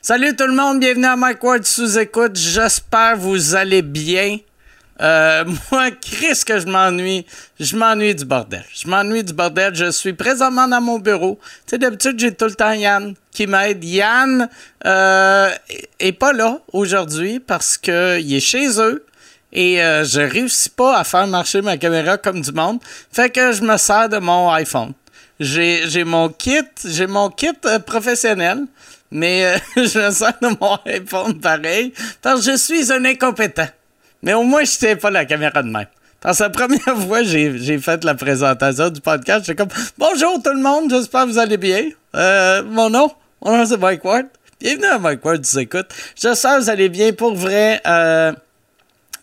Salut tout le monde, bienvenue à Mike Ward sous écoute. J'espère vous allez bien. Euh, moi, Chris, que je m'ennuie? Je m'ennuie du bordel. Je m'ennuie du bordel. Je suis présentement dans mon bureau. Tu sais, d'habitude, j'ai tout le temps Yann qui m'aide. Yann euh, est pas là aujourd'hui parce que il est chez eux et euh, je réussis pas à faire marcher ma caméra comme du monde. Fait que je me sers de mon iPhone. J'ai, mon kit, j'ai mon kit professionnel, mais euh, je me sers de mon iPhone pareil parce que je suis un incompétent. Mais au moins, je tiens pas la caméra de même. Parce que la première fois, j'ai, j'ai fait la présentation du podcast, j'étais comme Bonjour tout le monde, j'espère que vous allez bien. Euh, mon nom, mon nom c'est Mike Ward. Bienvenue à Mike Ward, tu écoutes. J'espère que vous allez bien. Pour vrai, euh,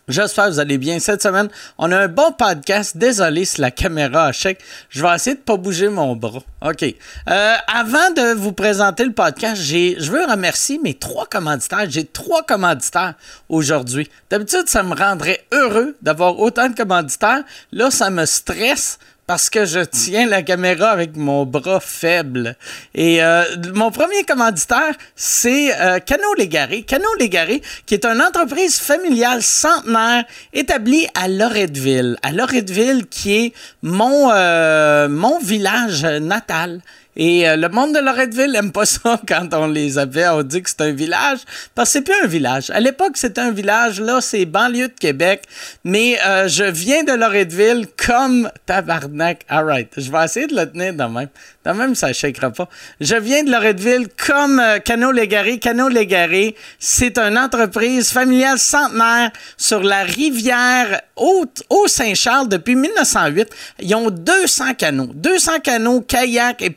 J'espère que vous allez bien. Cette semaine, on a un bon podcast. Désolé si la caméra a chèque. Je vais essayer de pas bouger mon bras. OK. Euh, avant de vous présenter le podcast, je veux remercier mes trois commanditaires. J'ai trois commanditaires aujourd'hui. D'habitude, ça me rendrait heureux d'avoir autant de commanditaires. Là, ça me stresse parce que je tiens la caméra avec mon bras faible. Et euh, mon premier commanditaire, c'est euh, Cano Légaré. Cano Légaré, qui est une entreprise familiale centenaire établie à Loretteville. À Loretteville, qui est mon, euh, mon village natal. Et euh, le monde de Loretteville aime pas ça quand on les avait. On dit que c'est un village. Parce que c'est plus un village. À l'époque, c'était un village. Là, c'est banlieue de Québec. Mais euh, je viens de Loretteville comme tabarnak. Alright. Je vais essayer de le tenir de même. De même, ça ne pas. Je viens de Loretteville comme euh, Cano Légaré. Cano Légaré, c'est une entreprise familiale centenaire sur la rivière Haut-Saint-Charles depuis 1908. Ils ont 200 canots. 200 canots, kayak et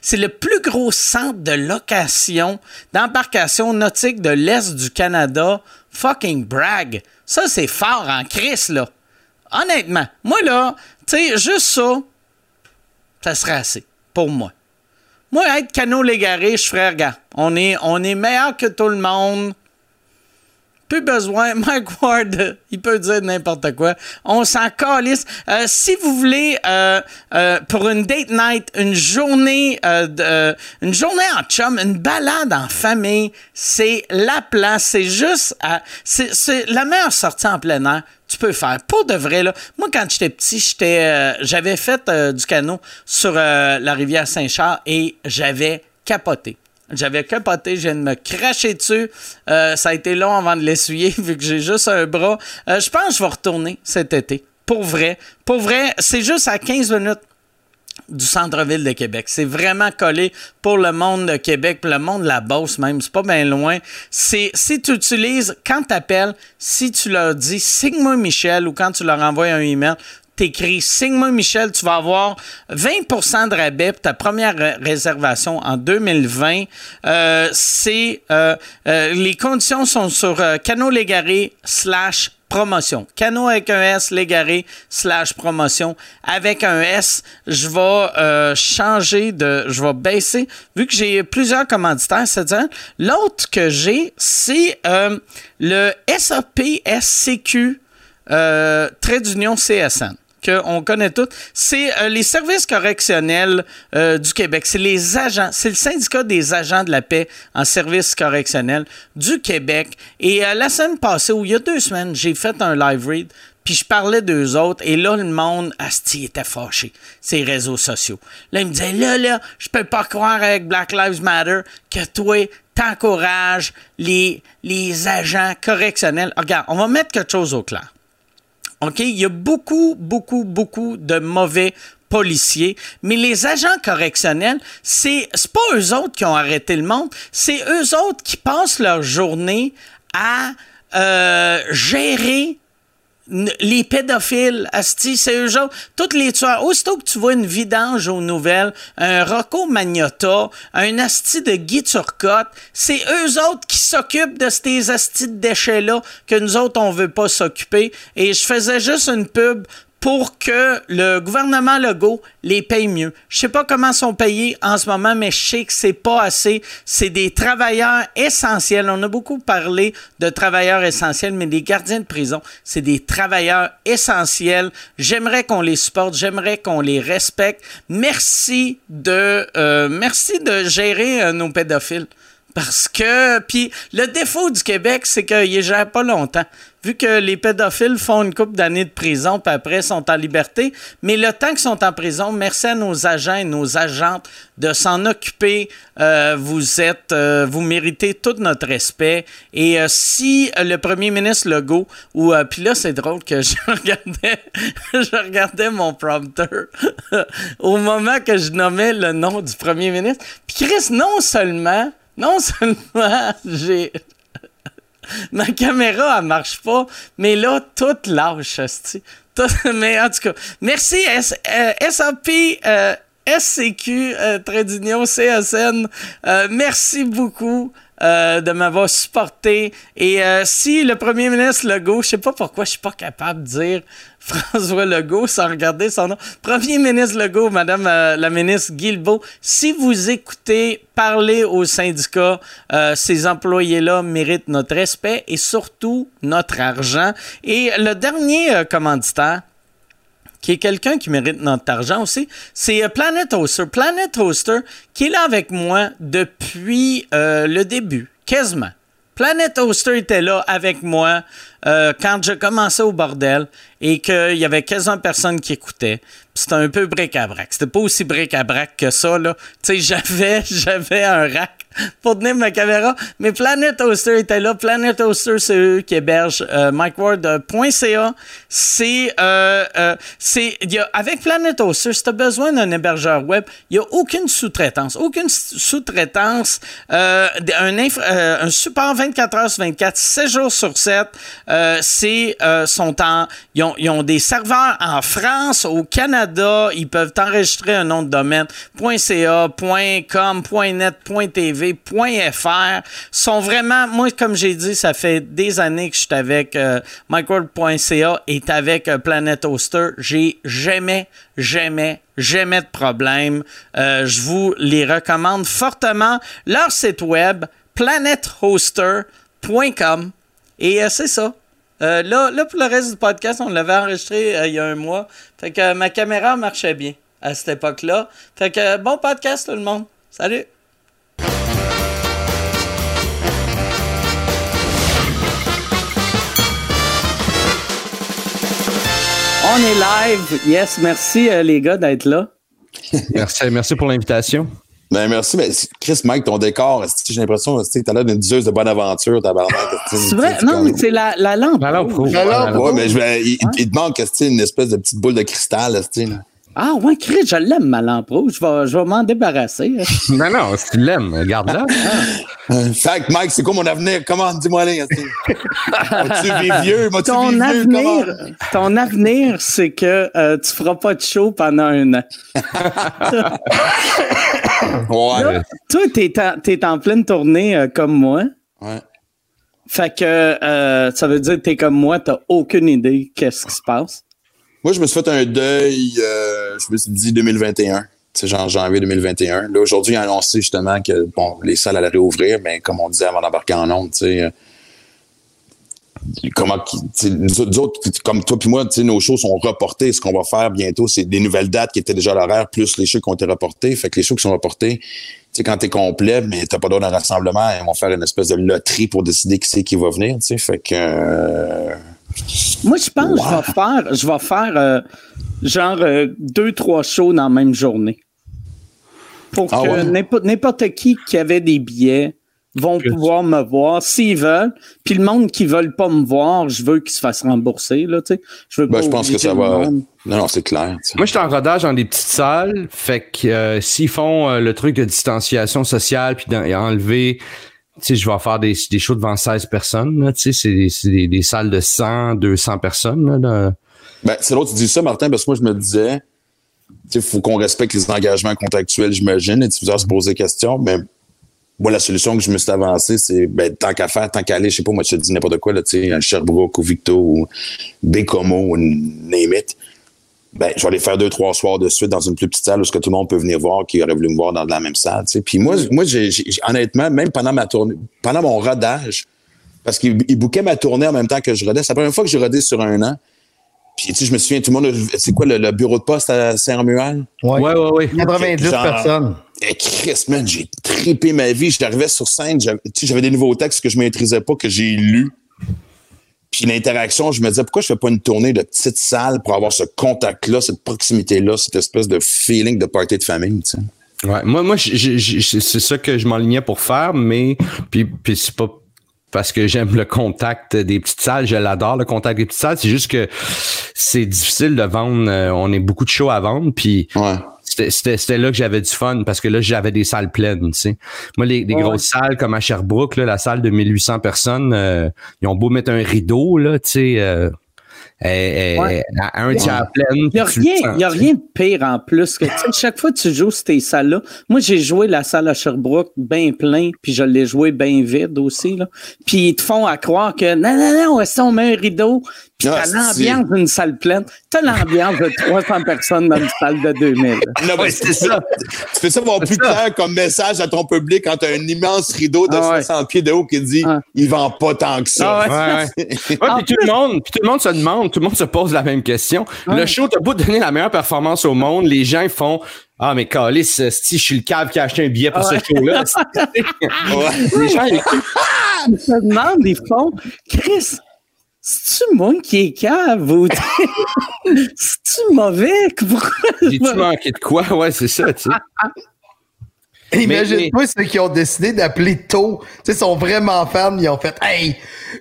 C'est le plus gros centre de location d'embarcation nautique de l'Est du Canada. Fucking brag. Ça, c'est fort en crise, là. Honnêtement. Moi, là, tu sais, juste ça, ça serait assez pour moi. Moi, être canot légaré, je ferais, regarde, on est, on est meilleur que tout le monde. Plus besoin. Mike Ward, il peut dire n'importe quoi. On s'en calisse. Euh, si vous voulez, euh, euh, pour une date night, une journée, une journée en chum, une balade en famille, c'est la place. C'est juste, c'est la meilleure sortie en plein air tu peux faire. Pour de vrai, là. Moi, quand j'étais petit, j'étais, j'avais fait du canot sur la rivière Saint-Charles et j'avais capoté. J'avais capoté, je viens de me cracher dessus. Euh, ça a été long avant de l'essuyer, vu que j'ai juste un bras. Euh, je pense que je vais retourner cet été. Pour vrai. Pour vrai, c'est juste à 15 minutes du centre-ville de Québec. C'est vraiment collé pour le monde de Québec, pour le monde de la Beauce même. C'est pas bien loin. C'est, si tu utilises, quand tu appelles, si tu leur dis signe-moi Michel ou quand tu leur envoies un email, t'écris signe-moi Michel, tu vas avoir 20% de rabais pour ta première ré- réservation en 2020. Euh, c'est, euh, euh, les conditions sont sur euh, Cano Légaré slash promotion. Cano avec un S, légaré, slash promotion. Avec un S, je vais euh, changer de... Je vais baisser. Vu que j'ai plusieurs commanditaires, c'est-à-dire, l'autre que j'ai, c'est euh, le SAPSCQ euh, trait d'union CSN qu'on connaît tous, c'est euh, les services correctionnels euh, du Québec. C'est les agents, c'est le syndicat des agents de la paix en services correctionnels du Québec. Et euh, la semaine passée, ou il y a deux semaines, j'ai fait un live read, puis je parlais d'eux autres, et là, le monde, asti, était fâché, ces réseaux sociaux. Là, il me disait, là, là, je peux pas croire avec Black Lives Matter que toi, t'encourages les, les agents correctionnels. Regarde, on va mettre quelque chose au clair. OK? Il y a beaucoup, beaucoup, beaucoup de mauvais policiers, mais les agents correctionnels, c'est pas eux autres qui ont arrêté le monde, c'est eux autres qui passent leur journée à euh, gérer les pédophiles, asti, c'est eux autres, tous les tueurs. Aussitôt que tu vois une vidange aux nouvelles, un Rocco Magnotta, un asti de Guy Turcotte, c'est eux autres qui s'occupent de ces astis de déchets-là que nous autres, on veut pas s'occuper. Et je faisais juste une pub pour que le gouvernement Legault les paye mieux. Je sais pas comment sont payés en ce moment, mais je sais que c'est pas assez. C'est des travailleurs essentiels. On a beaucoup parlé de travailleurs essentiels, mais des gardiens de prison, c'est des travailleurs essentiels. J'aimerais qu'on les supporte, j'aimerais qu'on les respecte. Merci de, euh, gérer euh, nos pédophiles Parce que, puis le défaut du Québec, c'est qu'il gère pas longtemps. Vu que les pédophiles font une couple d'années de prison, puis après sont en liberté, mais le temps qu'ils sont en prison, merci à nos agents et nos agentes de s'en occuper. Euh, vous êtes, euh, vous méritez tout notre respect. Et euh, si le premier ministre Legault, ou puis là c'est drôle que je regardais, je regardais mon prompteur au moment que je nommais le nom du premier ministre. Puis Chris, non seulement non seulement j'ai. Ma caméra, elle marche pas, mais là, tout lâche, tout... Mais en tout cas, merci S euh, SAP, euh, SCQ, euh, Trédignon, CSN. Euh, merci beaucoup. Euh, de m'avoir supporté. Et euh, si le premier ministre Legault, je sais pas pourquoi je suis pas capable de dire François Legault sans regarder son nom. Premier ministre Legault, Madame euh, la ministre Guilbeault, si vous écoutez parler aux syndicats, ces employés-là méritent notre respect et surtout notre argent. Et le dernier commanditaire, qui est quelqu'un qui mérite notre argent aussi, c'est euh, Planet Hoster. Planet Hoster, qui est là avec moi depuis euh, le début, quasiment. Planet Hoster était là avec moi euh, quand je commençais au bordel et qu'il y avait quasiment personne qui écoutait. C'était un peu bric-à-brac. C'était pas aussi bric-à-brac que ça, là. Tu sais, j'avais, j'avais un rack pour tenir ma caméra. Mais Planet Hoster était là. Planet Hoster, c'est eux qui hébergent euh, MikeWard.ca. C'est, euh, euh, c'est, y a, avec Planet Hoster, si tu as besoin d'un hébergeur web, il n'y a aucune sous-traitance. Aucune sous-traitance. Euh, un, euh, un support 24 heures sur 24, 7 jours sur 7. Euh, c'est, sont ils ont, des serveurs en France, au Canada. Ils peuvent enregistrer un nom de domaine. .ca, .com, .net, .tv .fr sont vraiment, moi, comme j'ai dit, ça fait des années que je suis avec euh, MicroCA et avec euh, Planet Hoster. J'ai jamais, jamais, jamais de problème. Euh, je vous les recommande fortement. Leur site web, planethoster.com. Et c'est ça. Là, là, pour le reste du podcast, on l'avait enregistré il y a un mois. Fait que ma caméra marchait bien à cette époque-là. Fait que bon podcast tout le monde. Salut! On est live. Yes, merci euh, les gars d'être là. merci, merci pour l'invitation. Ben merci. Mais Chris, Mike, ton décor, j'ai l'impression que tu as l'air d'une diseuse de bonne aventure. C'est vrai? Non, mais c'est la, la lampe. La lampe. La lampe. Ouais, mais je, il, il, te manque une espèce de petite boule de cristal. Là. Ah ouais, Chris, je l'aime, ma lampe rouge. Je vais, je vais m'en débarrasser. non, non, si tu l'aimes, garde-la. Ah. Fait Mike, c'est quoi mon avenir? Comment? Dis-moi, là. tu vis vieux? Ton vieux? avenir, ton avenir, c'est que euh, tu feras pas de show pendant un an. ouais. Là, toi, t'es en, es en pleine tournée euh, comme moi. Ouais. Fait que euh, ça veut dire que t'es comme moi, t'as aucune idée qu'est-ce qui se passe. Moi, je me suis fait un deuil, euh, je me suis dit 2021. C'est genre janvier 2021. Là, aujourd'hui, ils ont annoncé justement que bon, les salles allaient réouvrir, mais comme on disait avant d'embarquer en ondes, tu sais. Comment nous autres, comme toi puis moi, nos shows sont reportés. Ce qu'on va faire bientôt, c'est des nouvelles dates qui étaient déjà à l'horaire, plus les shows qui ont été reportés. Fait que les shows qui sont reportés, tu sais, quand t'es complet, mais t'as pas d'autre rassemblement, ils vont faire une espèce de loterie pour décider qui c'est qui va venir, tu sais. Fait que euh, moi, je pense que je vais faire, je vais faire euh, genre euh, deux, trois shows dans la même journée. Pour ah que n'importe qui qui avait des billets vont pouvoir me voir s'ils veulent. Puis le monde qui ne veut pas me voir, je veux qu'ils se fassent rembourser. Là, je veux ben, je pense que ça va. Non, non, c'est clair. Moi, je suis en rodage dans des petites salles. Fait que euh, s'ils font le truc de distanciation sociale puis enlever tu sais, je vais faire des, des shows devant 16 personnes, tu sais, c'est des, des, salles de 100, 200 personnes, là. Ben, c'est l'autre, tu dis ça, Martin, parce que moi, je me disais, tu sais, faut qu'on respecte les engagements contractuels, j'imagine, et tu vas se poser des questions, mais moi, la solution que je me suis avancée, c'est, ben, tant qu'à faire, tant qu'à aller, je sais pas, moi, je te dis n'importe quoi, là, tu sais, à Sherbrooke ou Victo ou Bécomo ou name ben, je vais aller faire deux, trois soirs de suite dans une plus petite salle où ce que tout le monde peut venir voir, qui aurait voulu me voir dans la même salle. sais. Puis moi, moi j'ai, honnêtement, même pendant ma tournée, pendant mon rodage, parce qu'il bouquait ma tournée en même temps que je rodais. C'est la première fois que j'ai rodé sur un an. Puis, tu sais, je me souviens, tout le monde, c'est quoi le, bureau de poste à Saint-Romuald? Oui, oui, oui. 90 personnes. Eh, Chris, man, j'ai trippé ma vie. J'arrivais sur scène, j'avais des nouveaux textes que je maîtrisais pas, que j'ai lus. Puis l'interaction, je me disais, pourquoi je fais pas une tournée de petite salle pour avoir ce contact-là, cette proximité-là, cette espèce de feeling de party de famille, tu sais? Ouais, moi, moi c'est ça que je m'enlignais pour faire, mais puis, puis c'est pas parce que j'aime le contact des petites salles, je l'adore le contact des petites salles. C'est juste que c'est difficile de vendre. euh, on est beaucoup de shows à vendre, puis Ouais. C'était- là que j'avais du fun parce que là j'avais des salles pleines. Tu sais, moi les, les Ouais. grosses salles comme à Sherbrooke, là, la salle de 1800 personnes, euh, ils ont beau mettre un rideau là, tu sais. Euh, Ouais. à un tiers pleine. Il n'y a, rien- y a rien de pire en plus que chaque fois que tu joues ces salles-là. Moi, j'ai joué la salle à Sherbrooke bien plein, puis je l'ai joué bien vide aussi. Là. Puis ils te font à croire que non, non, non, qu'on met un rideau? Puis Ah, t'as l'ambiance d'une salle pleine. T'as l'ambiance de 300 personnes dans une salle de 2000. Non, Ouais, mais c'est ça. Tu fais ça avoir plus clair comme message à ton public quand t'as un immense rideau de Ah ouais. 60 pieds de haut qui dit Ah. il vend pas tant que ça. Ah Ouais, ouais. Ouais, puis tout le monde, puis tout le monde se demande, tout le monde se pose la même question. Le Ouais. show, t'as beau donner la meilleure performance au monde, les gens font ah mais Calis, si je suis le cave qui a acheté un billet pour Ouais. ce show-là. Ouais. les gens Ils se demandent, ils font Chris, c'est-tu moi qui est cave ou c'est-tu mauvais? Pourquoi? j'ai-tu manqué de quoi? Ouais, c'est ça, tu sais. Imagine-toi ceux qui ont décidé d'appeler tôt. Tu sais, ils sont vraiment fans. Ils ont fait Hey,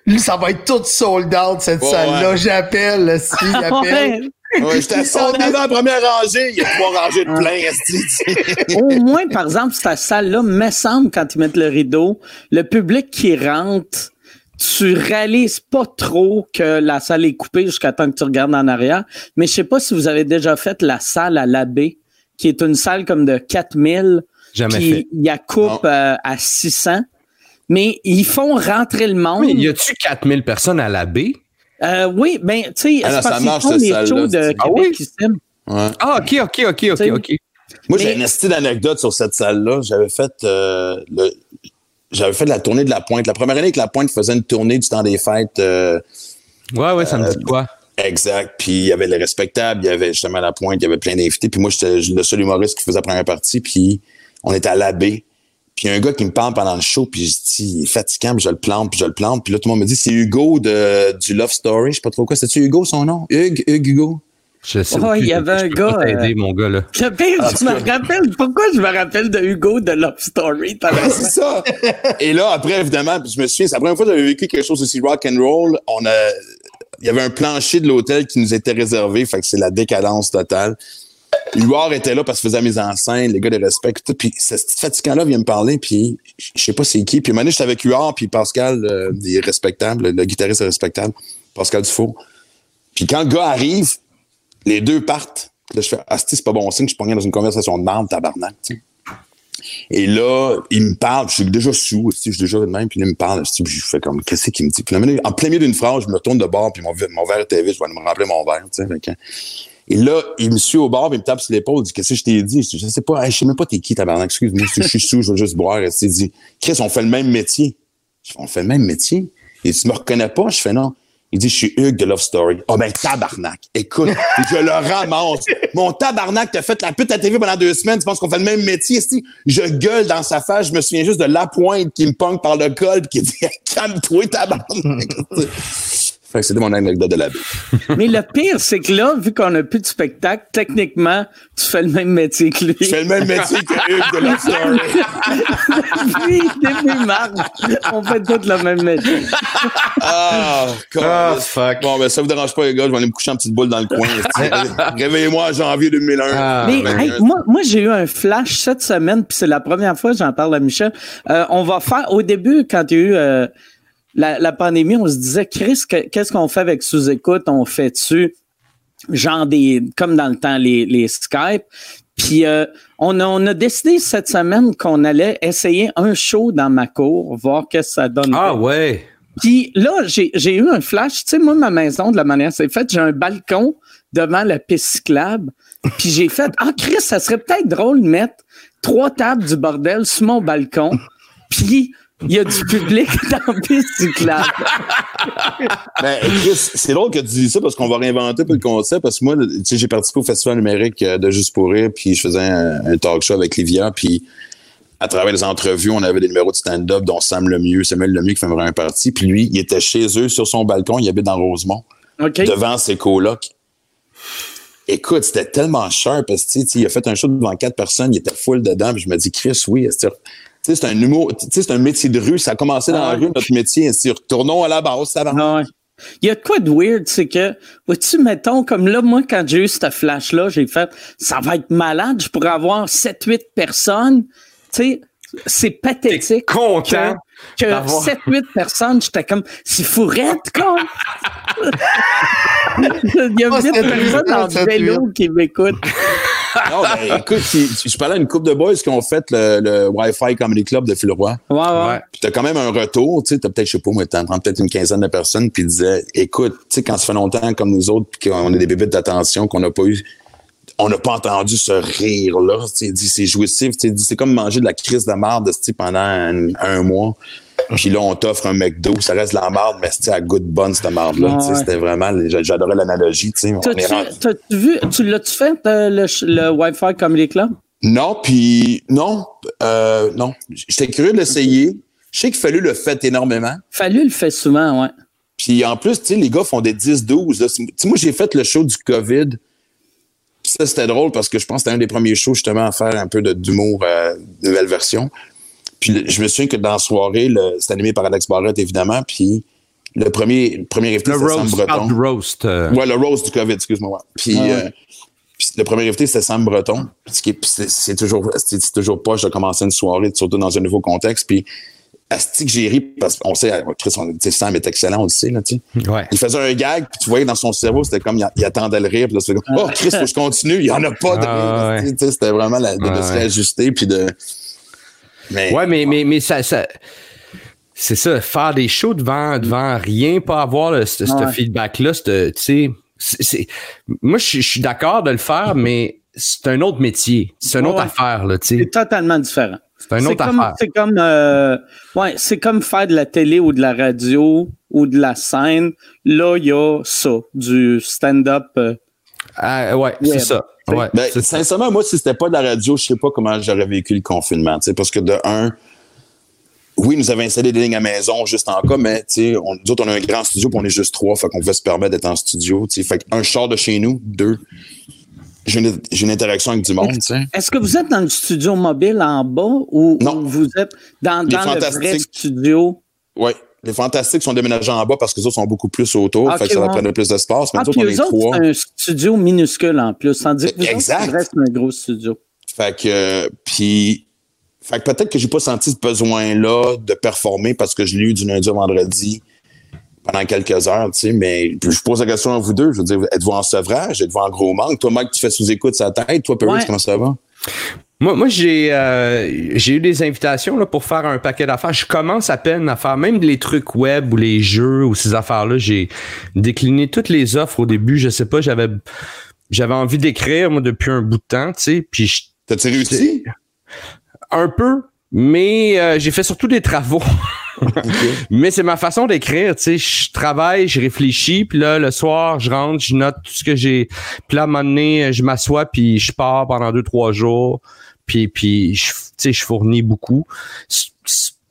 lui, ça va être tout sold out cette Ouais, salle-là. ouais. J'appelle, si, il appelle. Ouais. J'étais assis en avant la première rangée, il y a trois rangées de plein. Au moins, par exemple, cette salle-là, me semble, quand ils mettent le rideau, le public qui rentre, tu réalises pas trop que la salle est coupée jusqu'à temps que tu regardes en arrière. Mais je sais pas si vous avez déjà fait la salle à l'abbé, qui est une salle comme de 4000, Jamais puis fait. il y a coupe euh, à 600. Mais ils font rentrer le monde. Mais y a-tu 4000 personnes à la baie Euh, oui, ben, tu sais, Ah ça marche, font cette shows de Ah Québec oui? Ouais. Ah, ok, ok, ok, ok, ok. Moi, j'ai Mais- une esti d'anecdote sur cette salle-là. J'avais fait euh, le- j'avais fait la tournée de la pointe. La première année que la pointe faisait une tournée du temps des fêtes euh, Ouais, ouais, ça me dit de quoi? exact. Puis il y avait les respectables, il y avait justement la pointe, il y avait plein d'invités. Puis moi, j'étais le seul humoriste qui faisait la première partie. Puis on était à l'abbé. Puis il y a un gars qui me parle pendant le show, puis je dis, il est fatigant, puis je le plante, puis je le plante. Puis là, tout le monde me dit, c'est Hugo de, du Love Story. Je sais pas trop quoi. C'est-tu Hugo, son nom? Hugues, Hugues Hugo? Je sais plus. il y avait un gars, pas t'aider, euh, mon gars, là. Le pire, je me rappelle, pourquoi je me rappelle de Hugo de Love Story? raison. c'est ça. Et là, après, évidemment, je me souviens, c'est la première fois que j'avais vécu quelque chose aussi rock and roll. On a, il y avait un plancher de l'hôtel qui nous était réservé, fait que c'est la décadence totale. Huard était là parce qu'il faisait la mise en scène, les gars de respect, tout. Puis ce petit fatigant-là vient me parler, puis je sais pas c'est qui. Puis un moment donné, j'étais avec Huard, puis Pascal, euh, il est respectable, le guitariste est respectable, Pascal Dufault. Puis quand le gars arrive, les deux partent. Là, je fais, ah, c'est pas bon signe, je suis dans une conversation de marde, tabarnak. Et là, il me parle, je suis déjà sous, je suis déjà de même, puis là, il me parle, puis je fais comme, qu'est-ce qu'il me dit? Puis là, en plein milieu d'une phrase, je me retourne de bord, puis mon, verre était vide, je vais aller me remplir mon verre, Et là, il me suit au bord, puis il me tape sur l'épaule, il dit, qu'est-ce que je t'ai dit? Je sais pas, je sais même pas t'es qui, tabarnak, excuse-moi, je suis sous, je veux juste boire. Et il dit, Chris, on fait le même métier. Je fais, on fait le même métier? Et tu me reconnais pas? Je fais, non. Il dit, je suis Hugues de Love Story. Oh, ben, tabarnak. Écoute, je le ramasse. Mon tabarnak, t'as fait la pute à TV pendant deux semaines. Tu penses qu'on fait le même métier, si? Je gueule dans sa face. Je me souviens juste de la pointe qui me punk par le col pis qui dit, calme-toi, tabarnak. c'était mon anecdote de la vie. Mais le pire, c'est que là, vu qu'on n'a plus de spectacle, techniquement, tu fais le même métier que lui. Je fais le même métier que Hugues de Love Story. Depuis début mars, on fait tous le même métier. Ah, God. fuck. Bon, ben, ça vous dérange pas, les gars. Je vais aller me coucher en petite boule dans le coin. Réveillez-moi en janvier 2001. Ah, Mais ben, hey, moi, moi j'ai eu un flash cette semaine, puis c'est la première fois que j'en parle à Michel. Euh, on va faire, au début, quand il y a eu euh, la, la pandémie, on se disait, Chris, que- qu'est-ce qu'on fait avec sous-écoute? On fait-tu genre des, comme dans le temps, les, les Skype? Puis euh, on, a, on a décidé cette semaine qu'on allait essayer un show dans ma cour, voir qu'est-ce que ça donne. Ah, ouais. Puis là, j'ai eu un flash. Tu sais, moi, ma maison, de la manière que c'est fait, j'ai un balcon devant la piste cyclable. Puis j'ai fait, ah, Chris, ça serait peut-être drôle de mettre trois tables du bordel sur mon balcon. Puis il y a du public dans piste cyclable. Ben, Chris, c'est drôle que tu dis ça parce qu'on va réinventer un peu le concept. Parce que moi, tu sais, j'ai participé au festival numérique euh, de Juste pour rire, puis je faisais un, un talk show avec Livia, puis à travers les entrevues, on avait des numéros de stand-up, dont Sam Lemieux, Samuel Lemieux qui fait un partie. Puis lui, il était chez eux sur son balcon, il habite dans Rosemont, devant ses colocs. Écoute, c'était tellement cher parce que il a fait un show devant quatre personnes, il était full dedans. Puis je me dis, Chris, oui, est-ce que- tu sais, c'est un humour, tu sais, c'est un métier de rue. Ça a commencé dans Ah la rue, notre métier. Que Retournons à la base, ça va. Ah ouais. Il y a de quoi de weird, c'est que, vois-tu, mettons, comme là, moi, quand j'ai eu ce flash-là, j'ai fait, ça va être malade, je pourrais avoir 7-8 personnes. Tu sais, c'est pathétique. content que, que d'avoir- 7-8 personnes, j'étais comme, c'est fourrette, quoi. Il y a Oh, 8 c'est personnes en vélo qui m'écoutent. Non, ben, écoute, je parlais à une couple de boys qui ont fait le, le Wi-Fi Comedy Club de Phil Roy. Ouais, ouais. Ouais. Puis t'as quand même un retour, tu sais, t'as peut-être, je sais pas, moi, t'en prends peut-être une quinzaine de personnes, puis ils disaient, écoute, tu sais, quand ça fait longtemps comme nous autres, puis qu'on est des bébés d'attention, qu'on n'a pas eu, on n'a pas entendu ce rire-là, c'est jouissif, c'est comme manger de la crise de marde, pendant un, un mois. Puis là, on t'offre un McDo, ça reste de la marde, mais c'était à good bonne, cette marde-là? Ouais. C'était vraiment, j'a- j'adorais l'analogie, T'as-tu vu, tu l'as-tu fait, euh, le, Wi-Fi Comedy Club? Non, puis non, euh, non. J'étais curieux de l'essayer. Je sais qu'il fallu le fait énormément. Fallu le fait souvent, ouais. Puis en plus, tu sais, les gars font des 10-12. là. Tu sais, moi, j'ai fait le show du COVID. Ça, c'était drôle parce que je pense que c'était un des premiers shows justement à faire un peu de- d'humour euh, nouvelle version. Puis le- je me souviens que dans la soirée, le- c'était animé par Alex Barrett, évidemment. Puis le premier, le premier invité, Le c'était Sam roast, Breton. du roast. euh, Ouais, le rose du COVID, excuse-moi. ouais. Puis, Ah euh, puis le premier invité, c'était Sam Breton. Est- c'est c'est toujours, c'est c'est toujours poche de commencer une soirée, surtout dans un nouveau contexte. Puis, Asti que j'ai ri, parce qu'on sait, Chris, on- tu sais, Sam est excellent, on le sait, là. Ouais. Il faisait un gag, puis tu voyais dans son cerveau, c'était comme, il, il attendait le rire, puis là, c'était comme, oh, Chris, faut que je continue, il y en a pas de Ah, ouais. C'était vraiment la- de, de Ah, se réajuster, puis de. Mais, Ouais, mais, mais, mais ça, ça c'est ça, faire des shows devant, devant rien, pas avoir le- ce, feedback-là, tu sais, moi, je suis- d'accord de le faire, mais c'est un autre métier. C'est une autre affaire, là, tu sais. C'est totalement différent. C'est une autre comme, affaire. C'est comme, euh, ouais, c'est comme faire de la télé ou de la radio ou de la scène. Là, il y a ça, du stand-up. euh, Ah, Ouais. c'est ça. Ouais, Ben, ça. sincèrement, moi, si c'était pas de la radio, je sais pas comment j'aurais vécu le confinement. tu sais, Parce que de un, oui, nous avons installé des lignes à maison juste en cas, mais tu sais, on, nous autres, on a un grand studio, puis on est juste trois, fait qu'on pouvait se permettre d'être en studio. tu sais. Fait un char de chez nous, deux, j'ai une, j'ai une interaction avec du monde. tu sais. Est-ce que vous êtes dans le studio mobile en bas ou, Non. ou vous êtes dans, Les dans le vrai studio? Ouais. Les fantastiques sont déménagés en bas parce que les autres sont beaucoup plus autour, Ok, fait que ça va ouais. prendre plus d'espace. Mais Ah, nous autres, on est c'est un studio minuscule en plus. Tandis que vous Exact. reste un gros studio. Fait que, euh, puis, fait que peut-être que j'ai pas senti ce besoin-là de performer parce que je l'ai eu du lundi au vendredi pendant quelques heures, tu sais, mais je pose la question à vous deux, je veux dire, êtes-vous en sevrage, êtes-vous en gros manque? Toi, Mike, tu fais sous-écoute sa tête, toi, Perry, Ouais. comment ça va? Moi, moi j'ai euh, j'ai eu des invitations là, pour faire un paquet d'affaires. Je commence à peine à faire même les trucs web ou les jeux ou ces affaires-là. J'ai décliné toutes les offres au début. Je sais pas, j'avais j'avais envie d'écrire moi depuis un bout de temps, tu sais. Puis T'as-tu réussi? un peu, mais euh, j'ai fait surtout des travaux. Mais c'est ma façon d'écrire, tu sais, je travaille, je réfléchis, puis là le soir, je rentre, je note tout ce que j'ai. Puis là à un moment donné, je m'assois puis je pars pendant deux trois jours, puis puis je tu sais, je fournis beaucoup.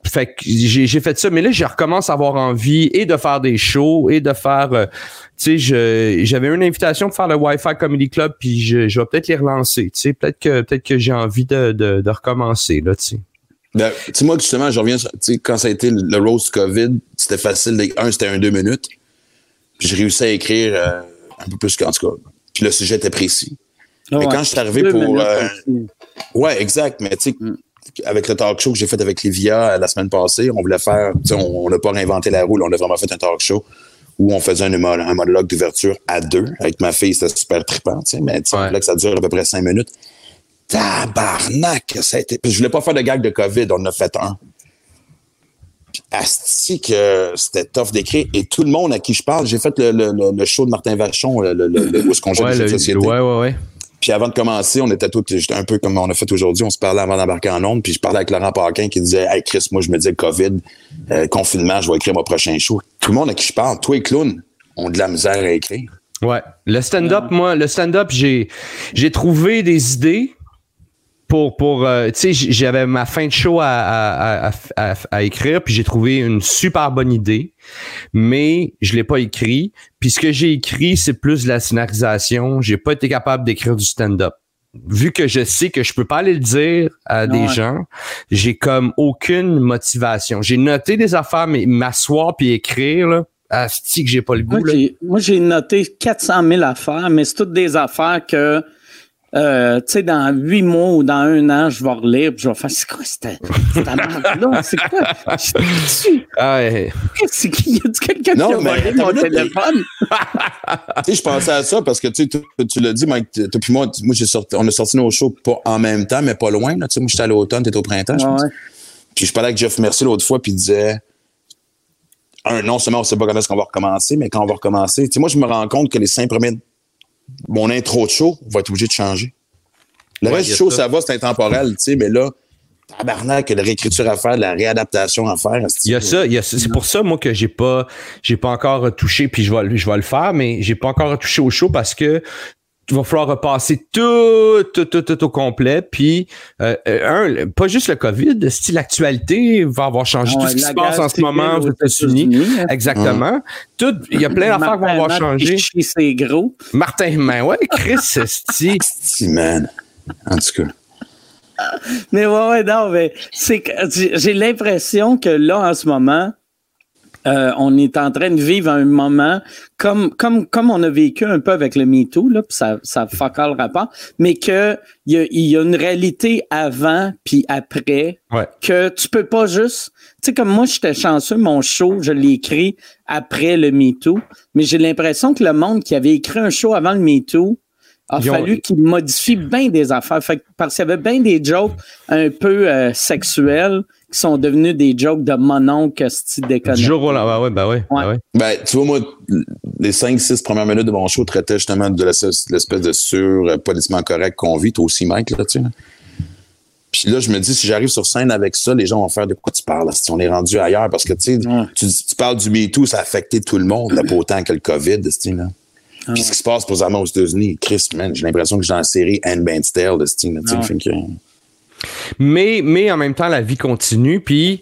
Fait que j'ai fait ça, mais là je recommence à avoir envie et de faire des shows et de faire euh, tu sais, j'avais une invitation pour faire le Wi-Fi Comedy Club, puis je, je vais peut-être les relancer. Tu sais, peut-être que peut-être que j'ai envie de, de, de recommencer là, tu sais. Ben, tu sais, moi, justement, je reviens, sur- tu sais, quand ça a été le roast COVID, c'était facile. Un, c'était un deux minutes. Puis j'ai réussi à écrire euh, un peu plus qu'en tout cas. Puis le sujet était précis. Mais quand je suis arrivé pour, euh. Ouais, exact. Mais tu sais, Mm. avec le talk show que j'ai fait avec Livia euh, la semaine passée, on voulait faire, tu sais, on n'a pas réinventé la roue, on a vraiment fait un talk show où on faisait un, mono- un monologue d'ouverture à deux. Avec ma fille, c'était super trippant, tu sais, mais tu Ouais. que ça dure à peu près cinq minutes. Tabarnak, ça a été. Je voulais pas faire de gag de COVID, on en a fait un. Asti que c'était tough d'écrire. Et tout le monde à qui je parle, j'ai fait le, le- le- show de Martin Vachon, le, le, le- où est-ce qu'on joue Ouais, jeux de société. ouais, ouais, ouais. Puis avant de commencer, on était tous j'étais un peu comme on a fait aujourd'hui. On se parlait avant d'embarquer en onde. Puis je parlais avec Laurent Paquin qui disait Hey Chris, moi je me disais COVID, euh, confinement, je vais écrire mon prochain show. Tout le monde à qui je parle, toi et clown, ont de la misère à écrire. Ouais. Le stand-up, moi, le stand-up, j'ai j'ai trouvé des idées pour pour euh, tu sais j'avais ma fin de show à, à, à, à écrire puis j'ai trouvé une super bonne idée mais je l'ai pas écrit. Puis ce que j'ai écrit c'est plus de la scénarisation. J'ai pas été capable d'écrire du stand-up. Vu que je sais que je peux pas aller le dire à des Ouais. gens j'ai comme aucune motivation. J'ai noté des affaires mais m'asseoir puis écrire là asti que j'ai pas le goût moi, j'ai noté 400 000 affaires, mais c'est toutes des affaires que, euh, tu sais, dans huit mois ou dans un an, je vais relire puis je vais faire, c'est quoi cette, cette merde-là? C'est quoi? Je- Ah ouais. C'est qui? Y a quelqu'un qui Non, a mais volé mon téléphone? Tu sais, je pensais à ça parce que tu sais, tu, tu l'as dit, Mike, toi puis moi, moi j'ai sorti, on a sorti nos shows pas en même temps, mais pas loin. Là. Tu sais, moi, j'étais à l'automne, t'étais au printemps, je pense. Ouais. Puis je parlais avec Jeff Mercier l'autre fois, puis il disait un, non seulement on sait pas quand est-ce qu'on va recommencer, mais quand on va recommencer, tu sais, moi, je me rends compte que les cinq premiers, mon intro de show va être obligé de changer. Le Ouais, reste du show, ça. ça va, c'est intemporel, tu sais, mais là, tabarnak, il y a de la réécriture à faire, de la réadaptation à faire. Il y a ça, il y a ça. c'est pour ça moi que j'ai pas j'ai pas encore retouché puis je vais je vais le faire mais j'ai pas encore retouché au show parce que il va falloir repasser tout, tout, tout, tout au complet. Puis, euh, euh, un, pas juste le COVID, si l'actualité va avoir changé, tout ce qui se passe en ce moment aux États-unis. hein. Exactement. Tout, il y a plein d'affaires qui vont avoir changé. C'est gros. Martin ouais, Chris, esti. Si, man. En tout cas. Mais ouais, ouais, non, mais c'est j'ai l'impression que là, en ce moment, euh, on est en train de vivre un moment comme, comme, comme on a vécu un peu avec le MeToo, là, puis ça, ça fuck all le rapport, mais que il y a, il y a une réalité avant puis après Ouais. que tu peux pas juste. Tu sais, comme moi, j'étais chanceux, mon show, je l'ai écrit après le MeToo, mais j'ai l'impression que le monde qui avait écrit un show avant le MeToo a Ils ont- fallu qu'il modifie bien des affaires. Fait que, parce qu'il y avait bien des jokes un peu euh, sexuels sont devenus des jokes de mononcle style Du déconné. jour au lendemain, ouais, bah ouais, bah ouais. Ben, tu vois, moi, les 5-6 premières minutes de mon show traitaient justement de l'espèce de sur euh, politiquement correct qu'on vit. Toi aussi, Mike, là, tu sais. là. Puis là, je me dis, si j'arrive sur scène avec ça, les gens vont faire de quoi tu parles, si on est rendu ailleurs. Parce que, tu sais, Ouais. tu, tu parles du MeToo, ça a affecté tout le monde, là, pas autant que le COVID, tu sais, là. Puis ce qui se passe présentement aux États-Unis, Chris, man, j'ai l'impression que j'ai dans la série Handmaid's Tale, de style, tu sais. Ouais. fait que- Mais, mais en même temps, la vie continue, puis,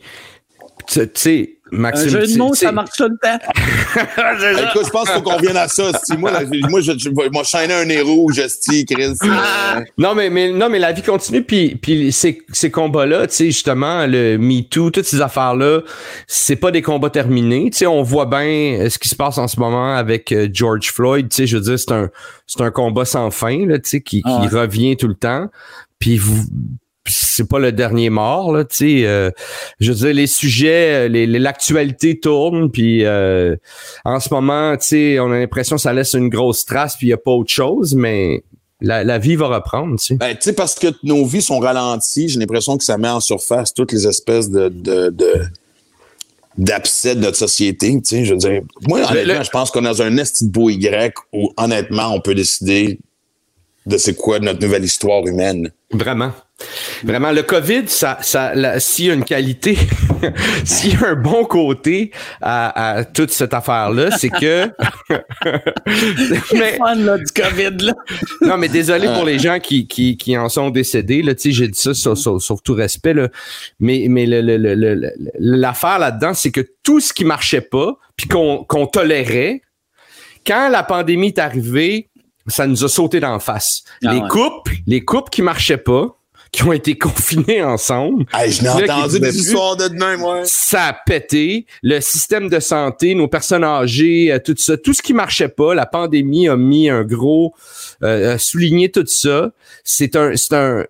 tu sais, Un Maxime. jeu de mots, ça marche tout le temps. Écoute, je pense qu'il faut qu'on vienne à ça. Si moi, là, moi, je, je, vais m'enchaîner un nez rouge, esti, Chris. euh, Non, mais, mais, non, mais la vie continue, puis, puis ces, ces combats-là, tu sais, justement, le MeToo, toutes ces affaires-là, c'est pas des combats terminés. Tu sais, on voit bien euh, ce qui se passe en ce moment avec euh, George Floyd. Tu sais, je veux dire, c'est un, c'est un combat sans fin, là, tu sais, qui, qui Ah ouais. revient tout le temps. Puis vous, c'est pas le dernier mort, là, tu sais. euh, je veux dire, les sujets, euh, l'actualité tourne, puis euh, en ce moment, tu sais, on a l'impression que ça laisse une grosse trace, puis il y a pas autre chose, mais la, la vie va reprendre, tu sais. Ben, tu sais, parce que nos vies sont ralenties, j'ai l'impression que ça met en surface toutes les espèces de, de, de d'abcès de notre société, tu sais, je veux dire. Moi, honnêtement, le- je pense qu'on est dans un esti de beau Y où, honnêtement, on peut décider de c'est quoi notre nouvelle histoire humaine. Vraiment. Vraiment, le COVID, ça, ça, s'il y a une qualité, s'il y a un bon côté à, à toute cette affaire-là, c'est que. C'est mais, fun, là, du COVID, là. non, mais désolé pour les gens qui, qui, qui en sont décédés. Là, tu sais, j'ai dit ça sur, sur- sur tout respect. Là. Mais, mais le, le, le- le- le- l'affaire là-dedans, c'est que tout ce qui marchait pas, puis qu'on, qu'on tolérait, quand la pandémie est arrivée, ça nous a sauté d'en face. Ah les ouais. couples, les couples qui marchaient pas, qui ont été confinés ensemble, Hey, je n'ai entendu des histoires de demain, moi. ça a pété. Le système de santé, nos personnes âgées, euh, tout ça, tout ce qui marchait pas, la pandémie a mis un gros, euh, a souligné tout ça. C'est un, c'est un,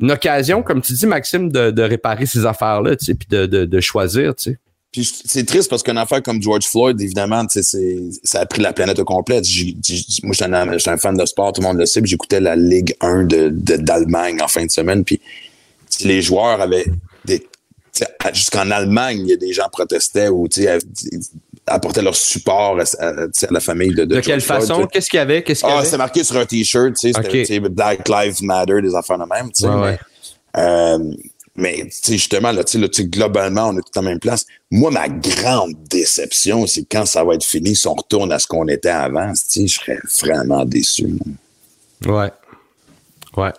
une occasion, comme tu dis, Maxime, de, de réparer ces affaires-là, tu sais, puis de, de, de choisir, tu sais. Puis c'est triste parce qu'une affaire comme George Floyd, évidemment, c'est, ça a pris la planète au complet. Moi, je suis un, fan de sport, tout le monde le sait, j'écoutais la Ligue 1 de, de- d'Allemagne en fin de semaine, puis les joueurs avaient des... Jusqu'en Allemagne, il y a des gens protestaient ou apportaient leur support à, la famille de, de, De quelle George façon? Qu'est-ce qu'il y avait? Qu'est-ce qu'il y Ah, c'est marqué sur un t-shirt, tu sais, c'était, Ok. tu sais, Black Lives Matter, des affaires de même, ouais. euh, mais, tu sais, justement, là, tu sais, là, tu sais, globalement, on est tous en même place. Moi, ma grande déception, c'est quand ça va être fini, si on retourne à ce qu'on était avant, tu sais, je serais vraiment déçu. moi. Ouais. Ouais.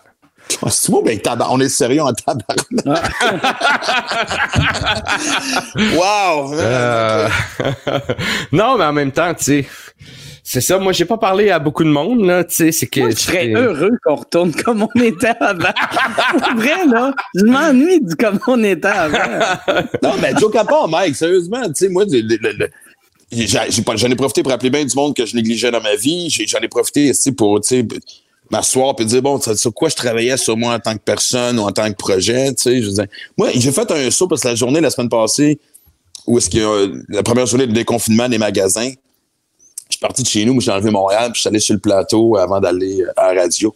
Ah, C'est moi, ben, tabar- on est sérieux en tabarnak. wow! Euh, non, mais en même temps, tu sais, c'est ça. Moi, j'ai pas parlé à beaucoup de monde, là, tu sais, c'est que. Moi, je serais heureux qu'on retourne comme on était avant. Pour vrai, là, je m'ennuie du comme on était avant. Non, mais joke à part, Mike, sérieusement, tu sais, moi, le- le- le- j'en ai profité pour appeler bien du monde que je négligeais dans ma vie. J'en ai profité aussi pour, tu sais, m'asseoir et dire, bon, sur quoi je travaillais sur moi en tant que personne ou en tant que projet, tu sais, je veux dire. Moi, j'ai fait un saut parce que la journée, la semaine passée, où est-ce qu'il y a euh, la première journée de déconfinement des magasins, suis parti de chez nous, moi, j'ai enlevé Montréal, puis je suis allé sur le plateau avant d'aller euh, à la radio.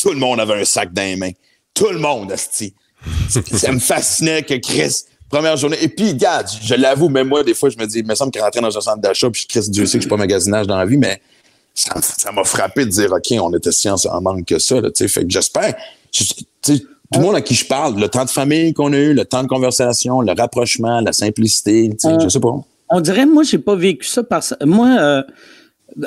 Tout le monde avait un sac dans les mains. Tout le monde, asti. ça me fascinait que Chris, première journée. Et puis, regarde, je l'avoue, même moi, des fois, je me dis, il me semble rentrait dans un centre d'achat, puis Chris, Dieu sait que je suis pas magasinage dans la vie, mais ça m'a frappé de dire, OK, on était si en manque que ça, là, tu sais. Fait que j'espère, je- tout le monde à qui je parle, le temps de famille qu'on a eu, le temps de conversation, le rapprochement, la simplicité, je sais pas. On dirait, moi, j'ai pas vécu ça parce moi, euh,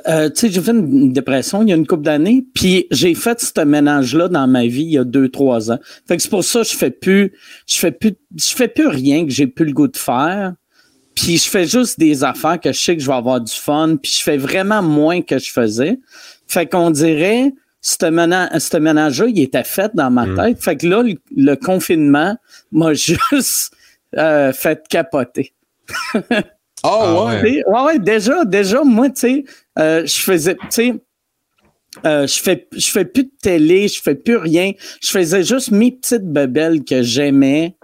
euh, tu sais, j'ai fait une dépression il y a une couple d'années, puis j'ai fait ce ménage-là dans ma vie il y a deux, trois ans. Fait que c'est pour ça que je fais plus, je fais plus, je fais plus rien que j'ai plus le goût de faire. Puis je fais juste des affaires que je sais que je vais avoir du fun, puis je fais vraiment moins que je faisais. Fait qu'on dirait, ce ménage, ménage-là, il était fait dans ma tête. Fait que là, le, le confinement m'a juste euh, fait capoter. Ah, Ah, ouais. ouais. Tu sais, Ouais, ouais, déjà, déjà, moi, tu sais, euh, je faisais, tu sais, euh, je fais, je fais plus de télé, je fais plus rien. Je faisais juste mes petites bebelles que j'aimais.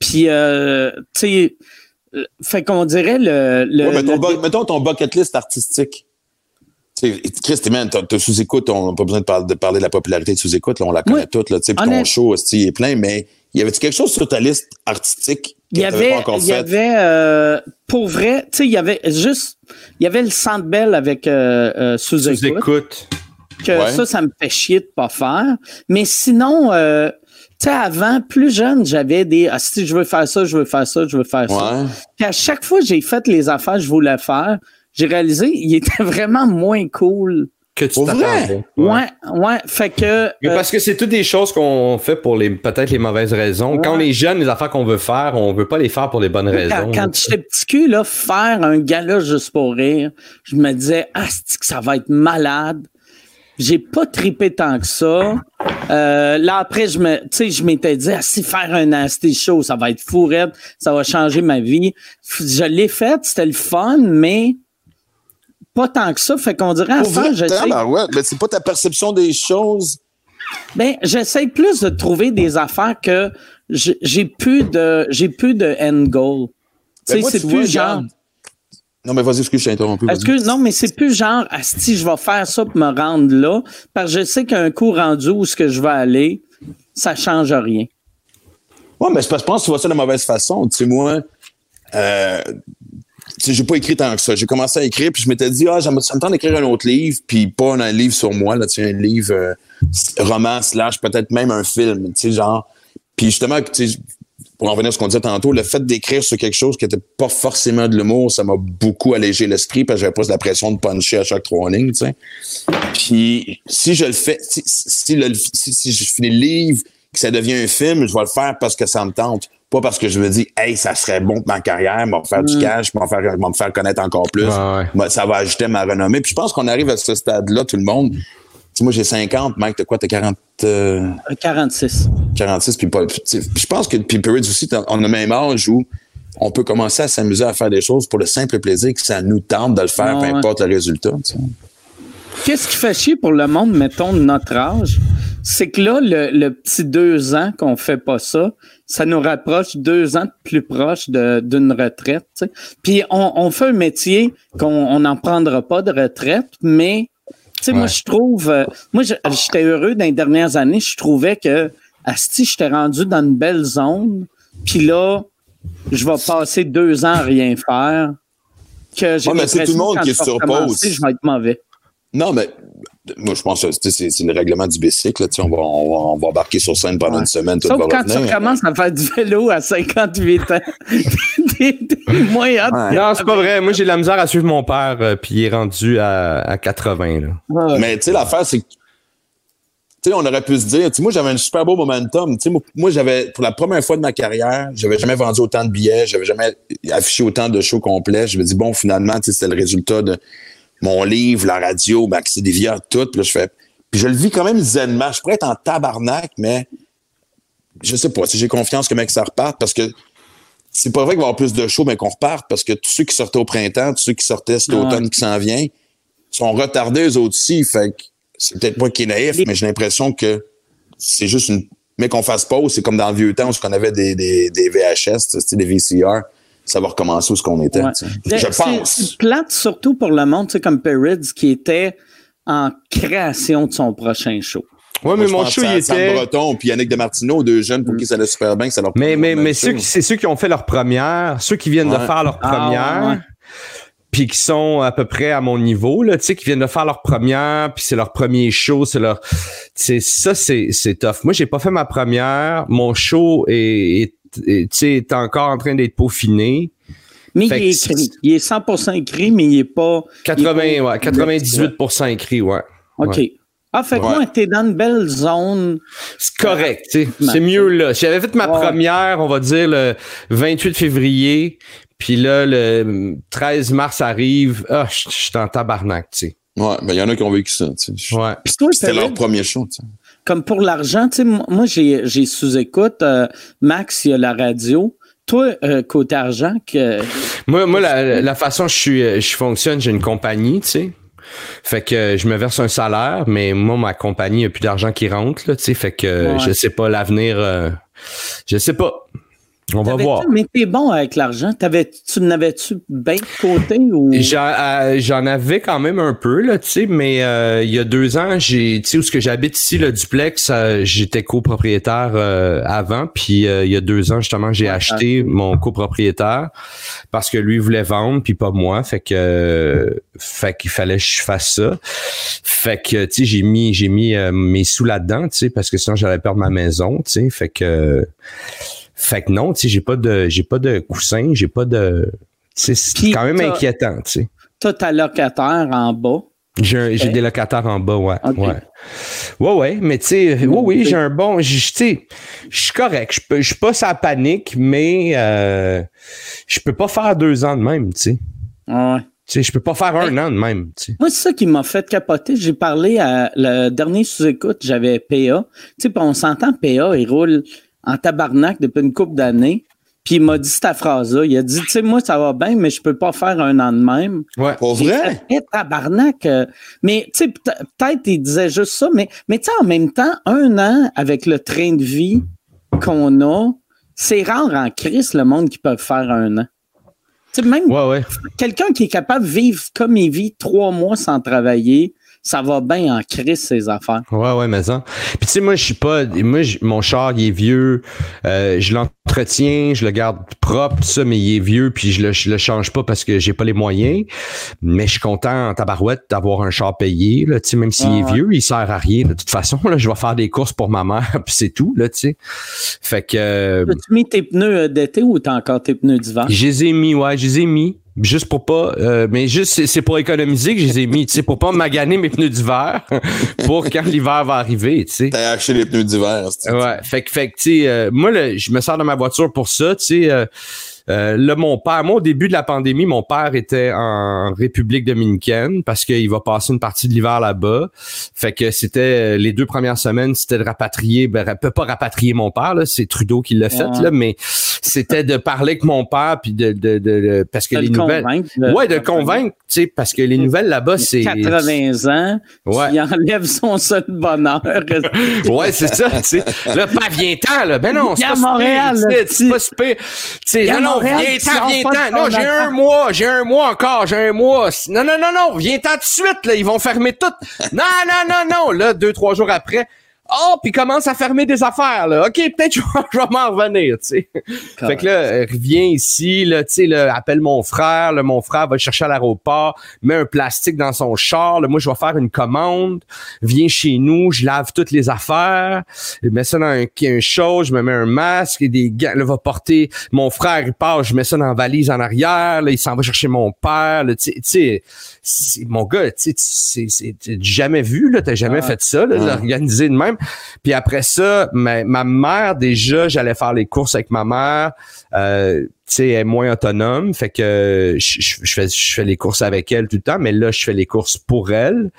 Puis, euh, tu sais, fait qu'on dirait le, le, Ouais, mais ton le- bu- mettons ton bucket list artistique. Tu sais, Chris, man, t'as t'as sous-écoute, on n'a pas besoin de, par- de parler de la popularité de sous-écoute, là, on la connaît Ouais. toute, là, tu sais, puis Honnête- ton show, il est plein, mais y avait-tu quelque chose sur ta liste artistique que il y avait, il y avait, euh, pour vrai, tu sais, il y avait juste, il y avait le Centre Bell avec euh, euh, Sous écoute. que Ouais. ça, ça me fait chier de pas faire. Mais sinon, euh, tu sais, avant, plus jeune, j'avais des ah, si je veux faire ça, je veux faire ça, je veux faire ça. Puis à chaque fois que j'ai fait les affaires que je voulais faire, j'ai réalisé il était vraiment moins cool. Que tu t'attendais. Ouais, ouais. Fait que. Mais euh, parce que c'est toutes des choses qu'on fait pour les peut-être les mauvaises raisons. Quand on est jeune, les affaires qu'on veut faire, on veut pas les faire pour les bonnes raisons. quand, quand j'étais petit cul, là, faire un gala juste pour rire, je me disais, ah, c'est que ça va être malade? J'ai pas tripé tant que ça. Euh, là, après, je me, tu sais, je m'étais dit, ah, si faire un nasty show, ça va être fou raide, ça va changer ma vie. Je l'ai fait, c'était le fun, mais pas tant que ça. Fait qu'on dirait, à ça, j'essaie, ben ouais, mais c'est pas ta perception des choses. ben, j'essaie plus de trouver des affaires que j'ai plus de, j'ai plus de end goal. Tu Ben c'est plus genre. Non, mais vas-y, excuse, je t'ai interrompu. Que non, mais c'est plus genre si je vais faire ça pour me rendre là, parce que je sais qu'un coup rendu où ce que je vais aller, ça change rien. Ouais, mais je pense que tu vois ça de la mauvaise façon. Tu sais, moi, euh, j'ai pas écrit tant que ça. J'ai commencé à écrire, puis je m'étais dit, ah, ça me tente d'écrire un autre livre, puis pas un livre sur moi, là, tu sais, un livre euh, roman, slash, peut-être même un film, tu sais, genre. Puis justement, pour en revenir à ce qu'on disait tantôt, le fait d'écrire sur quelque chose qui était pas forcément de l'humour, ça m'a beaucoup allégé l'esprit, parce que j'avais pas la pression de puncher à chaque trois lignes, tu sais. Puis si je le fais, si, si- si je finis le livre, que ça devient un film, je vais le faire parce que ça me tente. Pas parce que je me dis, hey, ça serait bon pour ma carrière, me faire du cash, me faire, me faire connaître encore plus. Ouais. Ça va ajouter ma renommée. Puis je pense qu'on arrive à ce stade-là, tout le monde. Tu moi, j'ai 50, Mike, t'as quoi? T'as 40, euh, Un 46. 46, puis pas. je pense que puis Perrids aussi, on a le même âge où on peut commencer à s'amuser à faire des choses pour le simple plaisir que ça nous tente de le faire, peu ouais. importe le résultat. Qu'est-ce qui fait chier pour le monde, mettons, de notre âge? C'est que là, le, le petit deux ans qu'on fait pas ça, ça nous rapproche deux ans de plus proche de- d'une retraite. Puis on, on fait un métier qu'on n'en prendra pas de retraite, mais tu sais, moi, Ouais. je trouve, euh, moi, j'étais heureux dans les dernières années. Je trouvais que, Asti, j'étais rendu dans une belle zone. Puis là, je vais passer deux ans à rien faire. que j'ai Ouais, mais c'est tout le monde qui est je vais sur recommencer, pause. Je vais être mauvais. Non, mais moi, je pense que c'est c'est le règlement du bicycle. On va, on, va, on va embarquer sur scène pendant Ouais. une semaine, tout Sauf va quand tu revenir. recommences à faire du vélo à 58 ans. T'es moins hâte. Ouais. Non, c'est pas vrai. Moi, j'ai de la misère à suivre mon père, euh, puis il est rendu à, à 80. Là. Ouais. Mais tu sais, l'affaire, c'est que. Tu sais, on aurait pu se dire, tu sais, moi, j'avais un super beau momentum. Tu sais, moi, moi, j'avais, pour la première fois de ma carrière, j'avais jamais vendu autant de billets, j'avais jamais affiché autant de shows complets. Je me dis, bon, finalement, c'était le résultat de mon livre, la radio, Maxi Devia, tout. Puis là, je fais. Puis je le vis quand même zenement. Je pourrais être en tabarnak, mais je sais pas si j'ai confiance que mec ça reparte parce que c'est pas vrai qu'il va y avoir plus de shows, mais qu'on reparte parce que tous ceux qui sortaient au printemps, tous ceux qui sortaient cet automne qui s'en vient, sont retardés eux aussi. Fait que c'est peut-être pas qui est naïf, mais j'ai l'impression que c'est juste une. Mais qu'on fasse pause, c'est comme dans le vieux temps où on avait des, des, des VHS, des VCR. Ça va recommencer où ce qu'on était. Ouais. Je pense. C'est plate surtout pour le monde, tu sais, comme Perrids, qui était en création de son prochain show. Ouais, mais mon show, il Sam était. Breton puis Yannick Demartino, deux jeunes pour qui ça allait super bien, que ça leur Mais, mais, mais show. ceux, qui- c'est ceux qui ont fait leur première, ceux qui viennent de faire leur Ah, première, ouais. puis qui sont à peu près à mon niveau, là, tu sais, qui viennent de faire leur première, puis c'est leur premier show, c'est leur, c'est ça, c'est, c'est tough. Moi, j'ai pas fait ma première, mon show est, est, est, tu sais, est encore en train d'être peaufiné. Mais Fait il est écrit. Il est 100% écrit, mais il est pas. 80, il est pas- ouais, 98% écrit, ouais. OK. Ouais. Ah, fait que Ouais. moi, t'es dans une belle zone. C'est correct, tu sais. C'est mieux là. J'avais fait ma Ouais. première, on va dire, le 28 février. Puis là, le 13 mars arrive. Ah, je je suis en tabarnak, tu sais. Ouais, ben, il y en a qui ont vécu ça. tu sais. Ouais. Puis toi, C'était leur premier show. tu sais. Comme pour l'argent, tu sais, moi, j'ai, j'ai sous-écoute. euh, Max, il y a la radio. Toi, euh, côté argent, que, Moi, moi la, la façon je suis, euh, je fonctionne, j'ai une compagnie, tu sais. Fait que euh, je me verse un salaire, mais moi, ma compagnie, il n'y a plus d'argent qui rentre, là, tu sais. Fait que euh, Ouais. je sais pas l'avenir. euh, je sais pas. On va voir. Mais t'es bon avec l'argent? T'avais, tu n'avais-tu bien de côté ou? J'en euh, j'en avais quand même un peu là, tu sais, mais euh, il y a deux ans, j'ai, tu sais, où ce que j'habite ici, le duplex, euh, j'étais copropriétaire avant, puis il y a deux ans justement, j'ai Ouais, acheté mon copropriétaire parce que lui voulait vendre, puis pas moi, fait que, fait qu'il fallait que je fasse ça, fait que tu sais, j'ai mis, j'ai mis mes sous là-dedans, tu sais, parce que sinon j'allais perdre ma maison, tu sais, fait que, fait que non, tu sais, j'ai pas de, j'ai pas de coussin, j'ai pas de, c'est quand même inquiétant, tu sais. T'as ta locataire en bas. J'ai des locataires en bas, ouais. Ok. Ouais. Ouais, ouais, mais tu sais, oui, oui, j'ai un bon. Tu sais, je suis correct. Je suis pas sa panique, mais euh, je peux pas faire deux ans de même, tu sais. Ouais. Tu sais, je peux pas faire un Hey. an de même, tu sais. Moi, c'est ça qui m'a fait capoter. J'ai parlé à le dernier sous-écoute, j'avais PA. Tu sais, on s'entend, PA, il roule en tabarnak depuis une couple d'années. Puis il m'a dit cette phrase-là. Il a dit, tu sais, moi, ça va bien, mais je peux pas faire un an de même. Ouais. Pour vrai? fait, tabarnak. euh, Mais, tu sais, peut- peut-être il disait juste ça, mais, mais tu sais, en même temps, un an avec le train de vie qu'on a, c'est rare en crise le monde qui peut faire un an. Tu sais, même Ouais, ouais. quelqu'un qui est capable de vivre comme il vit trois mois sans travailler, ça va bien en crise ses affaires. Ouais, ouais, mais ça. Puis tu sais, moi, je suis pas. Moi, mon char, il est vieux. Euh, je l'entretiens, je le garde propre, tout ça, mais il est vieux, puis je le, je le change pas parce que j'ai pas les moyens. Mais je suis content en tabarouette d'avoir un char payé. Là, tu sais, même s'il Ah est ouais. vieux, il sert à rien. De toute façon, là, je vais faire des courses pour ma mère, puis c'est tout, là, tu sais. Fait que. euh, As-tu mis tes pneus euh, d'été ou t'as encore tes pneus d'hiver? je les ai mis, ouais, je les ai mis. Juste pour pas, euh, mais juste c'est- c'est pour économiser que je les ai mis, tu sais, pour pas maganer mes pneus d'hiver, pour quand l'hiver va arriver, tu sais. T'as acheté les pneus d'hiver. c'est- Ouais, fait que, fait que, tu sais, euh, moi, là, je me sers de ma voiture pour ça, tu sais. euh, euh, là, mon père, moi, au début de la pandémie, mon père était en République dominicaine parce qu'il va passer une partie de l'hiver là-bas. Fait que c'était euh, les deux premières semaines, c'était de rapatrier, ben, peut pas rapatrier mon père, là, c'est Trudeau qui l'a fait, Ouais. là, mais c'était de parler avec mon père puis de, de, de, de- parce que les le nouvelles, ouais, de le convaincre, tu sais, parce que les nouvelles là-bas, c'est 80 ans, Ouais. il enlève son seul bonheur. Ouais, c'est ça, tu sais. Là, pas viens-t'en, là. Ben non, c'est Viens pas Montréal, C'est pas super. Tu sais, Viens non, non, viens-t'en. pas de Non, j'ai un mois, j'ai un mois encore, j'ai un mois. Non, non, non, non, viens-t'en tout de suite, là. Ils vont fermer tout. Non, non, non, non. Là, deux, trois jours après. Oh, puis commence à fermer des affaires, là. OK, peut-être je vais, je vais m'en revenir, tu sais. Fait que là, reviens ici, là, tu sais, là, appelle mon frère, là, mon frère va le chercher à l'aéroport, met un plastique dans son char, là, moi, je vais faire une commande, viens chez nous, je lave toutes les affaires, je mets ça dans un, un show, je me mets un masque et des gants, là, va porter, mon frère, il part, je mets ça dans la valise en arrière, là, il s'en va chercher mon père, là, tu sais, mon gars, tu sais, jamais vu, là, t'as jamais Ah. fait ça, là, Ouais. d'organiser de même. Puis après ça, ma, ma mère, déjà, j'allais faire les courses avec ma mère. Euh, tu sais, elle est moins autonome. Fait que je, je- je fais, je fais les courses avec elle tout le temps, mais là, je fais les courses pour elle.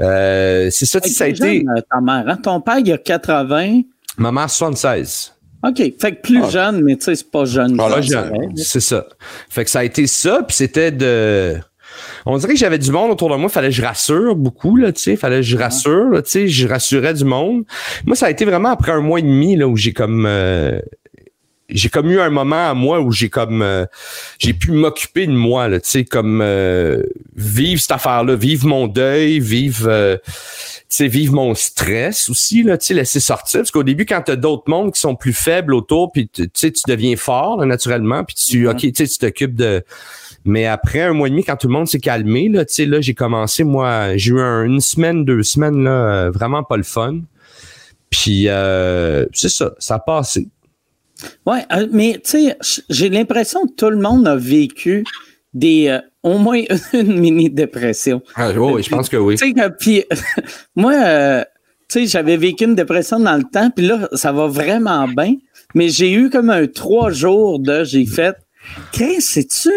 Euh, c'est ça, tu sais, ça a été euh, ta mère, hein? Ton père, il a 80. ma mère 76. OK. Fait que plus Ah. jeune, mais tu sais, c'est pas jeune. Pas c'est jeune. C'est ça. Fait que ça a été ça, puis c'était de... On dirait que j'avais du monde autour de moi, fallait que je rassure beaucoup, là, tu sais, fallait que je rassure, là, tu sais, je rassurais du monde. Moi, ça a été vraiment après un mois et demi, là, où j'ai comme... euh, j'ai comme eu un moment à moi où j'ai comme euh, j'ai pu m'occuper de moi là tu sais comme euh, vivre cette affaire là vivre mon deuil vivre euh, tu sais vivre mon stress aussi là tu sais laisser sortir. Parce qu'au début quand t'as d'autres mondes qui sont plus faibles autour puis tu tu sais tu deviens fort là, naturellement puis tu ok tu sais tu t'occupes de mais après un mois et demi quand tout le monde s'est calmé là tu sais là j'ai commencé moi j'ai eu un- une semaine deux semaines là euh, vraiment pas le fun puis euh, c'est ça ça a passé Ouais, euh, mais tu sais, j'ai l'impression que tout le monde a vécu des euh, au moins une mini dépression. Ah, oui, je pense que oui. Tu sais, que- puis moi, tu sais, j'avais vécu une dépression dans le temps, puis là, ça va vraiment bien, mais j'ai eu comme un trois jours de, j'ai fait, qu'est-ce que c'est-tu?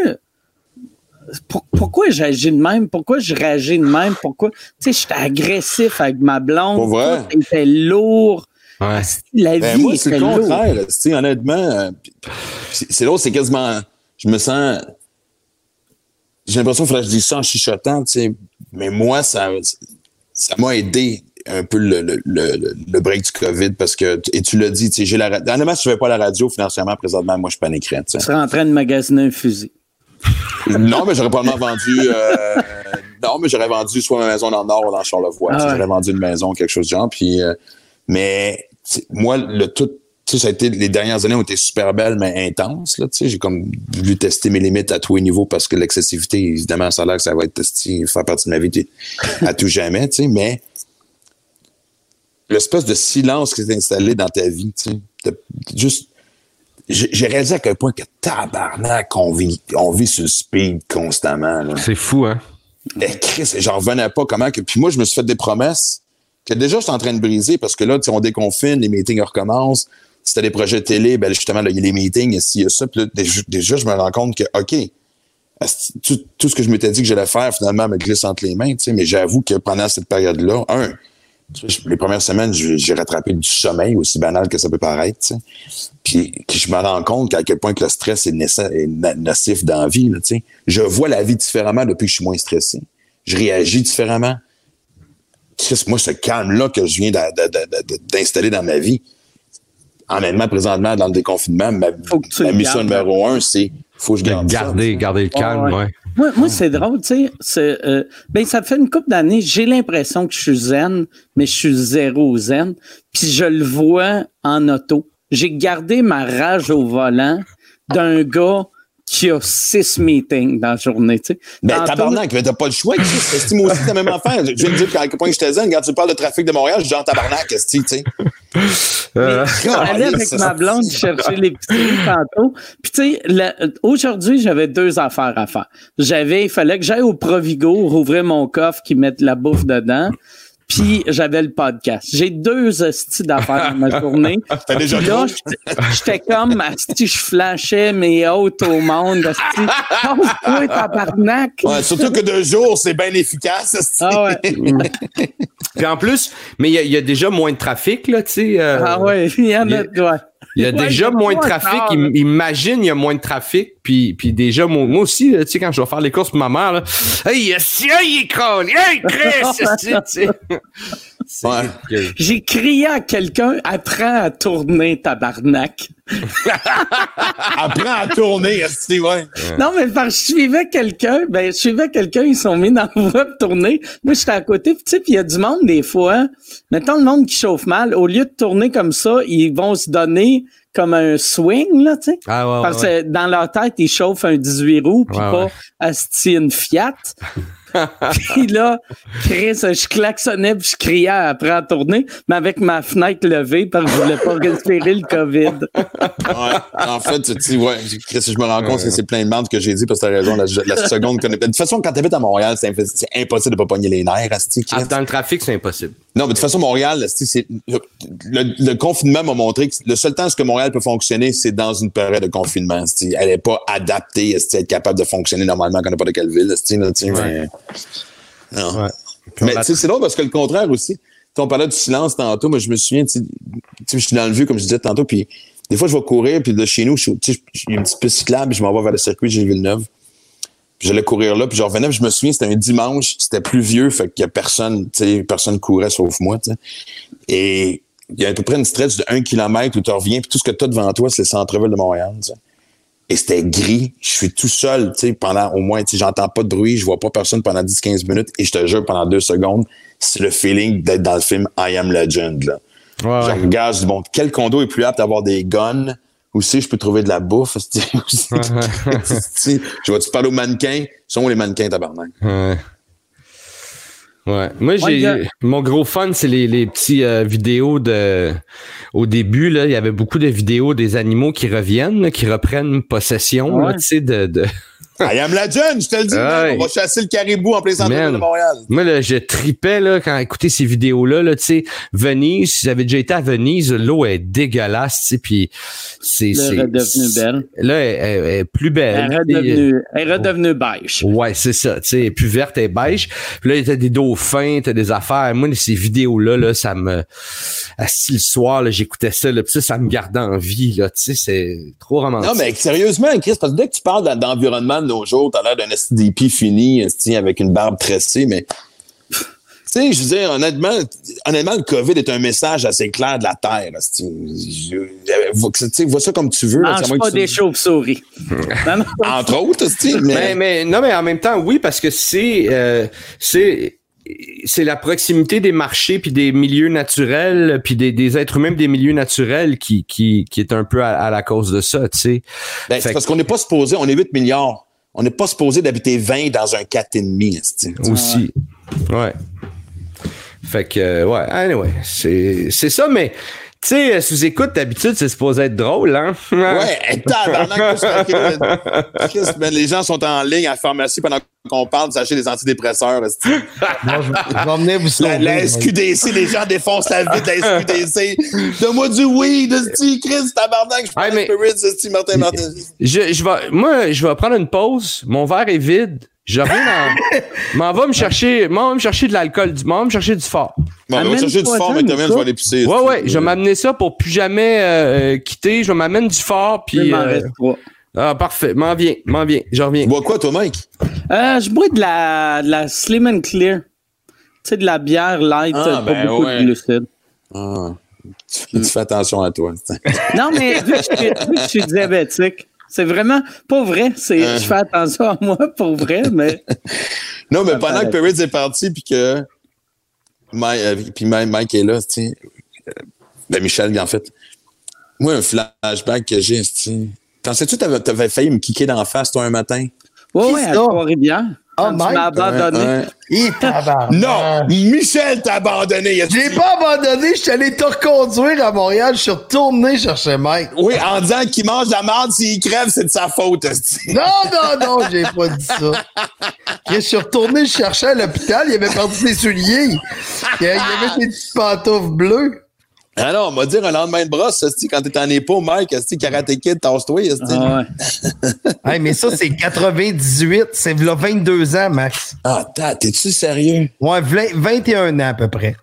Pour- pourquoi j'agis de même? Pourquoi je réagis de même? Pourquoi? Tu sais, j'étais agressif avec ma blonde. Pour vrai? Tout était lourd. Ouais. La vie Ben, moi, c'est le contraire. là. Tu sais, honnêtement, euh, c'est l'autre, c'est quasiment. Je me sens. J'ai l'impression qu'il faudrait que je dise ça en chuchotant, tu sais. Mais moi, ça ça m'a aidé un peu le, le, le, le break du COVID parce que, et tu l'as dit, tu sais, j'ai la radio. Honnêtement, si je ne fais pas la radio financièrement présentement, moi, je paniquerais, tu serais en train de magasiner un fusil. Non, mais j'aurais probablement vendu. euh, non, mais j'aurais vendu soit ma maison dans le Nord ou dans Charlevoix. Ah ouais. J'aurais vendu une maison, quelque chose du genre. Puis, euh, mais moi, le tout. Ça a été, les dernières années ont été super belles, mais intenses. Là, j'ai comme voulu tester mes limites à tous les niveaux parce que l'excessivité, évidemment, ça a l'air que ça va être testé, faire partie de ma vie à tout jamais. Mais l'espèce de silence qui s'est installé dans ta vie, de- juste j'ai réalisé à quel point que tabarnak, on vit, on vit sur le speed constamment. C'est fou, hein? Eh, Chris, j'en revenais pas comment que. Puis moi, je me suis fait des promesses que déjà, je suis en train de briser parce que là, tu sais, on déconfine, les meetings recommencent. Si t'as des projets télé, ben justement, il y a les meetings, ici, il y a ça. Puis là, déjà, déjà, je me rends compte que, OK, tout, tout ce que je m'étais dit que j'allais faire, finalement, me glisse entre les mains. tu sais. Mais j'avoue que pendant cette période-là, un, les premières semaines, j'ai rattrapé du sommeil, aussi banal que ça peut paraître. Puis je me rends compte qu'à quel point que le stress est, nocif dans la vie. Là, je vois la vie différemment depuis que je suis moins stressé. Je réagis différemment. Moi, ce calme-là que je viens d'installer dans ma vie, honnêtement, présentement, dans le déconfinement, ma, mission numéro un, c'est faut que je De garde garder, tu sais. garder le calme, ouais. ouais. Moi, moi c'est drôle, tu sais. euh, ben, ça fait une couple d'années, j'ai l'impression que je suis zen, mais je suis zéro zen. Puis je le vois en auto. J'ai gardé ma rage au volant d'un gars qui a six meetings dans la journée, tu sais. Ben, Tantôt- tabarnak, mais t'as pas le choix. Esti, moi aussi, la même affaire? Je viens de dire qu'à quel point j'étais zen. Quand tu parles de trafic de Montréal, je dis en tabarnak, tu sais? Euh, J'allais avec ça, ma blonde chercher l'épicerie tantôt. Puis tu sais, aujourd'hui, j'avais deux affaires à faire. J'avais, il fallait que j'aille au Provigo, rouvrir mon coffre, qui mette la bouffe dedans. Puis j'avais le podcast. J'ai deux hosties d'affaires dans ma journée. T'as déjà Puis là, j'étais- comme, asti, je flashais mes hôtes au monde. Tabarnak. Ouais, surtout que deux jours, c'est bien efficace. Ah ouais. Puis en plus, mais il y, a- il y a déjà moins de trafic, là, tu sais. euh, Ah ouais, il y en a, ouais. Il y a Ouais, déjà il moins de trafic. là. Imagine, il y a moins de trafic. Puis, puis déjà, moi, moi aussi, tu sais, quand je vais faire les courses pour ma mère, là, hey, si, hey, Cron, hey, Chris, Ouais. J'ai crié à quelqu'un, apprends à tourner, tabarnak. Apprends à tourner, esti, ouais. Non, mais parce que je suivais quelqu'un, ben, je suivais quelqu'un, ils sont mis dans le voie de tourner. Moi, j'étais à côté, puis tu sais, puis il y a du monde, des fois. Mettons le monde qui chauffe mal, au lieu de tourner comme ça, ils vont se donner comme un swing, là, tu sais. Ah, ouais, Parce ouais. que dans leur tête, ils chauffent un 18 roues, puis Ouais, pas ouais. asti une Fiat. puis là, Chris, je klaxonnais puis je criais après à tourner, mais avec ma fenêtre levée parce que je voulais pas respirer le COVID. Ouais. En fait, tu sais, ouais, Chris, je me rends compte que c'est plein de merde que j'ai dit, parce que t'as raison, la, la seconde De toute façon, quand t'habites à Montréal, c'est imp- c'est impossible de pas pogner les nerfs, Chris. Ah, dans le trafic, c'est impossible. Non, mais de toute façon, Montréal, c'est, le, le- le confinement m'a montré que le seul temps que Montréal peut fonctionner, c'est dans une période de confinement, esti. Elle est pas adaptée, à être capable de fonctionner normalement quand n'importe quelle ville, là, mais- Non. Ouais. Mais c'est drôle parce que le contraire aussi. On parlait du silence tantôt, moi je me souviens, tu je suis dans le vieux, comme je disais tantôt, puis des fois je vais courir, puis de chez nous, il y a une petite piste cyclable, puis je m'en vais vers le circuit de Gilles Villeneuve. Puis j'allais courir là, puis je revenais, puis je me souviens, c'était un dimanche, c'était pluvieux, fait qu'il y a personne, tu sais, personne courait sauf moi. Et il y a à peu près une stretch de 1 km où tu reviens, puis tout ce que tu as devant toi, c'est le centre-ville de Montréal. Et c'était gris. Je suis tout seul, tu sais, pendant au moins, tu sais, j'entends pas de bruit, je vois pas personne pendant 10-15 minutes, et je te jure, pendant deux secondes, c'est le feeling d'être dans le film I Am Legend, là. Ouais, Je ouais. regarde, je dis, bon, quel condo est plus apte à avoir des guns? Aussi, je peux trouver de la bouffe. aussi. Je vais-tu parler aux mannequins? Ils sont les mannequins, tabarnak? Ouais. Ouais. Moi, j'ai Ouais, mon gros fun, c'est les, les petits euh, vidéos de. Au début, là, il y avait beaucoup de vidéos des animaux qui reviennent, là, qui reprennent possession, là, Ouais. tu sais, de, de- I Am Legend, je te le dis, Ouais. on va chasser le caribou en plein centre Man. de Montréal. Moi, là, je tripais là, quand écoutais ces vidéos-là. Là, tu sais, Venise, si j'avais déjà été à Venise, l'eau est dégueulasse, tu sais, puis c'est. Elle c'est- est redevenue belle. Là, elle, elle est plus belle. Elle est redevenue, elle est redevenue beige. Ouais, c'est ça, tu sais, elle est plus verte et beige. Puis là, t'as des dauphins, t'as des affaires. Moi, ces vidéos-là, là, ça me... Assis le soir, là, j'écoutais ça, là, puis ça, ça me gardait en vie, là, tu sais, c'est trop romantique. Non, mais sérieusement, Chris, parce que dès que tu parles d'en- d'environnement de nos jours, t'as l'air d'un SDP fini, avec une barbe tressée, mais. Tu sais, je veux dire, honnêtement, honnêtement, le COVID est un message assez clair de la Terre. je- Tu sais, vois ça comme tu veux. Mange pas tu- des chauves-souris. Entre autres, mais. Mais, mais non, mais en même temps, oui, parce que c'est euh, c'est c'est la proximité des marchés puis des milieux naturels puis des, des êtres humains des milieux naturels qui qui, qui est un peu à, à la cause de ça, tu sais. Ben, c'est parce qu'on n'est pas supposé, on est 8 milliards. On n'est pas supposé d'habiter 20 dans un 4,5. esti. aussi. Ouais. Fait que euh, ouais, anyway, c'est c'est ça mais tu sais, sous écoute, d'habitude, c'est supposé être drôle, hein? Ouais, tabarnak, ben, les gens sont en ligne à la pharmacie pendant qu'on parle de s'acheter des antidépresseurs. Moi, je, je vais venir vous sauver. La, la SQDC, les gens défoncent la vie de la SQDC. Donne-moi du weed, esti, Chris, tabarnak, je prends Hey, mais- Martin, Martin. Je, je vais, moi, je vais prendre une pause. Mon verre est vide. Je reviens dans. m'en va me chercher, m'en va me chercher de l'alcool, du, m'en va me chercher du fort. Bon, on va chercher du fort, mais quand même, je vais aller pisser. Ouais, ouais, je vais m'amener ça pour plus jamais euh, quitter. Je m'amener du fort, Il puis. m'en euh, reste trois. ah, parfait. M'en viens, m'en viens. Je reviens. Tu bois quoi, toi, Mike? Euh, je bois de la, de la Slim and Clear. Tu sais, de la bière light, Ah, pas ben beaucoup ouais. de glucides. Ah, tu, tu fais attention à toi. Non, mais vu que je suis, vu que je suis diabétique, c'est vraiment pas vrai. C'est, Euh. Je fais attention à moi pour vrai, mais Non, mais pendant que Perez est parti, puis que Mike, euh, puis Mike, Mike est là, tu sais, euh, ben Michel, en fait, moi, un flashback que j'ai, tu sais, pensais-tu que t'avais, t'avais failli me kicker d'en face, toi, un matin? ouais, Qui ouais, à? Trois-Rivières. Oh, Quand tu m'as abandonné. Non! Michel t'a abandonné! Je l'ai pas abandonné, je suis allé te reconduire à Montréal, je suis retourné chercher Mike. Oui, en disant qu'il mange de la merde, s'il crève, c'est de sa faute. Non, non, non, j'ai pas dit ça. Je suis retourné chercher à l'hôpital, il avait perdu ses souliers. Il y avait ses petites pantoufles bleues. Ah non, on va dire un lendemain de brosse, quand t'es en épaule, Mike, esti, Karate Kid, tasse-toi. Ah ouais. Hey, mais ça, c'est 98, c'est là 22 ans, Max. Ah, t'es-tu sérieux? Ouais, v'là- 21 ans à peu près.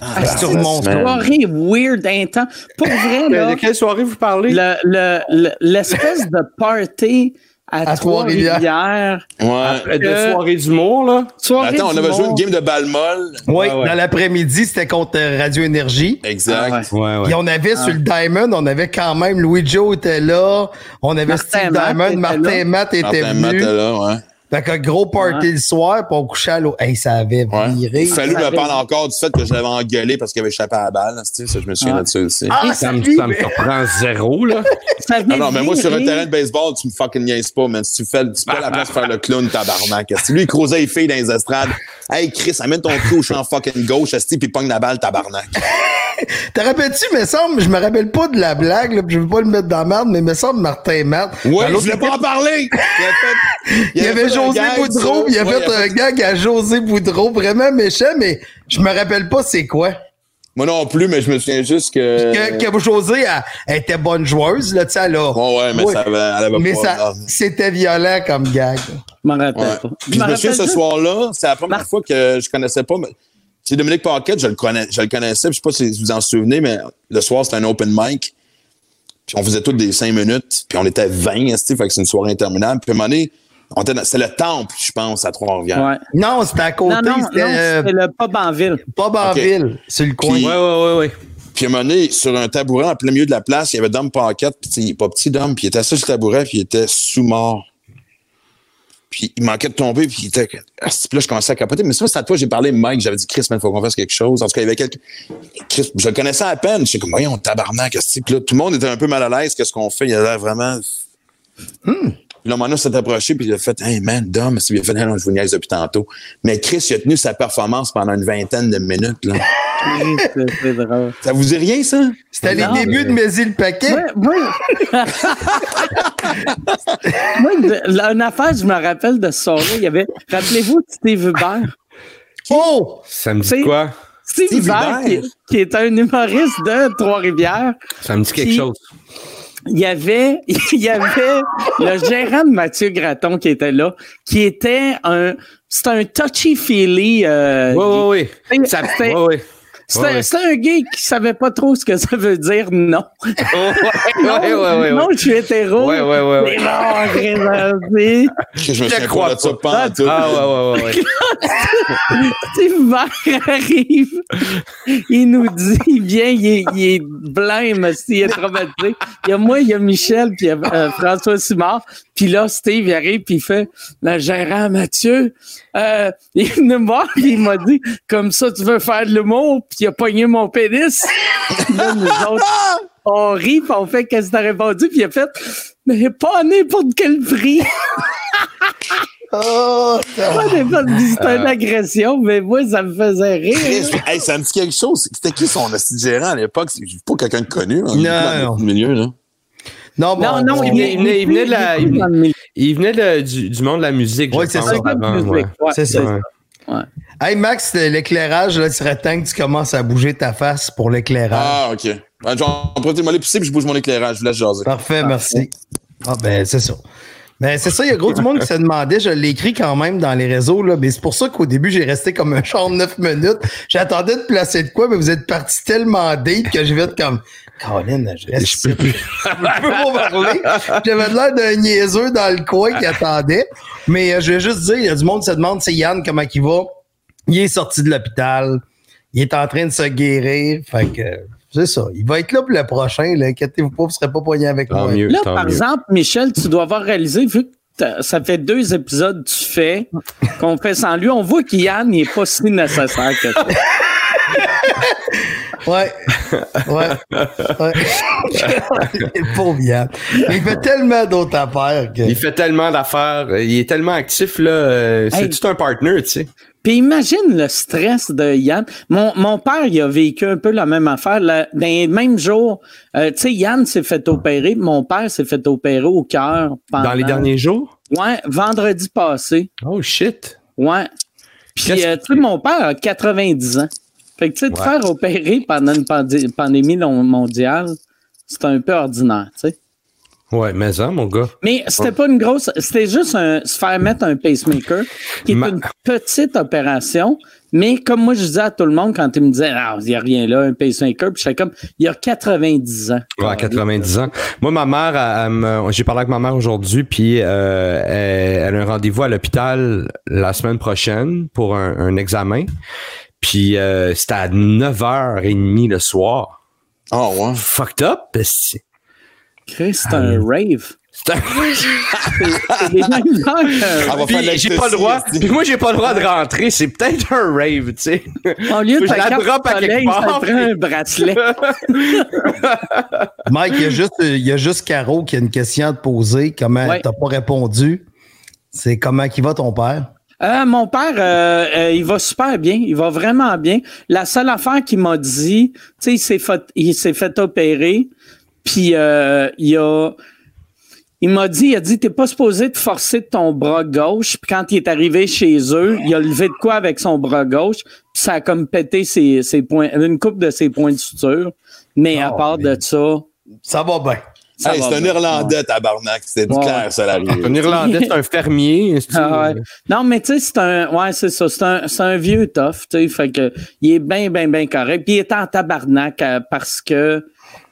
Ah, remontes. man. Soirée weird, intense. Pour vrai, là, de quelle soirée vous parlez? le- le- le- l'espèce de party à, À Trois-Rivières. Trois-Rivières. Ouais. Après deux Euh, soirées d'humour, là. Soirée Attends, on avait joué une game de balle molle. Oui, Ouais, ouais. dans l'après-midi, c'était contre euh, Radio Énergie. Exact. Ah ouais. Ouais, Et on avait sur le Diamond, on avait quand même Louis Joe était là, on avait Martin Steve Matt Diamond, était Martin là. Matt était Martin Matt venu. est là, ouais. Fait que gros party Ouais. le soir, puis on couchait à l'eau. Hey, ça avait Ouais. viré. Fallu ça me parle encore du fait que je l'avais engueulé parce qu'il avait échappé à la balle. Ça, je me souviens Ouais. de ça aussi. Ah, Ça me, ça me mais- surprend zéro, là. Ça Ah non, mais moi, sur un terrain de baseball, tu me fucking niaises pas, man. Si tu fais, tu fais la place pour faire le clown, tabarnak. Si lui, il croisait les filles dans les estrades. Hey, Chris, amène ton cul au champ fucking gauche, esti, puis pogne la balle, tabarnak. Te rappelles-tu, me semble, je me rappelle pas de la blague, là, puis je veux pas le mettre dans la merde, mais me semble Martin Matt. Ouais, je voulais pas en parler. Il, avait un José Boudreau, il a fait un gag à José Boudreau, vraiment méchant, mais je me rappelle pas c'est quoi. Moi non plus, mais je me souviens juste que. Que, que José, elle, elle était bonne joueuse, là, tu sais, là. Ouais, ouais, mais Ouais. ça avait, elle avait Mais pas. ça, c'était violent comme gag. Je m'en rappelle Ouais. pas. Puis je me souviens, ce soir-là, c'est la première Mar- fois que je connaissais pas. mais- Tu sais, Dominique Paquette, je le, connais, je le connaissais. puis Je sais pas si vous en souvenez, mais le soir, c'était un open mic. Puis on faisait toutes des cinq minutes. Puis on était 20, esti, fait que c'est une soirée interminable. Puis à un moment donné, c'était le temple, je pense, à Trois-Rivières. Ouais. Non, c'était à côté, Non, non, non, c'était euh, le pub en ville. En sur le coin. Ouais, ouais, ouais. Puis à un moment donné, sur un tabouret, en plein milieu de la place, il y avait Dom Paquette, est pas petit Dom, puis il était assis sur le tabouret, puis il était sous-mort. Puis il manquait de tomber, puis il était... Ah, Puis là, je commençais à capoter. Mais ça, c'est à toi, j'ai parlé Mike, j'avais dit, Chris, il faut qu'on fasse quelque chose. En tout cas, il y avait quelques... Chris, je le connaissais à peine. Je suis comme, voyons, tabarnak, là, tout le monde était un peu mal à l'aise. Qu'est-ce qu'on fait? Il a l'air vraiment... Puis là, Mano s'est approché, puis il a fait, hey man, Dom, il a fait, non, je vous niaise depuis tantôt. Mais Chris, il a tenu sa performance pendant une vingtaine de minutes, là. Oui, c'est- drôle. Ça vous dit rien, ça? C'était les Non, débuts de Mézy le paquet. Ouais, moi, moi, une affaire, je me rappelle de ce soir-là, il y avait, rappelez-vous de Steve Hubert? Oh! Ça me dit quoi? Steve, Steve Hubert, qui, est un humoriste de Trois-Rivières. Ça me dit quelque chose. Il y avait, il y avait le gérant de Mathieu Graton qui était là, qui était un, c'était un touchy-feely, euh, Ouais, ouais, ouais. C'était- Ça, ouais, ouais. C'était Ouais, un gay qui savait pas trop ce que ça veut dire non. Ouais, ouais, ouais, ouais. non, je suis hétéro. Ouais, ouais, ouais, ouais. Mais non, réservé. Je me crois pas ça, pas. en tout. Ah, ouais, ouais, ouais, ouais. Steve arrive. Il nous dit, il vient, il est, il est blême, il est traumatisé. Il y a moi, il y a Michel, puis il y a euh, François Simard. Puis là, Steve, il arrive, puis il fait, le gérant Mathieu, euh, il est venu me voir, puis il m'a dit, comme ça, tu veux faire de l'humour, puis il a pogné mon pénis? Puis là, nous autres, on rit, puis on fait qu'est-ce que t'as répondu, puis il a fait, mais pas à n'importe quel prix. Oh! C'était une agression, mais moi, ça me faisait rire. Hey, ça me dit quelque chose. C'était qui son assistant gérant à l'époque? C'est pas quelqu'un de connu. Hein, Non, dans non. le milieu, là. Non, bon, Non, non, on- il venait- il venait- il venait de la- il venait-. Il de- du, du monde de la musique. C'est ça. ouais, C'est ça. Ouais. Hey Max, l'éclairage, là, il serait temps que tu commences à bouger ta face pour l'éclairage. Ah, OK. Ben, on pourrait moi puis je bouge mon éclairage. Je vous laisse jaser. Parfait, merci. Ah ben c'est ça. Ben c'est ça, il y a gros du monde qui se demandait, je l'ai écrit quand même dans les réseaux, là, mais c'est pour ça qu'au début, j'ai resté comme un char de 9 minutes. J'attendais de placer de quoi, mais vous êtes parti tellement deep que je vais être comme Colin, je reste Je peux plus. je peux pas parler. J'avais l'air d'un niaiseux dans le coin qui attendait. Mais euh, je vais juste dire, il y a du monde qui se demande, c'est Yann, comment il va? Il est sorti de l'hôpital. Il est en train de se guérir. Fait que, c'est ça. Il va être là pour le prochain. Inquiétez-vous pas, vous ne serez pas poigné avec Tant moi. mieux. Là, par mieux. exemple, Michel, tu dois avoir réalisé, vu que ça fait deux épisodes que tu fais, qu'on fait sans lui, on voit qu'Yann n'est pas si nécessaire que ça. Ouais. Ouais. ouais. Pauvre Yann. Il fait tellement d'autres affaires que. Il fait tellement d'affaires. Il est tellement actif, là. euh, C'est Hey. tout un partner, tu sais? Puis imagine le stress de Yann. Mon, mon père, il a vécu un peu la même affaire. dans les mêmes jours, euh, tu sais, Yann s'est fait opérer. Mon père s'est fait opérer au cœur. pendant- Dans les derniers jours? Ouais, vendredi passé. Oh, shit. Ouais. Puis, euh, tu sais, mon père a 90 ans. Fait que, tu sais, de Ouais. faire opérer pendant une pandé- pandémie mondiale, c'est un peu ordinaire, tu sais. Ouais, mais ça, mon gars. Mais c'était pas une grosse, c'était juste un, se faire mettre un pacemaker, qui est Ma- une petite opération, Mais comme moi, je disais à tout le monde quand il me disait, ah, il n'y a rien là, un pacemaker, puis j'étais comme, il y a 90 ans. Ouais, 90 ans. Moi, ma mère, j'ai parlé avec ma mère aujourd'hui, puis euh, elle, elle a un rendez-vous à l'hôpital la semaine prochaine pour un, un examen. Puis euh, c'était à 9h30 le soir. Ah, ouais. Fucked up. Chris, c'est un rave. C'est un- que- Ah, va Puis j'ai pas le droit. Puis moi, j'ai pas le droit de rentrer. C'est peut-être un rave, tu sais. Au lieu de la drop à quelque part, prend un bracelet. Mike, il y a juste, il y a juste Caro qui a une question à te poser. Comment Ouais. t'as pas répondu? C'est comment qui va ton père? Euh, mon père, euh, euh, il va super bien. Il va vraiment bien. La seule affaire qu'il m'a dit, tu sais, il s'est fait, il s'est fait opérer. Puis euh, il a, il m'a dit, il a dit, t'es pas supposé te forcer de ton bras gauche. Puis quand il est arrivé chez eux, il a levé de quoi avec son bras gauche. Puis ça a comme pété ses, ses points, une coupe de ses points de suture. Mais à Oh, part de ça, Ça va bien. Hey, c'est un bien. Irlandais, tabarnak. C'était Ouais. clair, ça, l'arrivée. Un Irlandais, c'est un fermier. Ah ouais. Non, mais tu sais, c'est un. Ouais, c'est ça. C'est un, c'est un vieux tough, tu sais. Fait que il est bien, bien, bien correct. Puis il est en tabarnak euh, parce que.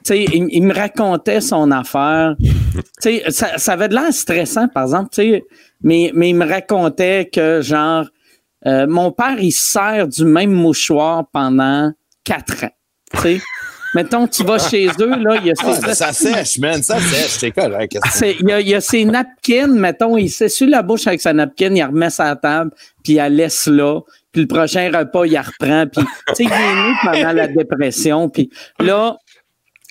Tu sais, il, il me racontait son affaire. tu sais, ça, ça avait de l'air stressant, par exemple, tu sais. Mais, mais il me racontait que, genre, euh, mon père, il se sert du même mouchoir pendant quatre ans. Tu sais. Mettons, tu vas chez eux, là, il y a Ah, ça sèche, man. Ça sèche. C'est correct. Il y, a, il y a ses napkins, mettons, il s'essuie la bouche avec sa napkin, il remet la table, puis il la laisse là. Puis le prochain repas, il la reprend. Puis, tu sais, il est né pendant la dépression. Puis là,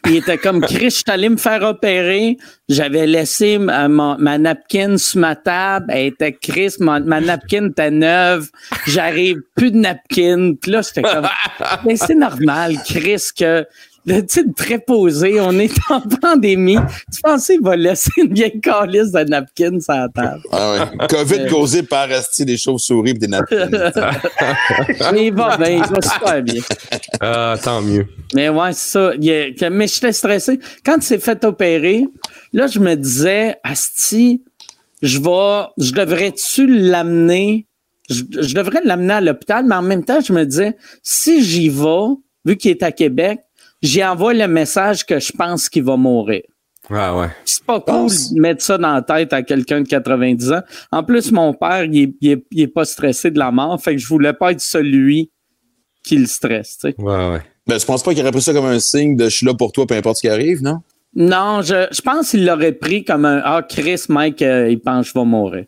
il était comme Chris, je suis allé me faire opérer. J'avais laissé ma, ma, ma napkin sur ma table. Elle était Chris, ma, ma napkin était neuve. J'arrive plus de napkin. Puis là, j'étais comme, mais c'est normal, Chris, que le titre très posé, on est en pandémie. Tu pensais qu'il va laisser une vieille calice de napkin sur la table? Ah ouais. COVID causé par esti, des chauves-souris et des napkins. Mais il va bien, il va super bien. Ah, tant mieux. Mais ouais, c'est ça. Il est- que- mais j'étais stressé. Quand il s'est fait opérer, là, je me disais, Asti, je vais, je devrais-tu l'amener? Je, je devrais l'amener à l'hôpital, mais en même temps, je me disais, si j'y vais, vu qu'il est à Québec, j'y envoie le message que je pense qu'il va mourir. Ah ouais. C'est pas cool de mettre ça dans la tête à quelqu'un de 90 ans. En plus, mon père, il est, il est- il est pas stressé de la mort, fait que je voulais pas être celui qui le stresse, tu sais. Ouais, ouais. Ben, je pense pas qu'il aurait pris ça comme un signe de je suis là pour toi, peu importe ce qui arrive, non? Non, je, je pense qu'il l'aurait pris comme un Ah, Chris, Mike, euh, il pense que je vais mourir.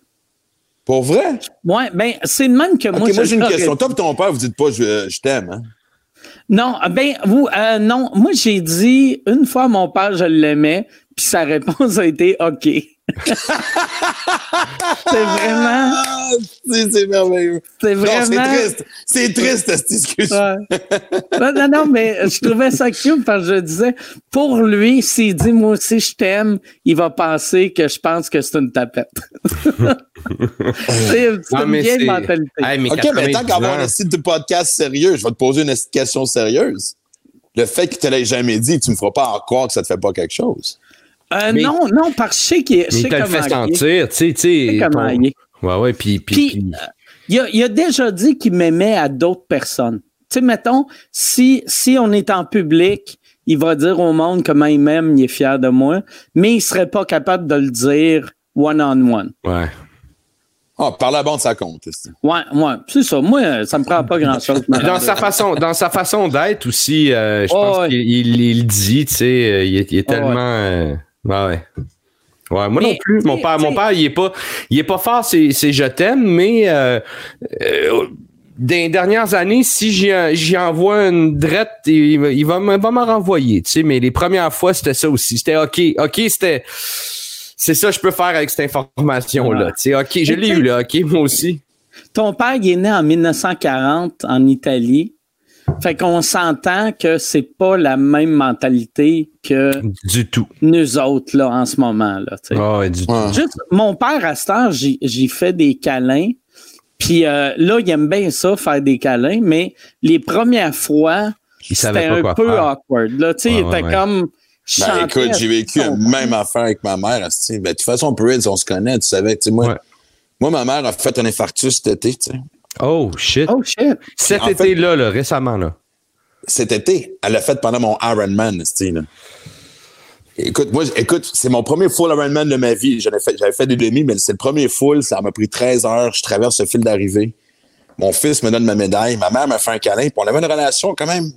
Pour vrai? Ouais, ben, c'est le même que Ok, moi. moi, je j'ai une question. Toi et ton père, vous dites pas je, je t'aime, hein? Non, ben, vous, euh, non, moi, j'ai dit une fois mon père, je l'aimais, puis sa réponse a été OK. c'est vraiment, Ah, c'est c'est merveilleux. c'est Non, vraiment. c'est triste. C'est triste, cette. Ouais. non, non, non, mais je trouvais ça cute parce que je disais, pour lui, s'il dit moi aussi je t'aime, il va penser que je pense que c'est une tapette. c'est c'est une vieille c'est- mentalité. Hey, mais OK, mais 90 tant qu'avoir un site de podcast sérieux, je vais te poser une question sérieuse. Le fait qu'il te l'ait jamais dit, tu me feras pas en croire que ça te fait pas quelque chose. Euh, mais- non, non, parce que je sais qu'il est- il te le comment fait sentir, tu sais, tu comment il est. Ouais, ouais, puis... puis, Puis, puis- euh, il a, il a déjà dit qu'il m'aimait à d'autres personnes. Tu sais, mettons, si, si on est en public, il va dire au monde comment il m'aime, il est fier de moi, mais il serait pas capable de le dire one-on-one. Ouais. Ah, par la bande, ça compte. Ouais, ouais, c'est ça. Moi, ça me prend pas grand-chose. Dans sa façon, dans sa façon d'être aussi, euh, je Oh, pense ouais. qu'il il, il dit, tu sais, il, est- il est Oh, ouais. tellement. euh, ouais, ouais. Ouais, moi Mais- non plus. Mon père, mon père, il est pas, il est pas fort, c'est, c'est je t'aime, mais euh, euh, dans les dernières années, si j'y, j'y envoie une drette, il, va- il va, me- va m'en renvoyer, tu sais. Mais les premières fois, c'était ça aussi. C'était ok, ok, c'était. C'est ça que je peux faire avec cette information-là. Ouais. Tu sais, ok, je l'ai eu là, ok, moi aussi. Ton père, il est né en 1940 en Italie. Fait qu'on s'entend que c'est pas la même mentalité que Du tout. nous autres, là, en ce moment, là. Ah ouais, du tout. Juste, mon père, à cette heure, j'y fais des câlins. Puis euh, là, il aime bien ça, faire des câlins, mais les premières fois, c'était un peu faire. awkward. Là, tu sais, Ouais, il ouais, était ouais. comme... Ben, écoute, j'ai vécu la même affaire avec ma mère. Ben, de toute façon, Prince, on se connaît, tu savais. Moi, Ouais. moi, ma mère a fait un infarctus cet été. tu sais. Oh, shit. Oh shit. Cet été-là, là, récemment, là. cet été. Elle l'a fait pendant mon Ironman, là. Écoute, moi, écoute, c'est mon premier full Ironman de ma vie. J'en ai fait, j'avais fait des demi, mais c'est le premier full. Ça m'a pris 13 heures. Je traverse le fil d'arrivée. Mon fils me donne ma médaille. Ma mère m'a fait un câlin. Puis on avait une relation quand même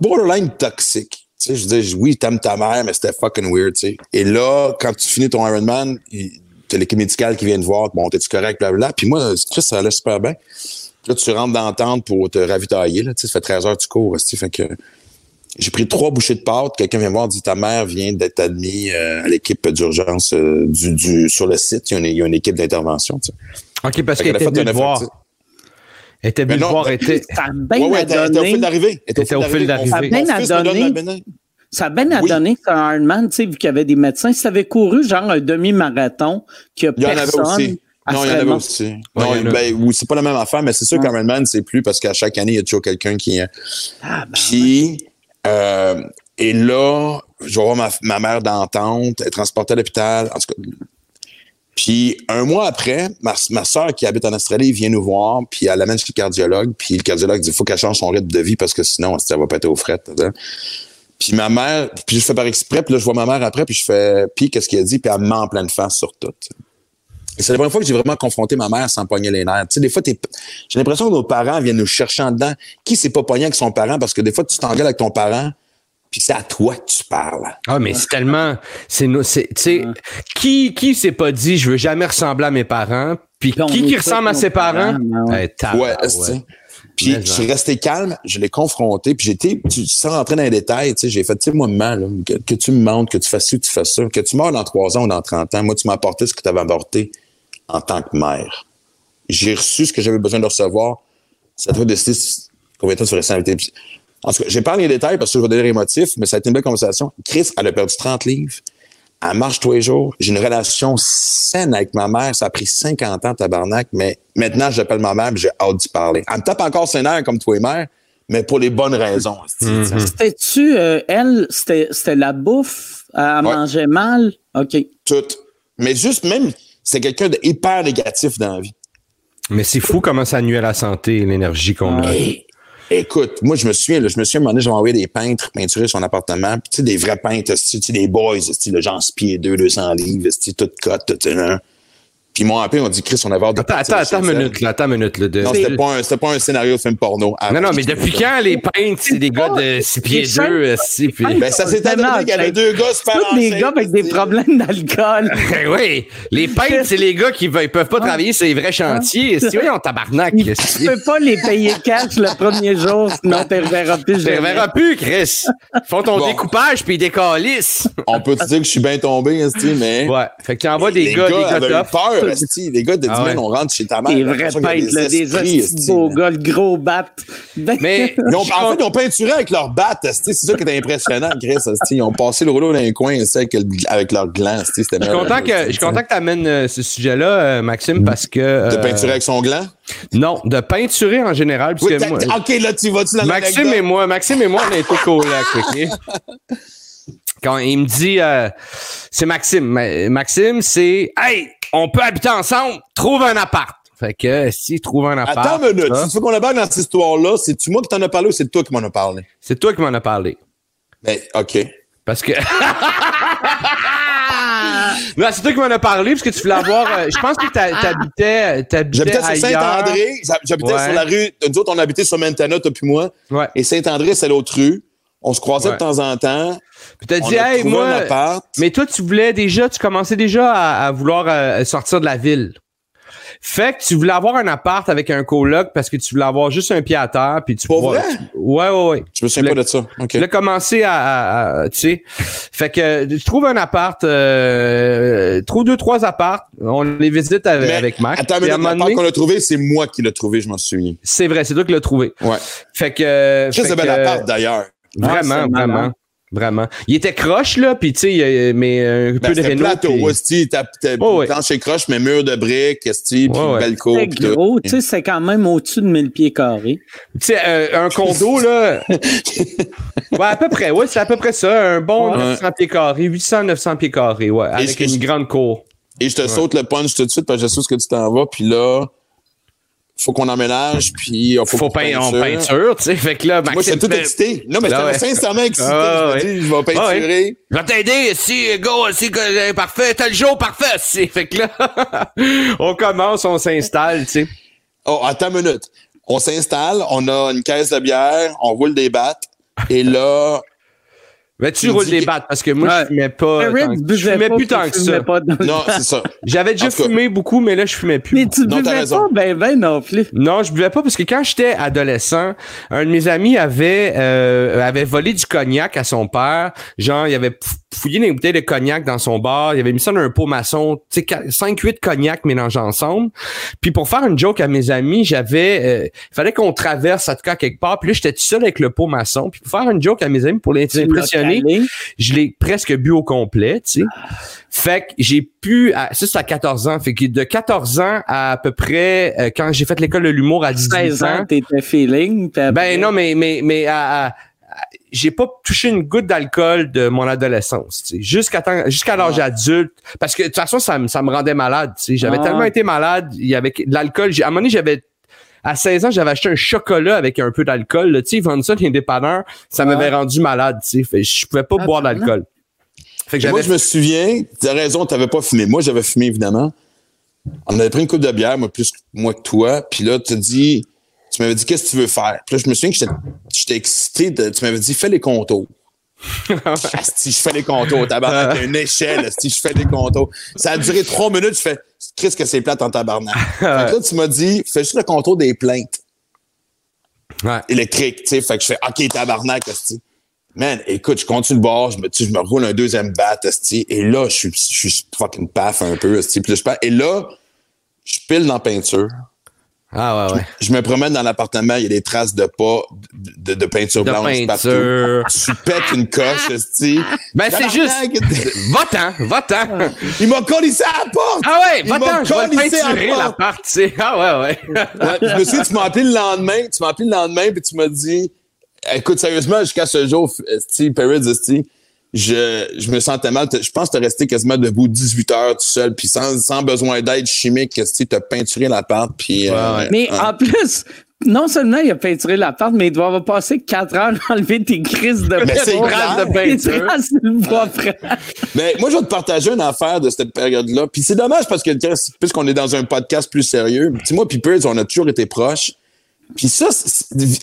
borderline toxique. Tu sais, je disais, oui, t'aimes ta mère, mais c'était fucking weird, tu sais. Et là, quand tu finis ton Ironman, il- t'as l'équipe médicale qui vient te voir. Bon, t'es-tu correct, blablabla. Puis moi, Chris, ça allait super bien. Puis là, tu rentres dans la tente pour te ravitailler, là. Tu sais, ça fait 13 heures que tu cours. Fait que j'ai pris trois bouchées de pâte. Quelqu'un vient me voir, dit ta mère vient d'être admise euh, à l'équipe d'urgence euh, du, du sur le site. Il y a une, il y a une équipe d'intervention. Tu sais. OK, parce qu'elle a était venue te voir. Elle était venue voir. était- Ça a bien Ouais, ouais, à elle était- elle était au fil d'arrivée. Elle était au fil d'arrivée. Ça a bien Mon à fils me donne donner. Ça a bien à Oui. donner que c'est un Ironman, tu sais, vu qu'il y avait des médecins. Si tu avais couru genre un demi-marathon, qu'il Il n'y y a en avait personne. aussi. Non, il y en avait aussi. Ouais, non, il y en a. ben, oui, c'est pas la même affaire, mais c'est sûr qu'Ironman, c'est plus parce qu'à chaque année, il y a toujours quelqu'un qui. euh, Ah, ben, Puis, euh, et là, je vais voir ma, ma mère d'entente, elle est transportée à l'hôpital. En tout cas. Puis, un mois après, ma, ma soeur qui habite en Australie vient nous voir, puis elle amène chez le cardiologue, puis le cardiologue dit il faut qu'elle change son rythme de vie parce que sinon, elle va péter aux frettes. Hein. Puis ma mère, puis je fais par exprès, puis là, je vois ma mère après, puis je fais, puis qu'est-ce qu'il a dit, puis elle me ment en pleine face sur tout. Et c'est la première fois que j'ai vraiment confronté ma mère sans pogner les nerfs. Tu sais, des fois, t'es- j'ai l'impression que nos parents viennent nous chercher en dedans. Qui s'est pas pogné avec son parent? Parce que des fois, tu t'engueules avec ton parent, puis c'est à toi que tu parles. Ah, mais c'est tellement. C'est, no- c'est, tu sais, qui, qui s'est pas dit, je veux jamais ressembler à mes parents? Puis qui, qui ressemble à ses parents? parents, ouais. Eh. Ouais, Puis je suis resté calme, je l'ai confronté, puis j'étais, sans rentrer dans les détails, tu sais, j'ai fait, tu sais, moi, là, que, que tu me montres, que tu fasses ci ou tu fasses ça, que tu meurs dans 3 ans ou dans 30 ans, moi, tu m'as apporté ce que tu avais apporté en tant que mère. J'ai reçu ce que j'avais besoin de recevoir. Ça te fait décider si- combien de temps tu vas rester invité. En tout cas, j'ai pas les détails parce que je vais donner émotif, mais ça a été une belle conversation. Chris, elle a perdu 30 livres. Elle marche tous les jours. J'ai une relation saine avec ma mère. Ça a pris 50 ans, tabarnak, mais maintenant, j'appelle ma mère et j'ai hâte d'y parler. Elle me tape encore ses nerfs comme toi et mère, mais pour les bonnes raisons. esti, C'était-tu, euh, elle, c'était c'était la bouffe? Elle Ouais. mangeait mal? OK. Tout. Mais juste même, c'est quelqu'un de hyper négatif dans la vie. Mais c'est fou comment ça nuit à la santé, l'énergie qu'on a. Hey, écoute, moi, je me souviens, là, je me souviens, à un moment donné, j'avais envoyé des peintres peinturer son appartement. Puis, tu sais, des vrais peintres, tu sais, des boys, esti, le genre pieds 2, 200 livres, esti, tout cote, tout, tu sais, là. Puis, ils m'ont appelé, on dit, Chris, on avait hâte de Attends, attends, attends une minute, là, attends une minute, là. de- Non, c'était pas, un, c'était pas un scénario de film porno. Ah, Non, non, mais depuis quand les peintres, c'est des gars de 6 pieds Les cinq- 2, si, puis... Ben, ça s'est Tellement donné qu'il y avait deux gars super Tous les enceintes, gars avec des problèmes d'alcool. Ben oui, les peintres, c'est les gars qui veulent- peuvent pas travailler sur les vrais chantiers. Si oui, on tabarnak. Tu peux pas les payer cash le premier jour, sinon tu ne reverras plus Tu reverras plus, Chris. Ils font ton découpage puis ils décalissent. On peut te dire que je suis bien tombé, esti, mais. Ouais. Fait que tu envoies des les gars, des gars esti. Les gars de Ah 10 ouais. on rentre chez ta mère. Des t'as vrais peintres, des esprits, hosties esti, beaux gars, le gros bat. Ben, Mais Ils ont, en fait, ils ont peinturé avec leur esti. c'est ça qui était impressionnant, Chris. Ils ont passé le rouleau dans les coins esti, avec, le- avec leur gland. je suis content que, je suis content que tu amènes ce sujet-là, euh, Maxime, parce que. De euh, peinturer avec son gland? Non, de peinturer en général. Parce Oui, que t'as- moi- OK, là, tu vas-tu dans Maxime et moi, Maxime et moi, on a été colocs, OK? Quand il me dit, euh, c'est Maxime. Ma- Maxime, c'est, hey, on peut habiter ensemble, trouve un appart. Fait que, si trouve un appart. Attends une minute. ça, veux qu'on embarque dans cette histoire-là, c'est-tu moi qui t'en as parlé ou c'est toi qui m'en as parlé? c'est toi qui m'en as parlé. Ben, OK. Parce que. non, c'est toi qui m'en as parlé, parce que tu voulais avoir. euh, je pense que t'a- t'habitais, t'habitais J'habitais sur. Saint-André. J'habitais Ouais. sur la rue. Nous autres, on habitait sur Montana, toi puis moi. Ouais. Et Saint-André, c'est l'autre rue. On se croisait Ouais. de temps en temps. Puis t'as dit, hey, moi. Mais toi, tu voulais déjà, tu commençais déjà à, à vouloir euh, sortir de la ville. Fait que tu voulais avoir un appart avec un coloc parce que tu voulais avoir juste un pied à terre. Puis tu Pour pourrais- vrai? tu- Ouais, ouais, ouais. Je me souviens pas de ça. OK. Tu l'as commencé à, à- à- tu sais. Fait que tu trouves un appart, euh, trouve deux, trois apparts. On les visite avec, avec Mac. Attends, mais l'appart qu'on a trouvé, c'est moi qui l'ai trouvé, je m'en souviens. C'est vrai, c'est toi qui l'as trouvé. Ouais. Fait que. De bel appart, d'ailleurs. Vraiment, Ah, vraiment. Vraiment. Il était croche, là, puis tu sais, il y a- mais un Ben, peu de c'était réno. plateau, puis- esti, t'as t'as- Oh, ouais. plancher croche, mais mur de briques, esti, puis Ouais, ouais. belle cour, c'est gros, tu sais, c'est quand même au-dessus de 1000 pieds carrés. Tu sais, euh, un condo, là. ouais, à peu près, ouais, c'est à peu près ça. Un bon Ouais. 900 pieds carrés, 800, 900 pieds carrés, ouais, avec ce que une je- grande cour. Et je te saute le punch tout de suite parce que je sais où ce que tu t'en vas. Puis là, faut qu'on emménage, puis il faut, Faut peindre en peinture. tu sais. Fait que là, Moi, Maxime j'étais tout excité. Non, mais Ah j'étais sincèrement excité. Ah je me dis, je vais Ah peinturer. Je vais t'aider, si, go, si, que- parfait, t'as le jour, parfait, si. Fait que là, on commence, on s'installe, tu sais. Oh, attends une minute. On s'installe, on a une caisse de bière, on roule des battes, et là, Mais tu battes parce que moi, Ouais. je fumais pas. Eric tant que- je fumais pas, plus tant que ça. pas dans le non, c'est ça. J'avais déjà fumé beaucoup, mais là, je fumais plus. Mais tu Non, buvais pas ben ben non plus. Non, je buvais pas parce que quand j'étais adolescent, un de mes amis avait euh, avait volé du cognac à son père. Genre, il avait fouillé des bouteilles de cognac dans son bar. Il avait mis ça dans un pot maçon. Tu sais, 5-8 cognacs mélangés ensemble. Puis pour faire une joke à mes amis, j'avais... euh, il fallait qu'on traverse, en tout cas, quelque part. Puis là, j'étais tout seul avec le pot maçon. Puis pour faire une joke à mes amis, pour les impressionner, je l'ai presque bu au complet, tu sais. Fait que j'ai pu, à, ça c'est à 14 ans, fait que de 14 ans à à peu près, euh, quand j'ai fait l'école de l'humour à 18 16 ans, ans, t'étais feeling. après- ben non, mais, mais, mais à- à- à- j'ai pas touché une goutte d'alcool de mon adolescence, tu sais, jusqu'à temps- jusqu'à l'âge adulte, parce que de toute façon, ça, me- ça me rendait malade, tu sais. J'avais Ah. tellement été malade, il y avait de l'alcool, à un moment donné, j'avais à 16 ans, j'avais acheté un chocolat avec un peu d'alcool. Tu sais, ils vendent ça les dépanneurs. Ça Ouais. m'avait rendu malade. Tu sais. Je pouvais pas Ah, boire d'alcool. Fait que Moi, je me souviens, tu as raison, tu n'avais pas fumé. Moi, j'avais fumé, évidemment. On avait pris une coupe de bière, moi, plus que moi que toi. Puis là, tu dit, tu m'avais dit, qu'est-ce que tu veux faire? Puis là, je me souviens que j'étais- excité. de- tu m'avais dit, fais les contours. Asti, je fais les contours. Tabarnak, a une échelle. Asti, je fais des contours. Ça a duré trois minutes. Je fais, qu'est-ce que c'est plate en tabarnak? fait que là, tu m'as dit, fais juste le contour des plaintes Ouais. Tu sais, fait que je fais, OK, tabarnak. Man, écoute, je continue de boire, je me, je me roule un deuxième bat, et là, je suis, je suis fucking paf un peu, puis là, je et là, je pile dans la peinture. Ah ouais, ouais. Je me promène dans l'appartement, il y a des traces de pas, de, de peinture De blanche partout. peinture. Tu pètes une coche, esti. Ben, c'est Tabarnak! Va-t'en, va-t'en. Il m'a collé ça à la porte! Ah ouais, Il m'a va-t'en, je vais collissé à la peinturer porte. l'appart, tu sais. Ah ouais, ouais. Ouais, je me souviens, tu m'as appelé le lendemain, tu m'as appelé le lendemain, puis tu m'as dit, écoute, sérieusement, jusqu'à ce jour, Steve Perez, esti, je, je me sentais mal. Je pense que t'as resté quasiment debout 18 heures tout seul, puis sans, sans besoin d'aide chimique, esti, t'as peinturé l'appart, puis... euh. Mais en plus, non seulement il a peinturé l'appart, mais il doit avoir passé 4 heures à enlever tes crises de Mais de peinture. Mais moi, je vais te partager une affaire de cette période-là. Puis c'est dommage parce que puisqu'on est dans un podcast plus sérieux, tu sais, moi puis on a toujours été proches. Puis ça,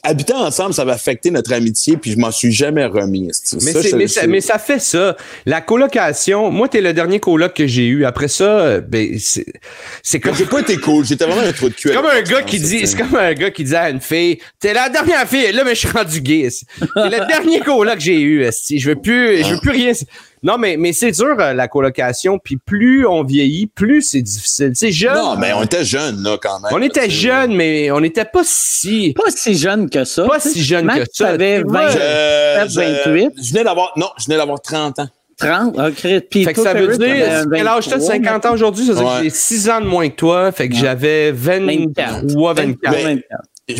habiter ensemble, ça va affecter notre amitié, puis je m'en suis jamais remis. Mais, Ça, je- mais, ça, mais ça fait ça. La colocation, moi, t'es le dernier coloc que j'ai eu. Après ça, ben, c'est, comme, j'ai pas été cool. J'étais vraiment un trou de cul. c'est comme un gars qui dit, c'est- c'est comme un gars qui dit à une fille, t'es la dernière fille, là, mais je suis rendu gay. C'est le dernier coloc que j'ai eu, esti. Je veux plus, je veux plus rien. Non, mais, mais c'est dur, euh, la colocation. Puis plus on vieillit, plus c'est difficile. C'est jeune. Non, mais on était jeunes, là, quand même. On était jeunes, mais on n'était pas si. Pas si jeune que ça. Pas si jeune que ça. vois, 20, Je, 28. je, je venais d'avoir, non, je venais d'avoir 30 ans. 30. ok. Puis Fait que ça veut dire, quel âge t'as, 23, 50 ans aujourd'hui? Ça veut dire Ouais. que j'ai 6 ans de moins que toi. Fait que j'avais 23, 24. Mais- 24.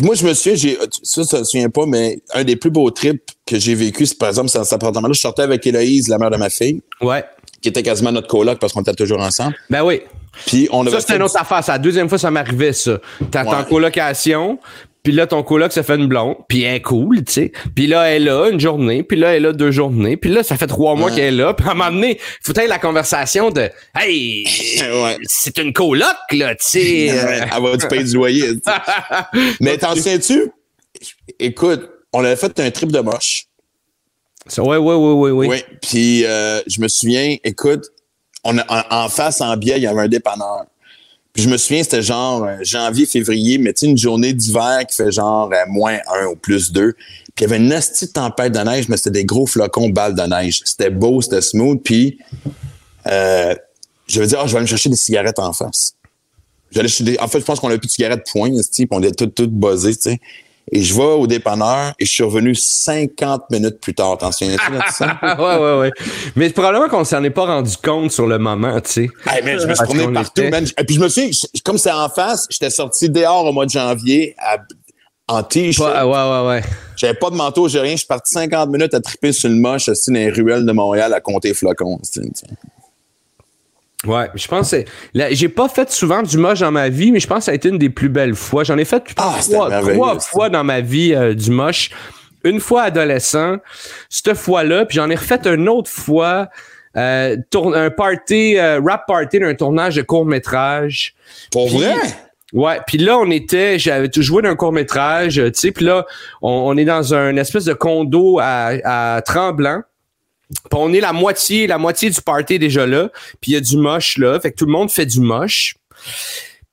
Moi, je me souviens, j'ai, ça, ça me souvient pas, mais un des plus beaux trips que j'ai vécu, c'est par exemple, c'est dans cet appartement-là. Je sortais avec Héloïse, la mère de ma fille, Ouais. qui était quasiment notre coloc parce qu'on était toujours ensemble. Ben oui. Puis on avait Ça, c'est fait une autre affaire. C'est la deuxième fois que ça m'arrivait, ça. T'es en Ouais. colocation, puis là, ton coloc se fait une blonde, puis elle est cool, tu sais. Puis là, elle est là une journée, puis là, elle est là deux journées, puis là, ça fait trois mois Ouais. qu'elle est là. Puis à un moment donné, faut être la conversation de « Hey, Ouais. c'est une coloc, là, tu sais. Elle va du payer du loyer. Mais t'en souviens-tu? Écoute, on avait fait un trip de moche. Ça, Ouais, ouais, ouais, ouais, ouais. Oui. Puis euh, je me souviens, écoute, on a, en, en face, en biais, il y avait un dépanneur. Puis je me souviens, c'était genre euh, janvier, février, mais tu une journée d'hiver qui fait genre euh, moins un ou plus deux. Puis il y avait une nasty tempête de neige, mais c'était des gros flocons balles de neige. C'était beau, c'était smooth. Puis euh, je veux dire, ah, je vais aller me chercher des cigarettes en face. J'allais en fait, je pense qu'on a plus de cigarettes point, puis on était toutes, toutes buzzées, tu sais. Et je vais au dépanneur et je suis revenu 50 minutes plus tard. T'en souviens-tu de ça? Ouais, ouais, ouais. Mais probablement qu'on s'en est pas rendu compte sur le moment, tu sais. Hey, man, je me suis promené partout, man. Et puis je me je- comme c'est en face, j'étais sorti dehors au mois de janvier à- en t-shirt. Ouais, ouais, ouais, ouais. J'avais pas de manteau, j'ai rien. Je suis parti 50 minutes à triper sur le moche, assis dans les ruelles de Montréal à compter flocons. tu sais. Ouais, je pense que j'ai pas fait souvent du moche dans ma vie, mais je pense que ça a été une des plus belles fois. J'en ai fait Ah, trois, trois fois dans ma vie euh, du moche. Une fois adolescent, cette fois-là, puis j'en ai refait une autre fois, euh, un party, euh, rap party d'un tournage de court métrage. Pour Puis- vrai? Ouais, puis là on était, j'avais tout joué d'un court métrage, tu sais, puis là on, on est dans un espèce de condo à, à Tremblant. On est la moitié, la moitié du party déjà là, puis il y a du moche là, fait que tout le monde fait du moche.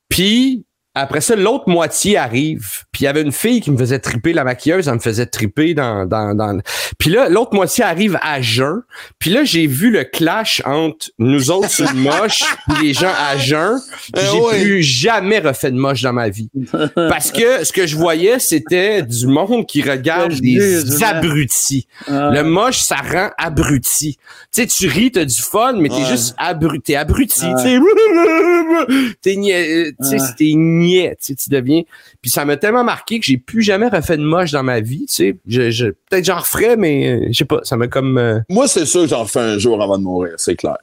Puis après ça, l'autre moitié arrive. Puis il y avait une fille qui me faisait triper, la maquilleuse, elle me faisait triper dans... dans, dans... Puis là, l'autre moitié arrive à jeun. Puis là, j'ai vu le clash entre nous autres sur le moche puis les gens à jeun. Eh j'ai ouais. plus jamais refait de moche dans ma vie. Parce que ce que je voyais, c'était du monde qui regarde des abrutis. Le moche, ça rend abruti. Tu sais, tu ris, t'as du fun, mais t'es Ouais. juste abruti. T'es abruti. T'es niais, tu sais, tu deviens. Puis ça m'a tellement marqué que j'ai plus jamais refait de moche dans ma vie, tu sais. Je, je, peut-être j'en referais, mais euh, je sais pas, ça m'a comme... euh, Moi, c'est sûr que j'en fais un jour avant de mourir, c'est clair.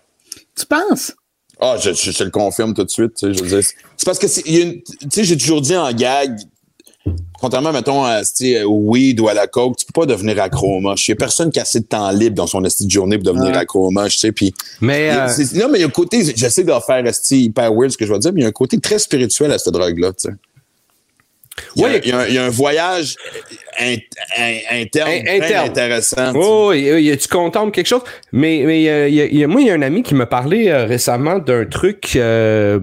Tu penses? Ah, je, je, je te le confirme tout de suite. tu sais, Je veux dire, c'est parce que tu sais, j'ai toujours dit en gag, contrairement, mettons, à, tu sais, au weed ou à la coke, tu peux pas devenir accro au moche. Il y a personne qui a assez de temps libre dans son esti de journée pour devenir Ouais. accro au moche, tu sais. Puis, Mais... il y a- euh, non, mais il y a un côté, j'essaie de faire esti hyper weird ce que je vais dire, mais il y a un côté très spirituel à cette drogue-là, tu sais. Il y, a, Ouais. il y a un- il y a un voyage in- in- interne, In- bien interne. intéressant. tu. Oh, oui, oui, tu contentes quelque chose? Mais, mais euh, il y a- il y a- moi, il y a un ami qui m'a parlé euh, récemment d'un truc. euh,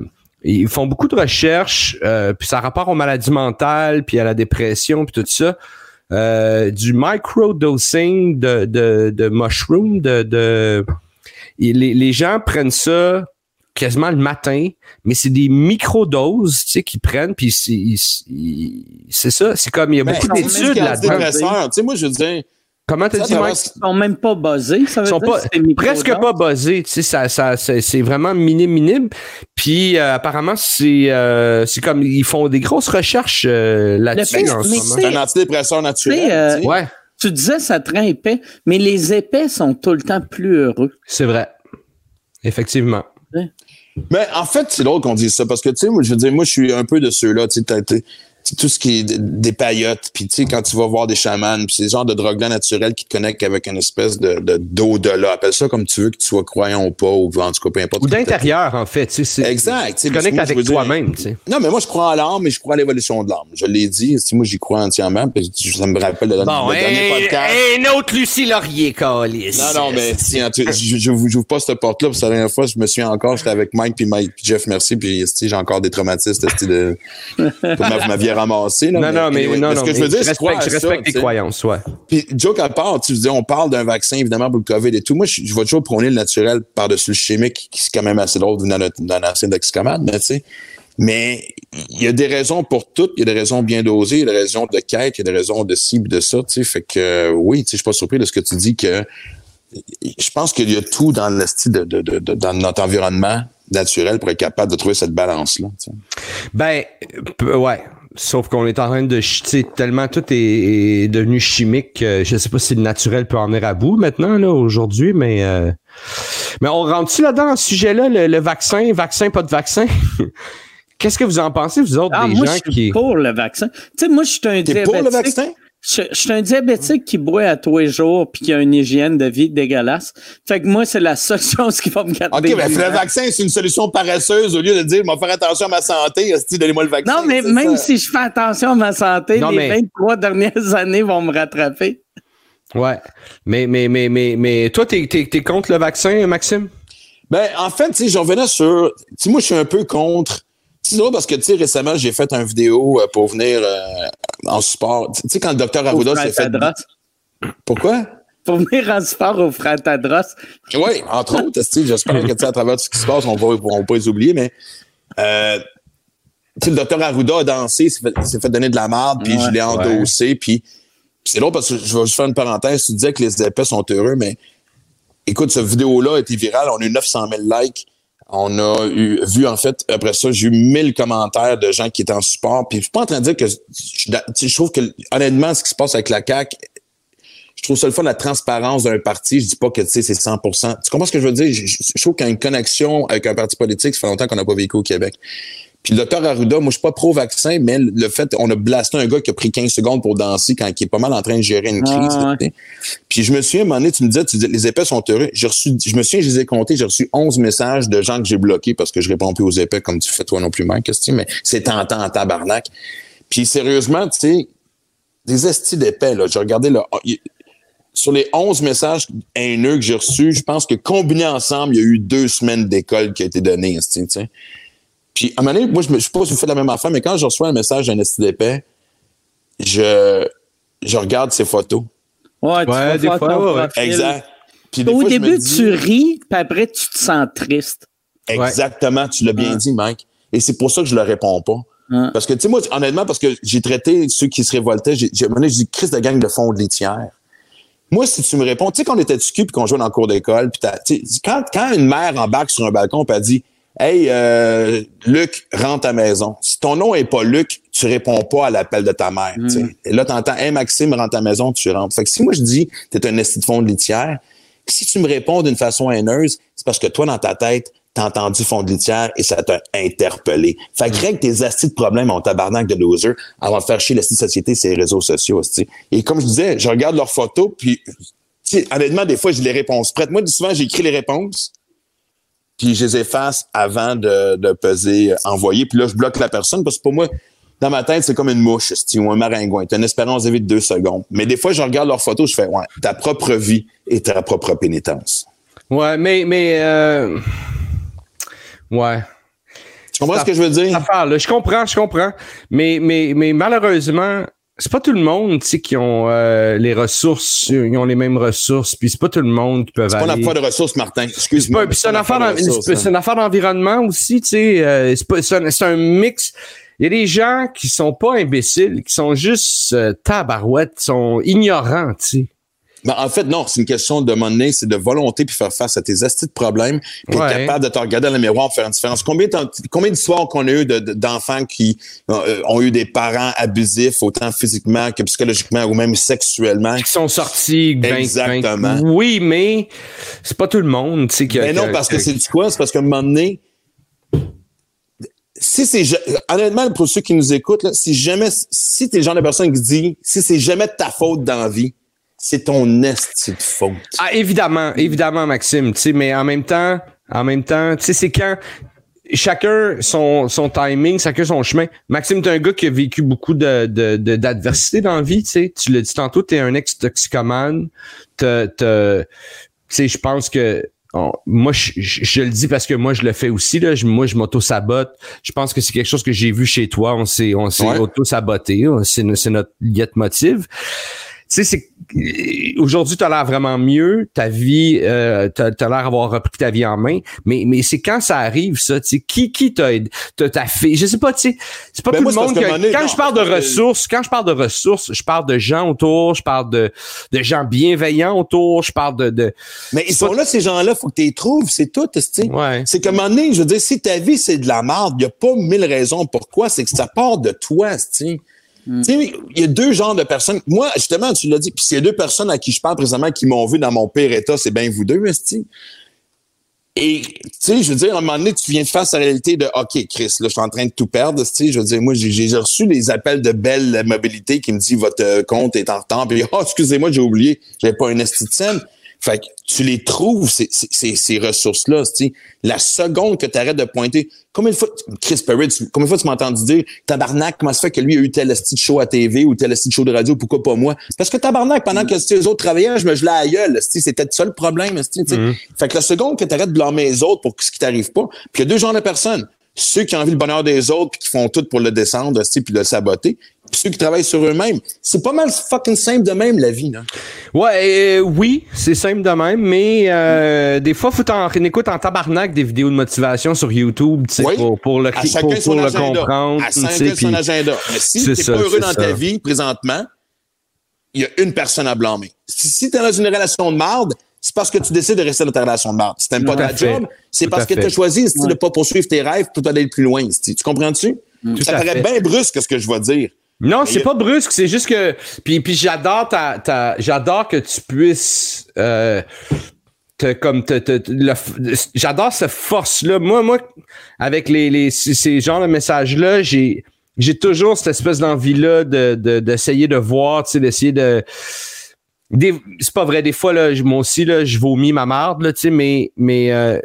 ils font beaucoup de recherches, euh, puis ça a rapport aux maladies mentales, puis à la dépression, puis tout ça. Euh, du microdosing de, de, de mushroom, de, de les, les gens prennent ça quasiment le matin, mais c'est des microdoses, tu sais, qu'ils prennent, puis c'est ça, c'est comme il y a Ben, beaucoup d'études là-dedans. moi, je veux dire, Comment t'as dit, Mike? Ils sont même pas buzzés, ça veut Ils sont dire pas, presque pas buzzés, tu sais, ça, ça, c'est c'est vraiment minime, minime. Puis euh, apparemment, c'est euh, c'est comme ils font des grosses recherches euh, là-dessus c'est- c'est un antidépresseur naturel. Tu euh. Ouais, Tu disais ça te rend épais, mais les épais sont tout le temps plus heureux. c'est vrai. Effectivement. Mais en fait, c'est drôle qu'on dise ça parce que, tu sais, moi, je veux dire, moi, je suis un peu de ceux-là, tu sais, tu tout ce qui est des paillotes, puis tu sais, quand tu vas voir des chamans, puis c'est le genre de drogue-là naturel qui te connecte avec une espèce de de- d'au-delà. Appelle ça comme tu veux, que tu sois croyant ou pas, ou en tout cas, peu importe. Ou d'intérieur, en fait. tu sais, c'est- Exact, tu Tu connectes avec toi-même, tu sais. Non, mais moi, je crois en l'âme, mais je crois à l'évolution de l'âme. Je l'ai dit, si moi, j'y crois entièrement, puis ça me rappelle le, le dernier podcast. un autre Lucie Laurier, Calis. Non, non, mais si, en tout- je, je, vous- j'ouvre pas cette porte-là. Parce que la dernière fois, je me suis encore, j'étais avec Mike puis Mike puis Jeff Merci, puis j'ai encore des traumatismes esti, de comment vous m'aviez ramassé. Là, Non, non, mais, anyway, non, ce non, que je veux dire, je c'est respecte, je respecte tes croyances, ouais. Puis, joke à part, tu disais, on parle d'un vaccin, évidemment, pour le COVID et tout. Moi, je, je vais toujours prôner le naturel par-dessus le chimique, qui est quand même assez drôle dans notre, dans l'ancien d'excamade, mais tu sais. Mais il y a des raisons pour toutes, il y a des raisons bien dosées, il y a des raisons de quête, il y a des raisons de ci, de ça, tu sais. Fait que, euh, oui, tu sais, je suis pas surpris de ce que tu dis que je pense qu'il y a tout dans le style de, de, de, de- dans notre environnement naturel pour être capable de trouver cette balance-là. tu sais. Ben, ouais. Sauf qu'on est en train de, sais, tellement tout est, est devenu chimique. que je sais pas si le naturel peut en venir à bout maintenant, là, aujourd'hui, mais, euh, mais on rentre-tu là-dedans, dans ce sujet-là, le, le vaccin, vaccin, pas de vaccin? Qu'est-ce que vous en pensez, vous autres, Ah, des moi, gens je suis qui. pour le vaccin. Tu sais, moi, je suis un diabétique. pour le vaccin? Je, je suis un diabétique qui boit à tous les jours puis qui a une hygiène de vie dégueulasse. Fait que moi, c'est la seule chose qui va me garder. OK, mais le vaccin, c'est une solution paresseuse au lieu de dire, je vais faire attention à ma santé, donnez-moi le vaccin. Non, mais même ça. si je fais attention à ma santé, Non, les mais- 23 dernières années vont me rattraper. Ouais. Mais, mais, mais, mais, mais, toi, t'es, t'es, t'es contre le vaccin, Maxime? Ben, en fait, tu sais, je revenais sur. Tu sais, moi, je suis un peu contre. C'est drôle parce que, tu sais, récemment, j'ai fait une vidéo euh, pour venir euh, en support. Tu sais, quand le docteur Arruda s'est fait. Pourquoi? Pour venir en support au frère Tadros. Oui, entre autres, j'espère que, tu sais, à travers tout ce qui se passe, on va, on va pas les oublier, mais. Euh, tu sais, le docteur Arruda a dansé, s'est fait, donner de la marde, puis Ouais, je l'ai endossé, puis. puis c'est drôle parce que je vais juste faire une parenthèse. Tu disais que les épais sont heureux, mais écoute, cette vidéo-là a été virale. On a eu 900 000 likes. On a eu, vu, en fait, après ça, j'ai eu 1000 commentaires de gens qui étaient en support. Puis je suis pas en train de dire que je, je trouve que, honnêtement, ce qui se passe avec la CAQ, je trouve ça le fun, la transparence d'un parti. Je dis pas que, tu sais, c'est 100% Tu comprends ce que je veux dire? Je, je trouve qu'il y a une connexion avec un parti politique, ça fait longtemps qu'on n'a pas vécu au Québec. Puis le docteur Arruda, moi, je suis pas pro-vaccin, mais le fait, on a blasté un gars qui a pris 15 secondes pour danser quand il est pas mal en train de gérer une crise. Ah, ouais. Puis je me souviens, à un moment donné, tu me disais, tu disais, les épais sont heureux. J'ai reçu, je me souviens, je les ai comptés, j'ai reçu 11 messages de gens que j'ai bloqués parce que je réponds plus aux épais comme tu fais toi non plus, Mike, mais c'est tentant en tabarnak. Puis sérieusement, tu sais, des estis d'épais, là, j'ai regardé, là, sur les 11 messages haineux que j'ai reçus, je pense que combinés ensemble, il y a eu deux semaines d'école qui a été données, esti, tu sais. Puis, à un moment donné, moi, je ne sais pas si vous faites la même affaire, mais quand je reçois un message d'un esti d'épais, je, je regarde ses photos. Ouais, tu Ouais, des fois, ouais. Exact. Puis des Au fois, je me début, dis- tu ris, puis après, tu te sens triste. Exactement, tu l'as bien Ouais. dit, Mike. Et c'est pour ça que je le réponds pas. Ouais. Parce que, tu sais, moi, honnêtement, parce que j'ai traité ceux qui se révoltaient, j'ai, j'ai, à un moment donné, j'ai dit, Chris de gang de fond de litière. Moi, si tu me réponds, tu sais, qu'on était cul puis qu'on jouait dans le cours d'école, puis t'as- tu sais, quand, quand une mère embarque sur un balcon puis elle dit, Hey, euh, Luc, rentre à maison. Si ton nom est pas Luc, tu réponds pas à l'appel de ta mère. tu. Et là, t'entends, Hey, Maxime, rentre à maison, tu rentres. Fait que si moi je dis, t'es un esti de fond de litière, si tu me réponds d'une façon haineuse, c'est parce que toi, dans ta tête, t'as entendu fond de litière et ça t'a interpellé. Fait que règle tes astis de problèmes en tabarnak de loser avant de faire chier l'esti de société, c'est les réseaux sociaux, esti. Et comme je disais, je regarde leurs photos, puis, tu honnêtement, des fois, j'ai les réponses prêtes. Moi, souvent, j'écris les réponses, puis je les efface avant de, de peser euh, envoyer. Puis là, je bloque la personne parce que pour moi, dans ma tête, c'est comme une mouche ou un maringouin. T'as une espérance de vie de deux secondes. Mais des fois, je regarde leurs photos, je fais, ouais, ta propre vie et ta propre pénitence. Ouais, mais, mais, euh, ouais. Tu comprends ce que je veux dire? affaire, là. Je comprends, je comprends. Mais, mais, mais malheureusement, c'est pas tout le monde tu sais, qui ont euh, les ressources, ils ont les mêmes ressources, puis c'est pas tout le monde qui peut C'est pas une aller. affaire de ressources, Martin. Excuse-moi. c'est une affaire, hein. affaire d'environnement aussi, tu sais. euh, c'est un, c'est un mix. Il y a des gens qui sont pas imbéciles, qui sont juste euh, tabarouettes, qui sont ignorants, tu sais. Ben, en fait, non, c'est une question de monnaie, c'est de volonté puis faire face à tes astuces de problèmes, puis Ouais. être capable de te regarder dans le miroir pour faire une différence. Combien, d'histoires qu'on a eu de- de- d'enfants qui euh, ont eu des parents abusifs, autant physiquement que psychologiquement ou même sexuellement? Qui sont sortis. Exactement. vingt- Oui, mais c'est pas tout le monde, tu sais. qui a- Mais non, parce que c'est du quoi? C'est parce qu'à un moment donné, si c'est honnêtement pour ceux qui nous écoutent, là, si jamais si t'es le genre de personne qui dit si c'est jamais de ta faute dans la vie, c'est ton esti de faute. Ah, évidemment, évidemment, Maxime, tu sais, mais en même temps, en même temps, tu sais, c'est quand chacun son, son timing, chacun son chemin. Maxime, t'es un gars qui a vécu beaucoup de, de, de- d'adversité dans la vie, tu sais. Tu l'as dit tantôt, t'es un ex-toxicomane. T'as, t'as- tu sais, je pense que on- moi, je, je- je le dis parce que moi, je le fais aussi. Là. Je- moi, je m'auto-sabote. Je pense que c'est quelque chose que j'ai vu chez toi. On s'est, on s'est Ouais. auto-saboté. C'est, c'est notre motive tu sais, c'est aujourd'hui, tu as l'air vraiment mieux, ta vie, euh, tu as, l'air d'avoir repris ta vie en main, mais, mais c'est quand ça arrive, ça, tu sais, qui, qui t'a aidé? T'as ta fille, je sais pas, tu sais, c'est pas Ben tout moi, le monde que, donné, quand non, je parle de ressources, quand je parle de ressources, je parle de gens autour, je parle de, de gens bienveillants autour, je parle de, de Mais ils sont pas- là, ces gens-là, faut que tu les trouves, c'est tout, esti. ouais. C'est qu'à un moment donné, je veux dire, si ta vie, c'est de la merde, il n'y a pas mille raisons pourquoi, c'est que ça part de toi, esti. Tu sais, il y a deux genres de personnes. Moi, justement, tu l'as dit, puis a deux personnes à qui je parle présentement qui m'ont vu dans mon pire état, c'est bien vous deux, esti. Et, tu sais, je veux dire, à un moment donné, tu viens de face à la réalité de, OK, Chris, là, je suis en train de tout perdre, je veux dire, moi, j'ai- reçu les appels de Belle Mobilité qui me dit, votre euh, compte est en retard, puis, oh, excusez-moi, j'ai oublié, j'avais pas un esti de scène. Fait que tu les trouves, ces, ces- ces, ces ressources-là, tu. La seconde que tu arrêtes de pointer, combien de fois, Chris Perry, tu- combien de fois tu m'as entendu dire, tabarnak, comment ça fait que lui a eu tel esti de show à TV ou tel esti de show de radio, pourquoi pas moi? Parce que tabarnak, pendant que les autres travaillaient, je me gelais à la gueule, c'était ça le problème, sais. Fait que la seconde que tu arrêtes de blâmer les autres pour ce qui t'arrive pas, puis il y a deux genres de personnes. Ceux qui ont envie le bonheur des autres puis qui font tout pour le descendre, esti, puis le saboter. Puis ceux qui travaillent sur eux-mêmes. C'est pas mal fucking simple de même, la vie, là. Ouais, euh, oui, c'est simple de même, mais euh, des fois, faut t'en écoute en tabarnak des vidéos de motivation sur YouTube, tu sais, Oui. pour, pour le, pour, pour son le comprendre. À chacun son agenda. Mais si t'es pas heureux dans ça. ta vie présentement, il y a une personne à blâmer. Si, si t'es dans une relation de marde, c'est parce que tu décides de rester dans ta relation de marde. Si t'aimes pas ta fait. job, c'est parce que fait. t'as choisi de pas poursuivre tes rêves pour aller plus loin. Tu comprends-tu? Tout Ça paraît bien brusque ce que je vais dire. Non, c'est pas brusque, c'est juste que. Puis, puis j'adore ta, ta j'adore que tu puisses. Euh, te, comme te, te, le- j'adore cette force-là. Moi, moi, avec les, les ces genres de messages-là, j'ai j'ai toujours cette espèce d'envie-là de, de, d'essayer de voir, tu sais, d'essayer de. C'est pas vrai, des fois, là, moi aussi, là, je vomis ma marde, là, tu sais, mais, mais euh,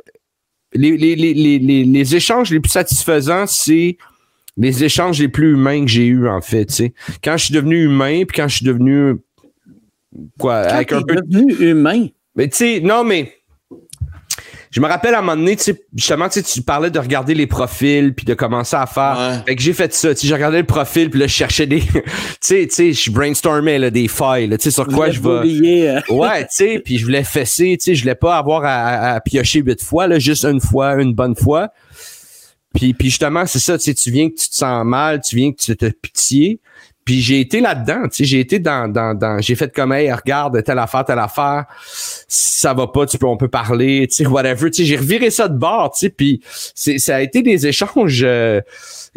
les, les, les, les, échanges les plus satisfaisants, c'est les échanges les plus humains que j'ai eus, en fait, tu sais. Quand je suis devenu humain, puis quand je suis devenu quoi, Quand avec un peu devenu humain. mais tu sais, non, mais je me rappelle à un moment donné, tu sais, justement, tu sais, tu parlais de regarder les profils puis de commencer à faire. Ouais. Fait que j'ai fait ça, tu sais, j'ai regardé le profil puis là, je cherchais des, tu sais, tu sais, je brainstormais là, des failles, là, tu sais, sur quoi je vais. Euh, Ouais, tu sais, puis je voulais fesser, tu sais, je voulais pas avoir à, à- à piocher huit fois, là, juste une fois, une bonne fois. Puis, puis justement, c'est ça, tu sais, tu viens que tu te sens mal, tu viens que tu te pitié. Puis j'ai été là-dedans, tu sais, j'ai été dans, dans, dans j'ai fait comme, hey, regarde, telle affaire, telle affaire, si ça va pas, tu peux, on peut parler, tu sais, whatever, tu sais, j'ai reviré ça de bord, tu sais, puis c'est, ça a été des échanges euh,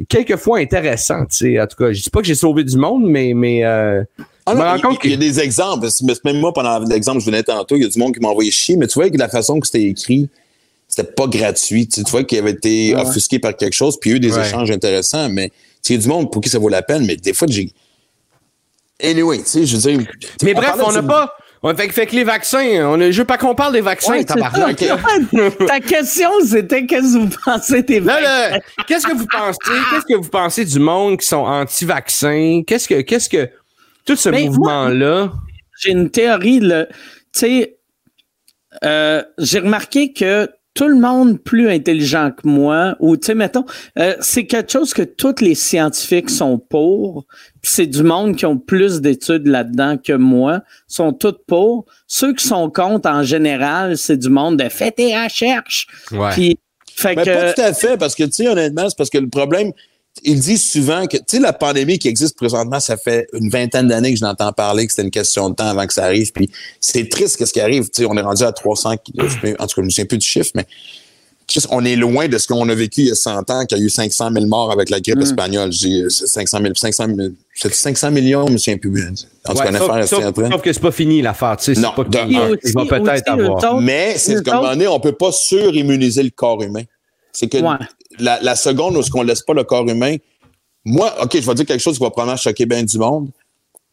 quelquefois intéressants, tu sais, en tout cas, je dis pas que j'ai sauvé du monde, mais, mais euh, Ah je me non, il, il y a des exemples. Même moi, pendant l'exemple que je venais tantôt, il y a du monde qui m'a envoyé chier, mais tu vois que la façon que c'était écrit, c'était pas gratuit. Tu, sais, tu vois qu'il avait été offusqué par quelque chose, puis il y a eu des Ouais. échanges intéressants, mais sais, il y a du monde pour qui ça vaut la peine, mais des fois, j'ai. Anyway, tu sais, je veux dire. mais bref, on n'a pas, ouais, fait, que- fait que les vaccins, on a, je veux pas qu'on parle des vaccins, ouais, tabarnak. Ta question, c'était qu'est-ce que vous pensez des vaccins? là, qu'est-ce que vous pensez? Qu'est-ce que vous pensez du monde qui sont anti-vaccins? Qu'est-ce que, qu'est-ce que, tout ce Mais moi- mouvement-là? J'ai une théorie. là. Tu sais, euh, j'ai remarqué que tout le monde plus intelligent que moi, ou tu sais, mettons, euh, c'est quelque chose que tous les scientifiques sont pour. puis C'est du monde qui ont plus d'études là-dedans que moi, sont tous pour. Ceux qui sont contre, en général, c'est du monde de fais tes recherches. Ouais. Fait Mais que, pas tout à fait, parce que, tu sais, honnêtement, c'est parce que le problème, ils disent souvent que, tu sais, la pandémie qui existe présentement, ça fait une vingtaine d'années que je n'entends parler, que c'était une question de temps avant que ça arrive. Puis c'est triste que ce qui arrive. Tu sais, on est rendu à 300, je sais- en tout cas, je me souviens plus du chiffre, mais on est loin de ce qu'on a vécu il y a 100 ans, qu'il y a eu 500 000 morts avec la grippe espagnole. J'ai 500 000, 500 000, c'est 500 millions, je me souviens plus. En tout cas, Ouais, une sauf, affaire sauf- assez après. sauf que c'est pas fini l'affaire, tu sais. Non, c'est pas un. il va peut-être avoir. Mais c'est comme à un moment autres- donné, on peut pas surimmuniser le corps humain. C'est que Ouais. La, seconde où ce qu'on laisse pas le corps humain, moi, OK, je vais dire quelque chose qui va probablement choquer bien du monde.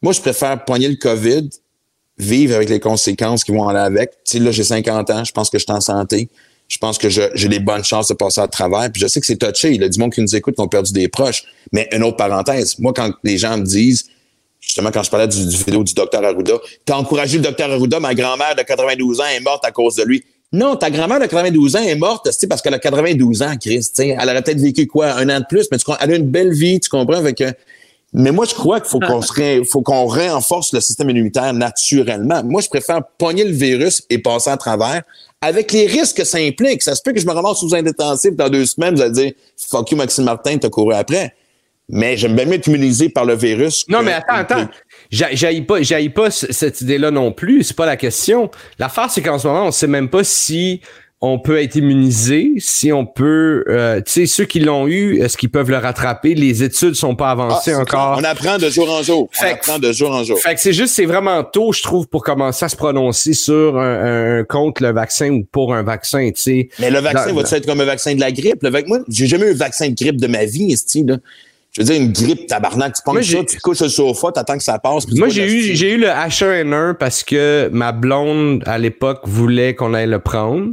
Moi, je préfère poigner le COVID, vivre avec les conséquences qui vont aller avec. Tu sais, là, j'ai 50 ans, je pense que je suis en santé. Je pense que j'ai des bonnes chances de passer à travers. Puis je sais que c'est touché. Il y a du monde qui nous écoute qui ont perdu des proches. Mais une autre parenthèse, moi, quand les gens me disent, justement, quand je parlais du, du vidéo du docteur Arruda, t'as encouragé le docteur Arruda, ma grand-mère de 92 ans est morte à cause de lui. Non, ta grand-mère de 92 ans est morte, parce qu'elle a 92 ans, Chris. tu sais. Elle aurait peut-être vécu quoi, un an de plus, mais tu elle a une belle vie, tu comprends? Avec, mais moi, je crois qu'il faut qu'on se ré- faut qu'on renforce le système immunitaire naturellement. Moi, je préfère pogner le virus et passer à travers avec les risques que ça implique. Ça se peut que je me ramasse sous intensif dans deux semaines, vous allez dire, fuck you, Maxime Martin, t'as couru après. Mais j'aime bien mieux être immunisé par le virus. Non, que- mais attends, attends. J'a- J'haïs pas, j'haïs pas cette idée-là non plus. C'est pas la question. L'affaire, c'est qu'en ce moment, on sait même pas si on peut être immunisé, si on peut, euh, tu sais, ceux qui l'ont eu, est-ce qu'ils peuvent le rattraper? Les études sont pas Ah, avancées encore. On apprend de jour en jour. Fait on que- apprend de jour en jour. Fait que c'est juste, c'est vraiment tôt, je trouve, pour commencer à se prononcer sur un, un- contre le vaccin ou pour un vaccin, tu sais. Mais le vaccin va-tu être comme un vaccin de la grippe? Le vac- Moi, j'ai jamais eu un vaccin de grippe de ma vie, esti, là. Je veux dire, une grippe tabarnak, tu j'ai- ça, tu couches sur le sofa, t'attends que ça passe. Moi, j'ai eu, j'ai eu le H1N1 parce que ma blonde, à l'époque, voulait qu'on aille le prendre.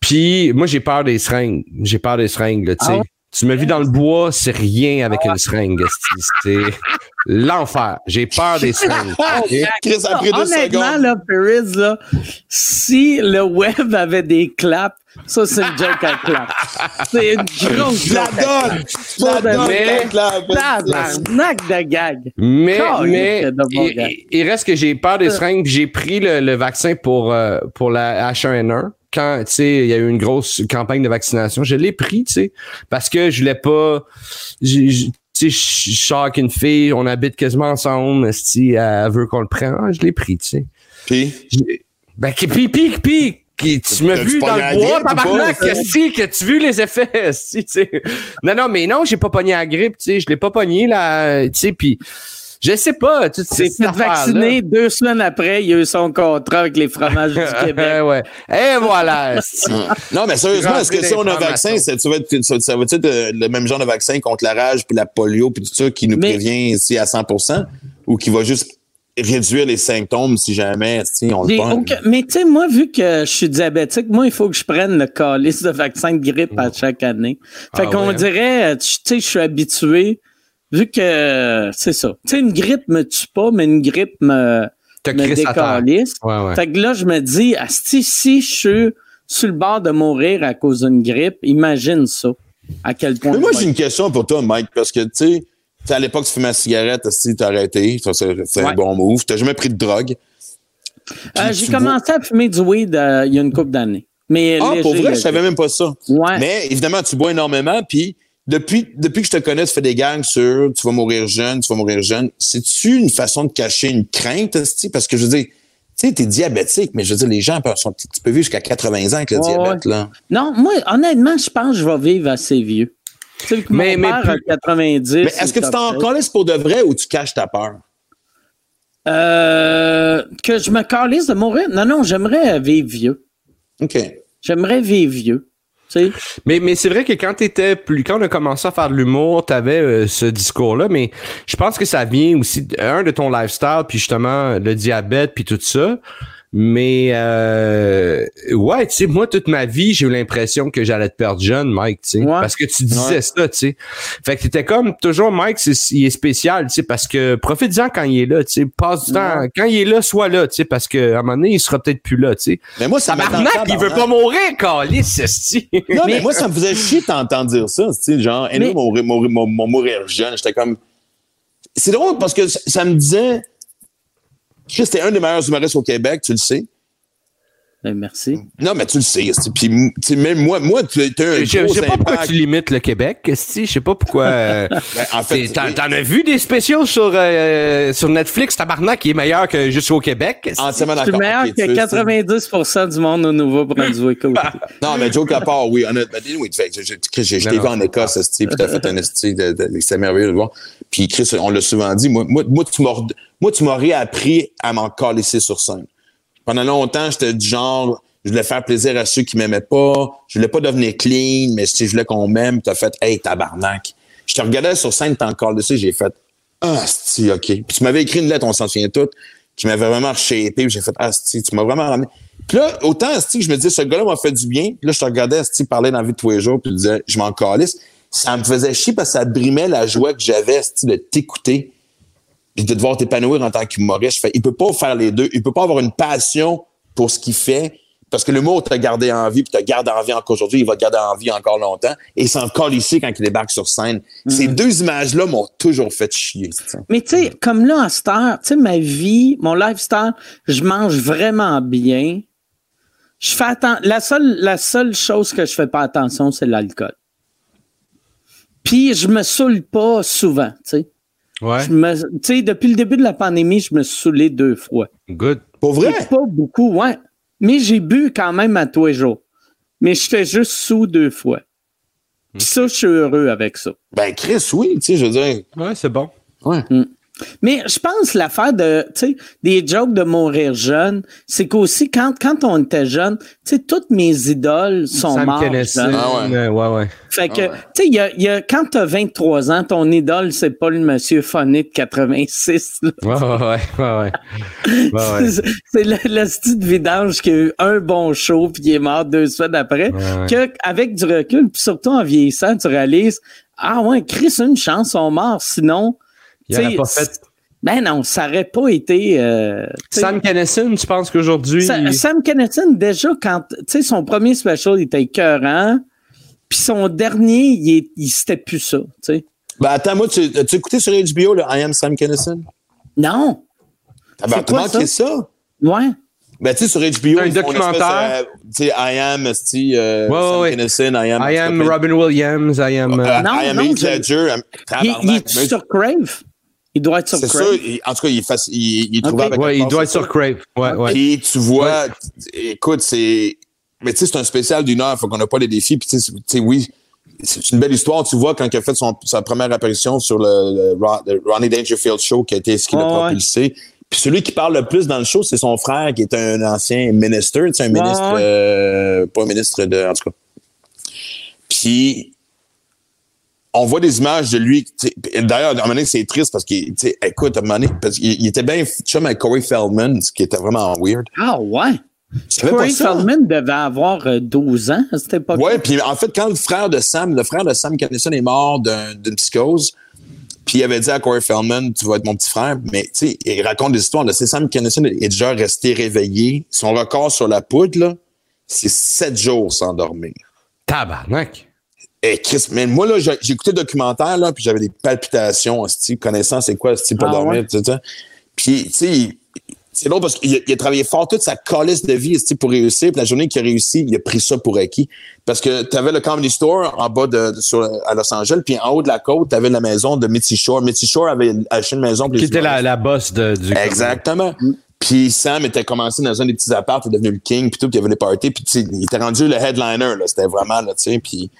Puis, moi, j'ai peur des seringues. J'ai peur des seringues, là, tu sais. Ah ouais? Tu me vis dans le bois, c'est rien avec une seringue. C'est l'enfer. J'ai peur des seringues. ok? Chris, après deux Honnêtement, secondes. là, Perez, là, si le web avait des claps, ça, c'est une joke à clap. C'est une grosse Je la joke à donne! la Mais- donne! mais- clap, clap. Tabarnak de gag. Mais, mais il, reste que j'ai peur des seringues. puis J'ai pris le, le vaccin pour, euh, pour la H1N1. Quand, tu sais, il y a eu une grosse campagne de vaccination, je l'ai pris, tu sais, parce que je l'ai pas... Tu sais, je sors une fille, on habite quasiment ensemble, si elle veut qu'on le prenne, Ah, je l'ai pris, tu sais. Puis, Ben, qui- puis, puis, puis, Qui, tu m'as vu dans le bois, tabarnak, ça? si, que tu vu les effets, si, tu sais. Non, non, mais non, j'ai pas pogné la grippe, tu sais, je l'ai pas pogné, là, tu sais, puis je sais pas, tu C'est fait vacciner deux semaines après, il a eu son contrat avec les fromages du Québec. ouais. Et voilà. Non, mais sérieusement, est-ce que si on a un vaccin, ça, ça va être, ça, ça va être euh, le même genre de vaccin contre la rage puis la polio puis tout ça qui nous Mais- prévient ici à 100% ou qui va juste réduire les symptômes si jamais si on le prend? Mais tu sais, moi, vu que je suis diabétique, moi, il faut que je prenne le calice de vaccin de grippe à chaque année. Fait Ah qu'on ouais. dirait, tu sais, je suis habitué, vu que c'est ça. Tu sais, une grippe me tue pas, mais une grippe me, Te me décalisse. Ouais, ouais. Fait que là, je me dis, asti, si je suis sur le bord de mourir à cause d'une grippe, imagine ça. À quel point. Mais moi, j'ai une question pour toi, Mike, parce que, tu sais, à l'époque, tu fumais la cigarette, si t'as arrêté, ça, c'est Ouais. un bon move. T'as jamais pris de drogue. Euh, j'ai commencé à fumer du weed euh, il y a une couple d'années. Mais Ah, léger, pour vrai, je savais même pas ça. Ouais. Mais évidemment, tu bois énormément, puis depuis, depuis que je te connais, tu fais des gangs sur tu vas mourir jeune, tu vas mourir jeune. C'est-tu une façon de cacher une crainte? Parce que je veux dire, tu sais, t'es diabétique, mais je veux dire, les gens peuvent, sont, tu peux vivre jusqu'à 80 ans avec le Ouais, diabète, là. Non, moi, honnêtement, je pense que je vais vivre assez vieux. Tu sais, que Mais- mon mais père plus- a 90. Mais est-ce que tu t'en connais pour de vrai ou tu caches ta peur? Euh, que je me calisse de mourir? Non, non, j'aimerais vivre vieux. OK. J'aimerais vivre vieux. Mais, mais c'est vrai que quand t'étais plus, quand on a commencé à faire de l'humour, t'avais euh, ce discours-là, mais je pense que ça vient aussi, un, de ton lifestyle, puis justement, le diabète, puis tout ça. Mais, euh, ouais, tu sais, moi, toute ma vie, j'ai eu l'impression que j'allais te perdre jeune, Mike, tu sais. Ouais. Parce que tu disais Ouais. ça, tu sais. Fait que t'étais comme, toujours, Mike, c'est, il est spécial, tu sais, parce que profite-en quand il est là, tu sais. Passe du temps, quand il est là, sois là, tu sais, parce que, à un moment donné, il sera peut-être plus là, tu sais. Mais moi, ça Tabarnak, il veut pas mourir, calice, esti. Non, mais, moi, ça me faisait chier de t'entendre dire ça. Tu sais, genre, et Mais- nous, mourir, mourir, mourir, mourir jeune. J'étais comme. C'est drôle parce que ça, ça me disait. Chris, t'es un des meilleurs humoristes au Québec, tu le sais. Ben, merci. Non, mais tu le sais. Puis, tu sais, même moi, moi, tu as un Je sais pas pourquoi tu limites le Québec. Je sais pas pourquoi. euh, Ben, en fait, T'en t'en as vu des spéciaux sur, euh, sur Netflix, tabarnak, qui est meilleur que juste au Québec. entièrement Je suis d'accord. meilleur que veux, 90% du monde au Nouveau-Brunswick. Non, mais joke à part, oui. Honnêtement, oui, fait que je, je, je, je t'ai Non, vu non, en Écosse, esti, puis t'as fait un esti, c'est merveilleux de le voir. Puis Chris, on l'a souvent dit, moi, moi, moi, tu m'as, moi, tu m'aurais appris à m'en calisser sur scène. Pendant longtemps, j'étais du genre, je voulais faire plaisir à ceux qui m'aimaient pas, je voulais pas devenir clean, mais si je voulais qu'on m'aime, t'as fait, hey, tabarnak. Je te regardais sur scène, t'en calisser, j'ai fait, ah, sti, OK. Puis tu m'avais écrit une lettre, on s'en souvient toutes, qui m'avait vraiment shapé, j'ai fait, ah, sti, tu m'as vraiment ramené. Puis là, autant, que je me disais, ce gars-là m'a fait du bien. Puis là, je te regardais, sti, parler dans la vie de tous les jours, puis je disais, je m'en. Ça me faisait chier parce que ça brimait la joie que j'avais, de t'écouter, puis de devoir t'épanouir en tant qu'humoriste. Je fais, il peut pas faire les deux. Il peut pas avoir une passion pour ce qu'il fait, parce que l'humour t'a gardé en vie, puis t'a gardé en vie encore aujourd'hui, il va te garder en vie encore longtemps, et il s'en colle ici quand il débarque sur scène. Ces deux images-là m'ont toujours fait chier. Mais tu sais, comme là, à cette heure, tu sais, ma vie, mon lifestyle, je mange vraiment bien. Je fais atten- la seule, la seule chose que je fais pas attention, c'est l'alcool. Puis je me saoule pas souvent, tu sais. Ouais. Je me- Tu sais, depuis le début de la pandémie, je me suis saoulé deux fois. Good. Pour vrai? Pas beaucoup, ouais. Mais j'ai bu quand même à tous les jours. Mais j'étais juste sous deux fois. Puis ça, je suis heureux avec ça. Ben, Chris, oui, tu sais, je veux dire. Ouais, c'est bon. Ouais. Mais je pense l'affaire de, tu sais, des jokes de mourir jeune, c'est qu'aussi quand, quand on était jeune, tu sais, toutes mes idoles sont Sam mortes. Ah ouais. ouais, ouais. Fait que, Ah ouais. tu sais, il y a, il y a- quand t'as 23 ans, ton idole, c'est pas le monsieur phoné de 86. là. Ouais, ouais, ouais, ouais, ouais. C'est- le, le style de vidange qui a eu un bon show puis qui est mort deux semaines après. Ouais, ouais. Que, avec du recul, puis surtout en vieillissant, tu réalises, ah ouais, Chris, une chance, ils sont morts. Sinon, Il tu aurait sais, pas fait. ben non, ça aurait pas été. euh, Sam Kennison, tu penses qu'aujourd'hui. Sa- il- Sam Kinison, déjà, quand, tu sais, son premier special, il était écœurant. Puis son dernier, il, il c'était plus ça, tu sais. Ben, attends, moi, tu as écouté sur HBO le I Am Sam Kinison? Non. Ah, ben, t'as manqué ça? Ouais. Ben, tu sais, sur HBO, Un ils documentaire. euh, tu sais, I am, esti, euh, Ouais, Sam ouais. I am. I am Robin Williams, I am. euh, Euh, Non, I am non, je- Ledger. I'm- Il, il est mais sur Crave. Il doit être sur C'est Crave. ça. il- en tout cas, il est, faci- il, il est ouais, doit être c'est sur Crave. Ouais, ouais. Puis tu vois, écoute, c'est mais tu sais, c'est un spécial d'une heure, faut qu'on n'a pas les défis. Puis tu sais, oui, c'est une belle histoire. Tu vois, quand il a fait son, sa première apparition sur le, le Ron- le Ronnie Dangerfield Show, qui a été ce qui l'a ouais. propulsé. Puis celui qui parle le plus dans le show, c'est son frère, qui est un ancien ministre, tu sais, un Ouais, ministre, euh, pas un ministre de, en tout cas. Puis on voit des images de lui. D'ailleurs, à un moment donné, c'est triste parce qu'il, écoute, à un moment donné, parce qu'il il était bien chum avec Corey Feldman, ce qui était vraiment weird. Ah ouais. Corey ça? Feldman devait avoir euh, 12 ans à cette époque. Ouais, puis en fait, quand le frère de Sam, le frère de Sam Kinison est mort d'un- d'une psychose, puis il avait dit à Corey Feldman, tu vas être mon petit frère, mais tu sais, il raconte des histoires. Là, c'est Sam Kinison est déjà resté réveillé. Son record sur la poudre, là, c'est sept jours sans dormir. Tabarnak. Et Chris, mais moi, là, j'ai écouté le documentaire, là, puis j'avais des palpitations, hostie, connaissant c'est quoi, hostie, pas Ah, dormir, ouais? tout ça. Puis, tu sais, c'est drôle parce qu'il a, il a travaillé fort toute sa calice de vie, pour réussir. Puis la journée qu'il a réussi, il a pris ça pour acquis. Parce que tu avais le Comedy Store en bas de, de- sur, à Los Angeles, puis en haut de la côte, tu avais la maison de Mitzi Shore. Mitzi Shore avait acheté une maison Qui était la, la boss de, du. Exactement. Puis Sam était commencé dans un des petits apparts, il est devenu le king, puis tout, puis il y avait des parties, puis il était rendu le headliner, là. C'était vraiment, là, tu sais, puis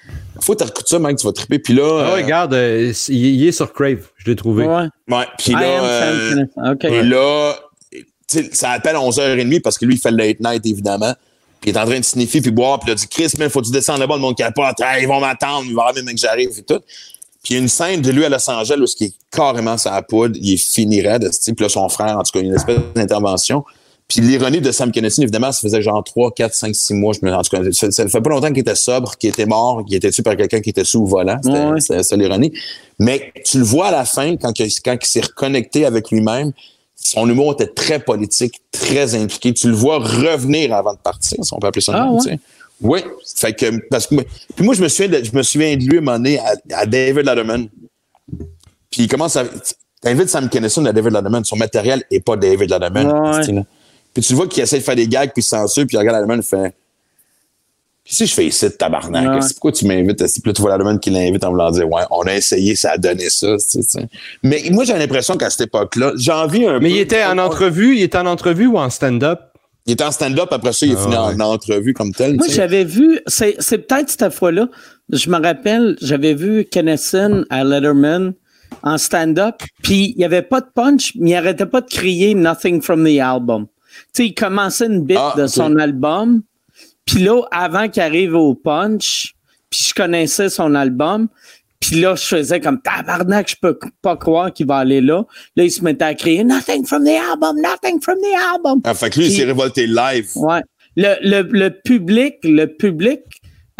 faut que tu ça, mec, tu vas triper. Puis là... Ah, euh, regarde, euh, il, est sur Crave. Je l'ai trouvé. Ouais. Ouais, puis là, Sam euh, et là, tu sais, ça appelle à 11h30 parce que lui, il fait le late night, évidemment. Puis il est en train de sniffer puis boire. Puis il a dit, Chris, man, faut que tu descendes là-bas, le monde capote. Hey, ils vont m'attendre, il va y avoir même que j'arrive et tout. Puis il y a une scène de lui à Los Angeles où il est carrément sa poudre, il est fini raide, puis là, son frère, en tout cas, il y a une espèce d'intervention. Puis l'ironie de Sam Kinison, évidemment, ça faisait genre 3, 4, 5, 6 mois. Je me, en tout cas, ça, ça fait pas longtemps qu'il était sobre, qu'il était mort, qu'il était tué par quelqu'un qui était sous volant. C'était Ouais. ça l'ironie. Mais tu le vois à la fin, quand, il- quand il s'est reconnecté avec lui-même, son humour était très politique, très impliqué. Tu le vois revenir avant de partir, si on peut appeler ça de Ah même, ouais? Oui. Fait que, parce que, moi- puis moi, je me souviens de, je me souviens de lui à un moment donné à, à David Letterman. Puis il commence à, t'invites Sam Kinison à David Letterman. Son matériel est pas David Letterman. Ouais. Puis tu le vois qu'il essaie de faire des gags, puis il censure, puis il regarde Letterman, il fait, puis si je fais ici, tabarnak, Ouais. c'est pourquoi tu m'invites ici? Puis là, tu vois Letterman qui l'invite en voulant dire, ouais, on a essayé, ça a donné ça. Mais moi, j'ai l'impression qu'à cette époque-là, j'ai envie un Mais peu- il était en entrevue, il était en entrevue ou en stand-up? Il était en stand-up, après ça, il est Ah fini en- ouais. en entrevue comme tel. Moi, j'avais vu, c'est, c'est peut-être cette fois-là, je me rappelle, j'avais vu Kennison à Letterman en stand-up, puis il n'y avait pas de punch, mais il arrêtait pas de crier Nothing from the album. Tu sais, il commençait une bit Ah, de son album, puis là, avant qu'il arrive au punch, puis je connaissais son album, puis là, je faisais comme tabarnak, je peux pas croire qu'il va aller là. Là, il se mettait à crier Nothing from the album, Nothing from the album. Ah, fait que lui, il s'est révolté live. Ouais. Le, le, le public, le public,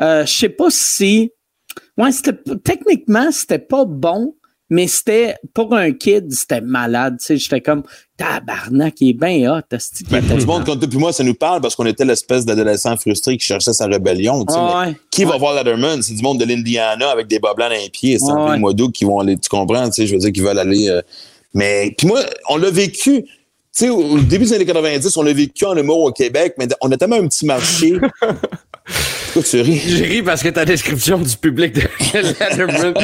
euh, je sais pas si. Ouais, c'était techniquement, c'était pas bon, mais c'était pour un kid, c'était malade. Tu sais, j'étais comme tabarnak, il est bien hot. Ben, était du monde comme toi puis moi, ça nous parle parce qu'on était l'espèce d'adolescent frustré qui cherchait sa rébellion. tu sais, Ouais, qui va voir Letterman? C'est du monde de l'Indiana avec des bas blancs dans les pieds. C'est plein mois d'août qui vont aller, tu comprends? Tu sais, je veux dire, qui veulent aller. euh, mais puis moi, on l'a vécu. Tu sais, au au début des années 90, on l'a vécu en humour au Québec, mais on a tellement un petit marché. Pourquoi tu ris? J'ai ri parce que ta description du public de Letterman,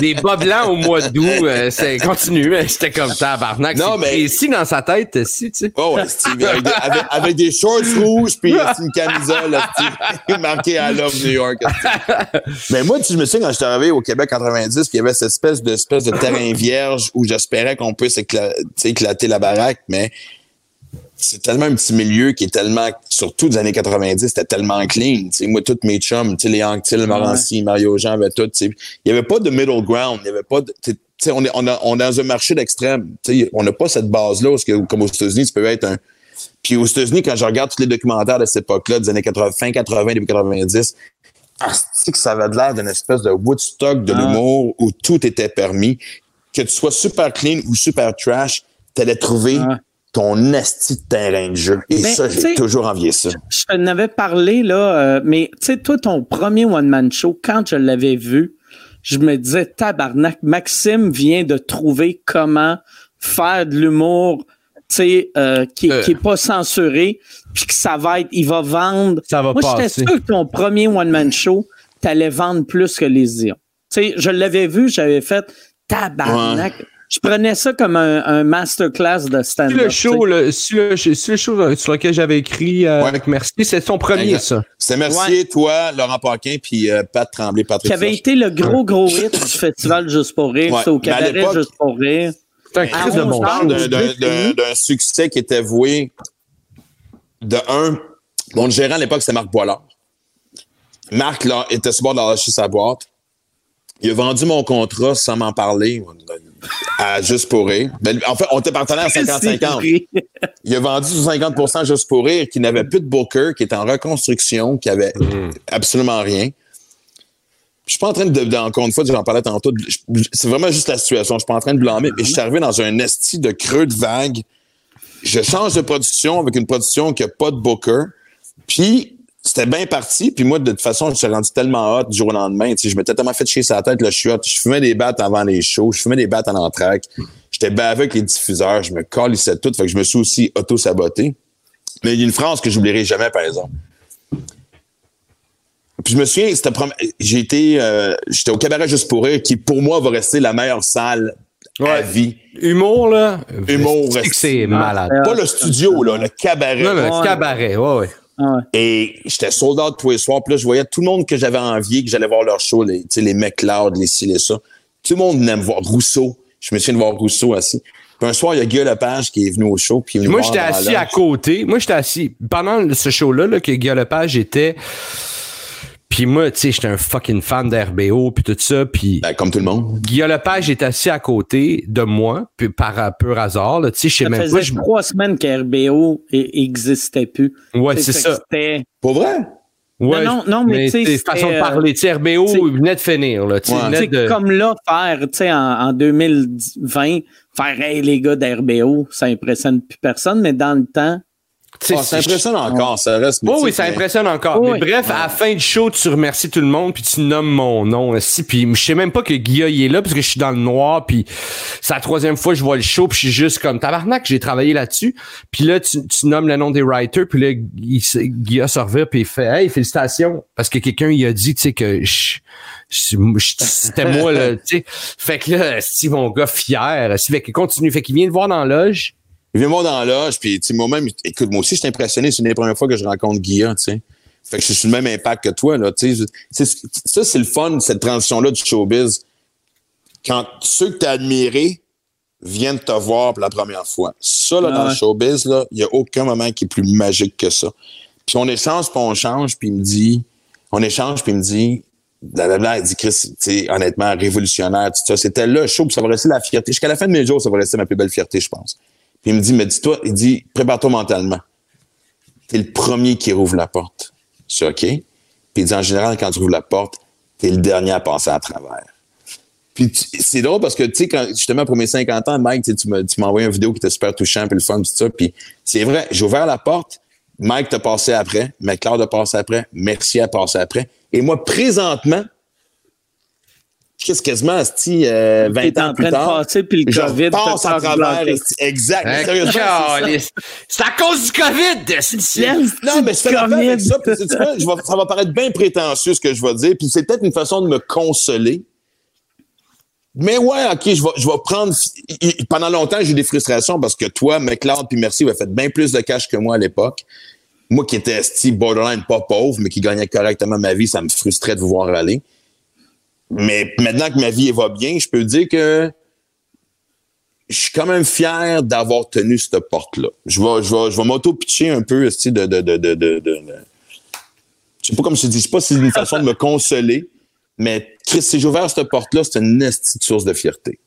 des bas blancs au mois d'août, euh, c'est continu, hein, c'était comme tabarnak. Non, Non, mais- mais ici dans sa tête, si, tu sais. Oh, ouais, Steve, avec, des, avec- avec des shorts rouges puis euh, une camisole Steve, marquée I love New York. Mais moi, tu, je me souviens quand j'étais arrivé au Québec en 90, puis il y avait cette espèce de, espèce de terrain vierge où j'espérais qu'on puisse éclater la baraque, mais c'est tellement un petit milieu qui est tellement, surtout des années 90, c'était tellement clean. Moi, tous mes chums, les Anctil, Morancy, Mario Jean, avaient tout. Il n'y avait pas de middle ground. Il y avait pas de, on est, on, a- on est dans un marché d'extrême. On n'a pas cette base-là, parce que, comme aux États-Unis, tu peux être un. Puis aux États-Unis, quand je regarde tous les documentaires de cette époque-là, des années 80, fin 80, début 90, asti que ça avait de l'air d'une espèce de Woodstock de Ah. l'humour où tout était permis. Que tu sois super clean ou super trash, t'allais trouver Ouais. Ton asti de terrain de jeu. Et Mais, ça, j'ai toujours envié ça. Je t'en avais parlé, là, euh, mais tu sais, toi, ton premier one-man show, quand je l'avais vu, je me disais, tabarnak, Maxime vient de trouver comment faire de l'humour, tu sais, euh, qui, Euh. qui est pas censuré, puis que ça va être, il va vendre. Ça va Moi, j'étais sûr que ton premier one-man show, t'allais vendre plus que les Ions. Tu sais, je l'avais vu, j'avais fait, tabarnak. Je prenais ça comme un, un masterclass de Si stand-up. le show, le, si le, show sur lequel j'avais écrit euh, Ouais. avec Merci, c'est son premier, Exact. ça. C'est Mercier, toi, Laurent Paquin, puis euh, Pat Tremblay, Patrick Qui avait été le gros, gros hit du festival Juste pour rire. Ouais. Au cabaret Juste pour rire. C'est un crise de on bon d'un- succès qui était voué de un. Mon gérant à l'époque, c'était Marc Boilard. Marc là, était sur le bord de lâcher sa boîte. Il a vendu mon contrat sans m'en parler à Juste pour rire. Ben, en fait, on était partenaire à 50-50. Il a vendu 50% Juste pour rire, qui n'avait plus de booker, qui était en reconstruction, qui avait absolument rien. Je suis pas en train de, de- encore une fois, j'en parlais tantôt, c'est vraiment juste la situation. Je suis pas en train de blâmer, mais je suis arrivé dans un esti de creux de vague. Je change de production avec une production qui a pas de booker. Puis, c'était bien parti. Puis moi, de toute façon, je suis rendu tellement hot du jour au lendemain. Tu sais, je m'étais tellement fait chier sa tête, là, je suis hot. Je fumais des battes avant les shows. Je fumais des battes en entraque. J'étais bavé avec les diffuseurs. Je me calissais tout. Fait que je me suis aussi auto-saboté. Mais il y a une phrase que j'oublierai jamais, par exemple. Puis je me souviens, c'était prom- j'ai été, euh, j'étais au cabaret juste pour rire, qui pour moi va rester la meilleure salle à vie. Humour, là? Humour, c'est que reste- c'est malade. Pas le studio, là, le cabaret. Non, le cabaret, ouais, ouais. Ah ouais. Et j'étais sold out tous les soirs. Puis là, je voyais tout le monde que j'avais envié, que j'allais voir leur show, les, les McLeod, les ci, les ça. Tout le monde venait me voir. Rousseau. Je me souviens de voir Rousseau assis. Puis un soir, il y a Guy Lepage qui est venu au show. Puis Moi, j'étais assis à côté. Moi, j'étais assis. Pendant ce show-là, là, que Guy Lepage était. Puis moi, tu sais, j'étais un fucking fan d'RBO, puis tout ça. Puis Ben, comme tout le monde. Guillaume Lepage est assis à côté de moi, puis par euh, pur hasard. là. Tu sais, je sais Ça même faisait pas. trois semaines qu'RBO n'existait plus. Ouais, c'est ça. C'était Ouais, Pour vrai? Non, non, non, mais tu sais, c'est façon de parler. Tu sais, RBO, il venait de finir. Là, tu Ouais. sais, de- comme là, faire, tu sais, en, en 2020, faire, hey, les gars d'RBO, ça impressionne plus personne, mais dans le temps, Ah, ça c'est- impressionne encore. Ça reste. Mais tu oui, ça mais- impressionne encore. Oui. Mais bref, à la fin du show, tu remercies tout le monde, puis tu nommes mon nom aussi. Puis je sais même pas que Guilla il est là, parce que je suis dans le noir, puis c'est la troisième fois que je vois le show, puis je suis juste comme tabarnak, j'ai travaillé là-dessus. Puis là, tu, tu nommes le nom des writers, puis là, Guilla se revient, puis il fait « Hey, félicitations! » Parce que quelqu'un, il a dit, tu sais, que je- je- je- c'était moi, là, tu sais. Fait que là, si mon gars fier, si, fait qu'il continue, fait qu'il vient de voir dans la loge. Il vient moi dans la loge, puis moi-même, écoute, moi aussi, je suis impressionné. C'est une des premières fois que je rencontre Guilla, tu sais. Fait que je suis sur le même impact que toi, là, tu sais. Ça, c'est le fun, cette transition-là du showbiz. Quand ceux que tu as admirés viennent te voir pour la première fois. Ça, là, Ah dans ouais. le showbiz, là, il n'y a aucun moment qui est plus magique que ça. Puis on échange, puis on change, puis il me dit, on échange, puis il me dit, blablabla, il dit, Chris, tu sais, honnêtement, révolutionnaire, tout ça. C'était là, chaud, puis ça va rester la fierté. Jusqu'à la fin de mes jours, ça va rester ma plus belle fierté, je pense. Puis il me dit, mais dis-toi, il dit, prépare-toi mentalement. T'es le premier qui rouvre la porte. C'est OK? Puis il dit, en général, quand tu rouvres la porte, t'es le dernier à passer à travers. Puis c'est drôle parce que, tu sais, quand, justement, pour mes 50 ans, Mike, tu m'as envoyé une vidéo qui était super touchant, puis le fun, tout ça. Puis c'est vrai, j'ai ouvert la porte, Mike t'a passé après, McLeod a passé après, Mercier a passé après. Et moi, présentement, qu'est-ce quasiment, asti, euh, 20 t'es ans en plus train de tard, passer, puis le je COVID passe te à travers. asti. Exact. Hein, Sérieusement, c'est à cause du COVID! Non, mais je fais avec ça. puis sais-tu quoi? Je vais- ça va paraître bien prétentieux ce que je vais dire. Puis c'est peut-être une façon de me consoler. Mais ouais, OK, je vais, je vais prendre. Pendant longtemps, j'ai eu des frustrations parce que toi, McLeod puis Merci avaient fait bien plus de cash que moi à l'époque. Moi qui étais style borderline pas pauvre, mais qui gagnait correctement ma vie, ça me frustrait de vous voir aller. Mais maintenant que ma vie va bien, je peux dire que je suis quand même fier d'avoir tenu cette porte-là. Je vais, je vais, je vais m'auto-pitcher un peu, style de, de, de, de, de, de- de- je sais pas comme je te dis, je sais pas si c'est une façon de me consoler, mais Chris, si j'ai ouvert cette porte-là, c'est une esti de source de fierté.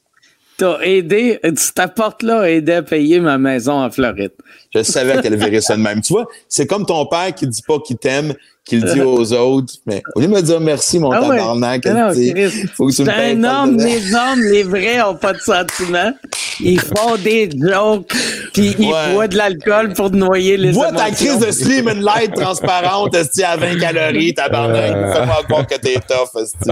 T'as aidé, ta porte-là a aidé à payer ma maison en Floride. Je savais qu'elle verrait ça de même. Tu vois, c'est comme ton père qui dit pas qu'il t'aime, qu'il dit aux autres, mais au lieu de me dire merci, mon Ah tabarnak, Chris, faut que tu me un homme, les hommes, les vrais ont pas de sentiments. Ils font des jokes, puis ils Ouais. boivent de l'alcool pour noyer les Bois ta crise de Slim and Light transparente, esti, à 20 calories, tabarnak. Fais-moi croire que t'es tough, esti.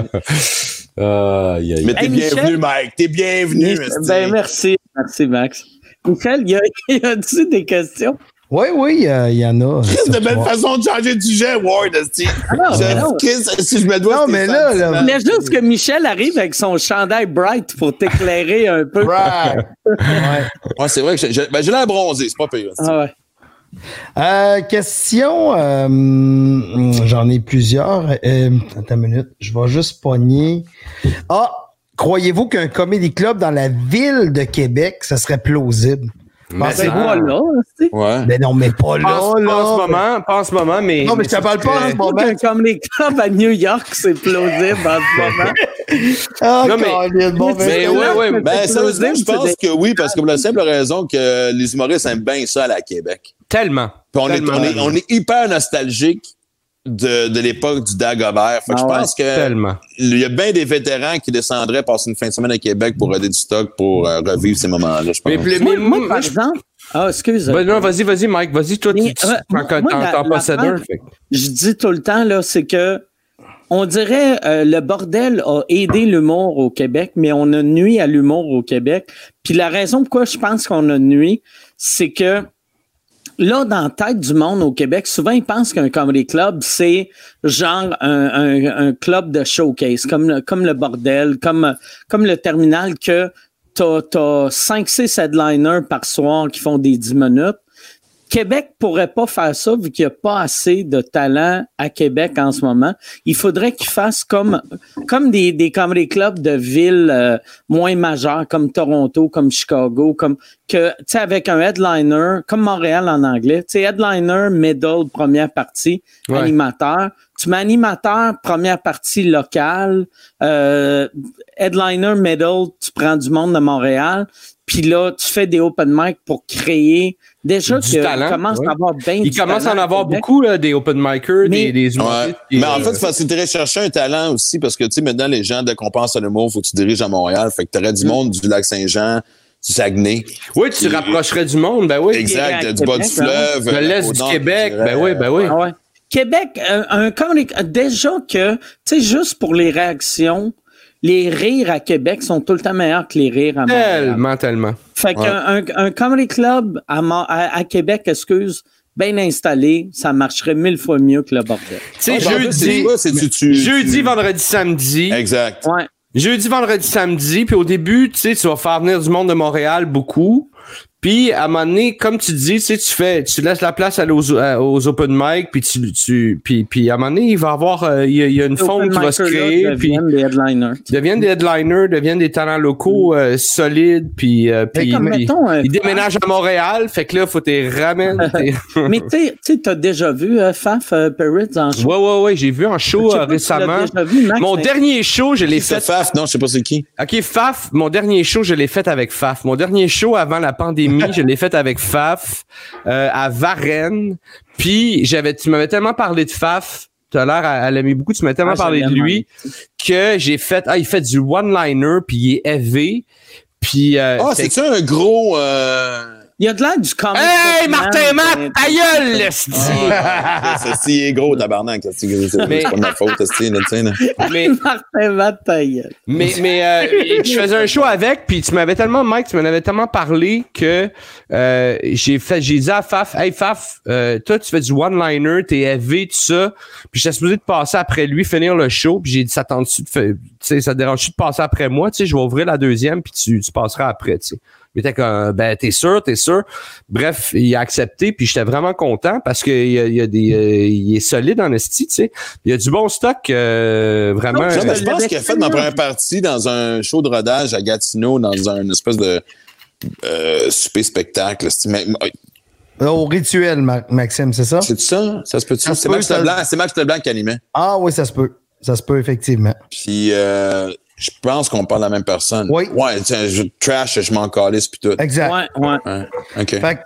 Mais t'es Hey, bienvenu, Mike. T'es bienvenu, esti. Ben, merci, merci, Max. Michel, il y a, il y a-tu des questions? Oui, oui, euh, il y en a. Chris, de belle façon de changer de sujet, Ward, esti. non, mais non. Je- Chris, si je me dois. Non, mais là, là, Je voulais juste que Michel arrive avec son chandail bright pour t'éclairer un peu. Right. Ouais. Ouais, c'est vrai que j'ai ben, l'air bronzé, c'est pas pire. Ah ouais. Euh, question, euh, j'en ai plusieurs. Euh, attends une minute, je vais juste pogner. Ah, croyez-vous qu'un comédie club dans la ville de Québec, ça serait plausible? Mais pas là, tu sais. Ouais. Ben non, mais pas là, Pas en- là. pas en ce moment, pas en ce moment, mais. Non, mais je te parle pas en ce moment. qu'un comedy club à New York, c'est plausible en ce moment. Ah, Non, mais- bon, ben, Mais ouais, ouais, Ben, C'est sérieusement, je pense que oui, parce que pour la simple raison que les humoristes aiment bien ça à la Québec. Tellement. Puis on est, Tellement. on, est, on est hyper nostalgique de, de l'époque du Dagobert. Fait que Ah je ouais, pense que Tellement. il y a bien des vétérans qui descendraient passer une fin de semaine à Québec pour aider du stock pour euh, revivre ces moments-là, je pense. Mais, mais, Moi, mais- moi, moi, par je- exemple. Ah, excuse. Ben non, vas-y, vas-y, Mike, vas-y, toi, Mais, tu euh, t'en que- je dis tout le temps là, c'est que on dirait euh, le bordel a aidé l'humour au Québec, mais on a nuit à l'humour au Québec. Puis la raison pourquoi je pense qu'on a nuit, c'est que là, dans la tête du monde au Québec, souvent ils pensent qu'un comedy club, c'est genre un, club de showcase, comme le, comme le bordel, comme, le terminal que t'as, t'as 5-6 headliners par soir qui font des 10 minutes. Québec pourrait pas faire ça vu qu'il n'y a pas assez de talent à Québec en ce moment. Il faudrait qu'ils fassent comme, comme des, des comedy clubs de villes euh, moins majeures, comme Toronto, comme Chicago, comme que, tu sais, avec un headliner, comme Montréal en anglais, tu sais, headliner, middle, première partie, Ouais. animateur. Tu mets animateur, première partie locale, euh, headliner, middle, tu prends du monde de Montréal, puis là, tu fais des open mic pour créer. Déjà Du qu'il talent, commence ouais. à avoir bien Il du commence à en avoir beaucoup, là, des open micers, Mais- des, des Ouais. humoristes. qui- Mais en fait, c'est parce que tu irais chercher un talent aussi, parce que, tu sais, maintenant, les gens, dès qu'on pense à l'humour, faut que tu diriges à Montréal. Fait que tu aurais Mm. du monde du Lac-Saint-Jean, du Saguenay. Oui, tu te rapprocherais du monde, ben oui. Exact, du bas du hein. fleuve. De euh, l'Est du Québec, ben oui, ben oui. Ah ouais. Québec, un, déjà que, tu sais, juste pour les réactions, les rires à Québec sont tout le temps meilleurs que les rires à Montréal. Tellement, tellement. Fait qu'un un, un comedy club à, à, à Québec, excuse, bien installé, ça marcherait mille fois mieux que le bordel. Sais, Ah, jeudi, quoi? Tu- tu- jeudi, tu- vendredi, samedi. Exact. Ouais. Jeudi, vendredi, samedi. Puis au début, tu sais, tu vas faire venir du monde de Montréal beaucoup. Puis à un moment donné, comme tu dis, tu sais, tu fais, tu laisses la place aller aux, à- aux open mic, puis tu, tu, puis, puis à un moment donné, il va y avoir, euh, il y, a- il y a une forme qui va se là, créer, puis deviennent des headliners. ils deviennent des headliners, deviennent des talents locaux euh, solides, puis, euh, puis comme, ils- mettons, un- ils déménagent à Montréal, fait que là, faut t'es ramènes. Mais tu sais- tu sais, t'as déjà vu euh, Faf euh, Perritz en show? ouais, ouais, ouais, j'ai vu en show euh, récemment. déjà vu, Max, Mon mais- dernier show, je l'ai C'est fait Faf, non, je sais pas c'est qui. OK, Faf, mon dernier show, je l'ai fait avec Faf. Mon dernier show avant la pandémie, je l'ai fait avec Faf euh, à Varennes. Puis j'avais tu m'avais tellement parlé de Faf, tout à l'heure elle, aimait beaucoup, tu m'as tellement Ah, parlé de lui que j'ai fait ah il fait du one-liner puis il est élevé. Puis euh, Ah, c'est- c'est-tu un gros. Euh... Il y a de l'air du comic Hey Martin Matt, ta gueule, l'esti! c'est si il est gros, tabarnak. C'est c'est Mais- pas de ma faute, esti, là, tu sais, là. Mais Martin Matt, ta gueule. Mais, mais euh, je faisais un show avec, puis tu m'avais tellement, Mike, tu m'en avais tellement parlé que euh, j'ai fait, j'ai dit à Faf, hey Faf, euh, toi tu fais du one-liner, t'es élevé, tout ça, puis j'étais supposé de passer après lui, finir le show, puis j'ai dit, ça tente-tu de faire, tu sais, ça te dérange-tu de passer après moi, tu sais, je vais ouvrir la deuxième, puis tu, tu passeras après, tu sais. Il était comme, ben, t'es sûr, t'es sûr. Bref, il a accepté, puis j'étais vraiment content parce qu'il y a, il y a des, euh, il est solide en esti, tu sais. Il y a du bon stock, euh, vraiment. Non, Non, mais je le pense qu'il a fait ma première partie dans un show de rodage à Gatineau, dans un espèce de euh, souper spectacle. Euh, Au rituel, Ma- Maxime, c'est ça? C'est ça? Ça se se C'est peut, Max ça- Leblanc, Max Leblanc qui animait. Ah oui, ça se peut. Ça se peut, effectivement. Puis euh, je pense qu'on parle de la même personne. Oui. Ouais, tiens, je trash, je m'en calisse puis tout. Exact. Ouais, ouais. Ouais, OK. Fait, que-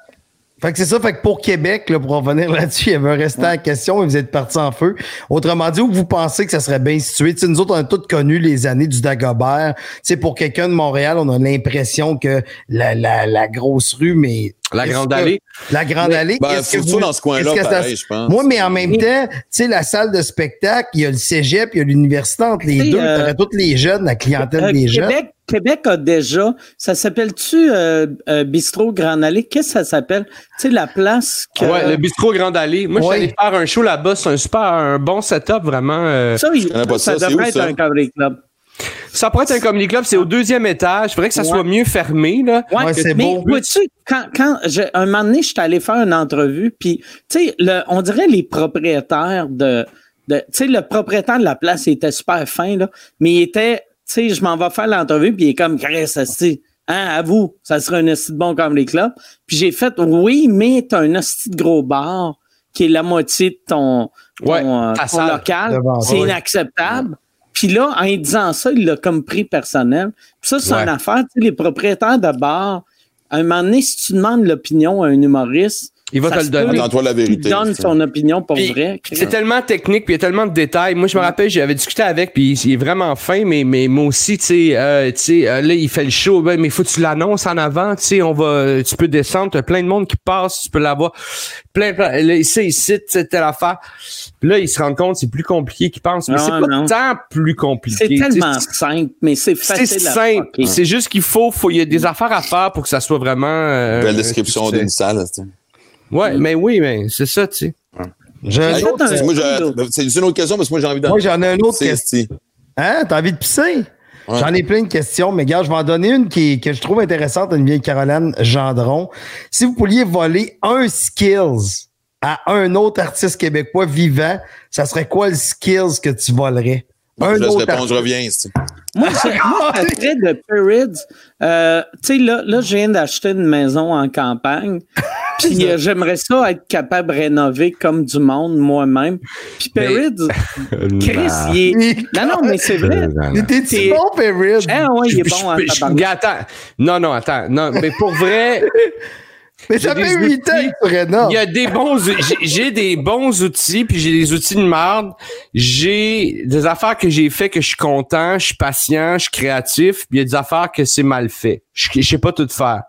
fait que c'est ça. Fait que pour Québec, là, pour revenir là-dessus, il y avait un restant à question et vous êtes partis en feu. Autrement dit, où vous pensez que ça serait bien situé? Tu sais, nous autres, on a tous connu les années du Dagobert. Tu sais, pour quelqu'un de Montréal, on a l'impression que la, la, la grosse rue, mais. La Est-ce Grande que- Allée. La Grande Allée. Ben, que vous- dans ce coin-là, pareil, je pense. Moi, mais en même temps, tu sais, la salle de spectacle, il y a le cégep, il y a l'université entre les deux. euh, T'aurais tous les jeunes, la clientèle Euh, des jeunes. Québec, a déjà, ça s'appelle-tu euh, euh, Bistrot Grand Allée? Qu'est-ce que ça s'appelle? Tu sais, la place que... Ouais, le bistrot Grand Allée. Moi, je Ouais. suis allé faire un show là-bas. C'est un super, un bon setup, vraiment. euh, Ça, il- ça, devrait où, être ça? un comedy club. Ça pourrait être un comedy club, c'est au deuxième étage. Il faudrait que ça Ouais. soit mieux fermé, là. Ouais, Ouais, c'est mais beau. vois-tu, quand, quand je, un moment donné, je suis allé faire une entrevue, puis, tu sais, le- on dirait les propriétaires de, de tu sais, le propriétaire de la place, il était super fin, là, mais il était, sais, je m'en vais faire l'entrevue, puis il est comme, Chris, hein, à vous, ça serait un esti de bon comme les clubs. Puis j'ai fait, oui, mais t'as un esti de gros bar qui est la moitié de ton, ton, Ouais, euh, ton local. C'est ouais. inacceptable. Puis là, en disant ça, il l'a comme pris personnel. Puis ça, c'est Ouais. une affaire. Tu sais, les propriétaires de bars, à un moment donné, si tu demandes l'opinion à un humoriste, Il va ça te le donner. Attends-toi la vérité. donne ça. son opinion pour Puis, vrai. C'est tellement technique, puis il y a tellement de détails. Moi, je me rappelle, j'avais discuté avec, puis il est vraiment fin, mais, mais moi aussi, tu sais, euh, tu sais, euh, là, il fait le show, ben, mais faut que tu l'annonces en avant, tu sais, on va, tu peux descendre, t'as plein de monde qui passe, tu peux l'avoir, plein, plein, là, ici, ici, c'est telle affaire. Puis là, il se rend compte, c'est plus compliqué qu'il pense, mais c'est pas non. tant plus compliqué. C'est tellement simple, mais c'est c'est facile à simple. C'est juste qu'il faut, faut, il y a des affaires à faire pour que ça soit vraiment. euh, Belle description d'une salle. tu sais. Ouais, mais oui, mais c'est ça, tu sais. J'ai autre- j'ai- C'est une autre question parce que moi, j'ai envie d'en Moi, j'en ai une autre question. Hein? T'as envie de pisser? Ouais. J'en ai plein de questions, mais gars, je vais en donner une qui, que je trouve intéressante, une vieille Caroline Gendron. Si vous pouviez voler un skills à un autre artiste québécois vivant, ça serait quoi le skills que tu volerais? Bon, un je autre répondre, je artiste. reviens. Moi, c'est- moi, serait de Perrids. Euh, tu sais, là, là, je viens d'acheter une maison en campagne. Puis euh, j'aimerais ça être capable de rénover comme du monde moi-même. Puis Perrids, Chris, il est. Non, non, mais c'est vrai. T'es- bon, Perry? Ah ouais, il est bon attends. Non, non, attends. Non, mais pour vrai, Mais ça j'ai fait des 8 ans il y a des bons, j'ai- j'ai des bons outils, puis j'ai des outils de merde. J'ai des affaires que j'ai fait que je suis content, je suis patient, je suis créatif, puis il y a des affaires que c'est mal fait. Je, je sais pas tout faire.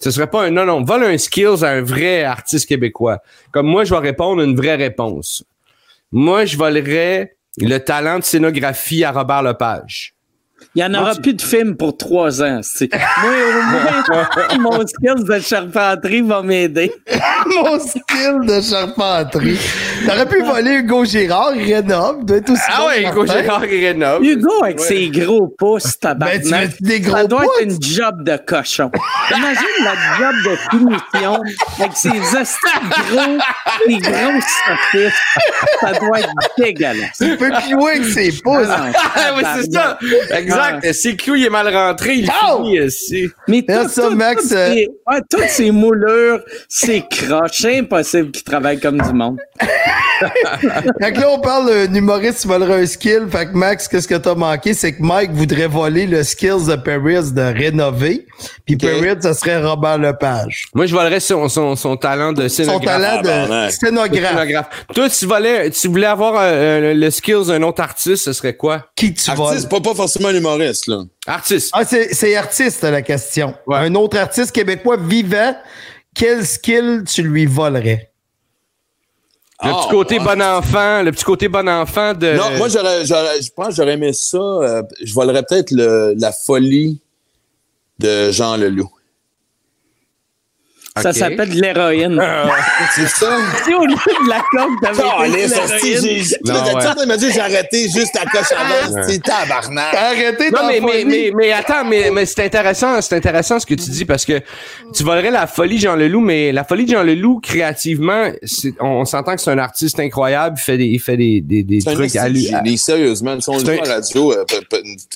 Ce serait pas un non, non. Vole un skills à un vrai artiste québécois. Comme moi, je vais répondre une vraie réponse. Moi, je volerais le talent de scénographie à Robert Lepage. Il n'y en aura plus de film pour trois ans. Moi, au moins, mon skills de charpenterie va m'aider. Mon skill de charpenterie. T'aurais pu voler Hugo Girard, il rénove, doit être aussi Ah bon ouais, Hugo. Gérard et Rénove. Hugo avec ses gros pouces, tabarnak. Ben, tu des ça gros doit pouces? être une job de cochon. Imagine la job de finition avec ses gros, ses gros saucisses. Ça doit être dégueulasse. Il peut plus loin que ses pouces. Ah Ah oui, c'est ça. Exact. Si le clou il est mal rentré, il Oh! finit ici. Mais tout, ça, tout, Max, toutes euh, ces- ouais, toutes ces moulures, c'est croche. C'est impossible qu'ils travaillent comme du monde. Fait que là, on parle d'un humoriste qui volerait un skill. Fait que Max, qu'est-ce que t'as manqué? C'est que Mike voudrait voler le skills de Paris de rénover. Puis Paris, ça serait Robert Lepage. Moi, je volerais son, son, son talent de Son scénographe. talent de tabarnak. scénographe. Scénographe. Toi, tu voulais, tu voulais avoir euh, le skills d'un autre artiste, ce serait quoi? Qui tu voles? Artiste, pas, pas forcément un humoriste, là. Artiste. Ah, c'est, c'est artiste, la question. Ouais. Un autre artiste québécois vivant, quel skill tu lui volerais? Le Ah, petit côté ouais. bon enfant, le petit côté bon enfant de. Non, moi, j'aurais, j'aurais, je pense que j'aurais aimé ça. euh, je volerais peut-être le, la folie de Jean Leloup. Ça s'appelle de l'héroïne. C'est ça? Si au lieu de la coke, t'avais Oh, de sorties, l'héroïne. j'ai. Arrêté juste à coche avant. C'est tabarnak. Arrêtez Non, mais, mais, mais, mais attends, mais, mais c'est intéressant, c'est intéressant ce que tu dis parce que tu volerais la folie de Jean Leloup, mais la folie de Jean Leloup, créativement, on, on s'entend que c'est un artiste incroyable, il fait des, il fait des, des, des trucs à lui. sérieusement. Si on le un- à la radio euh,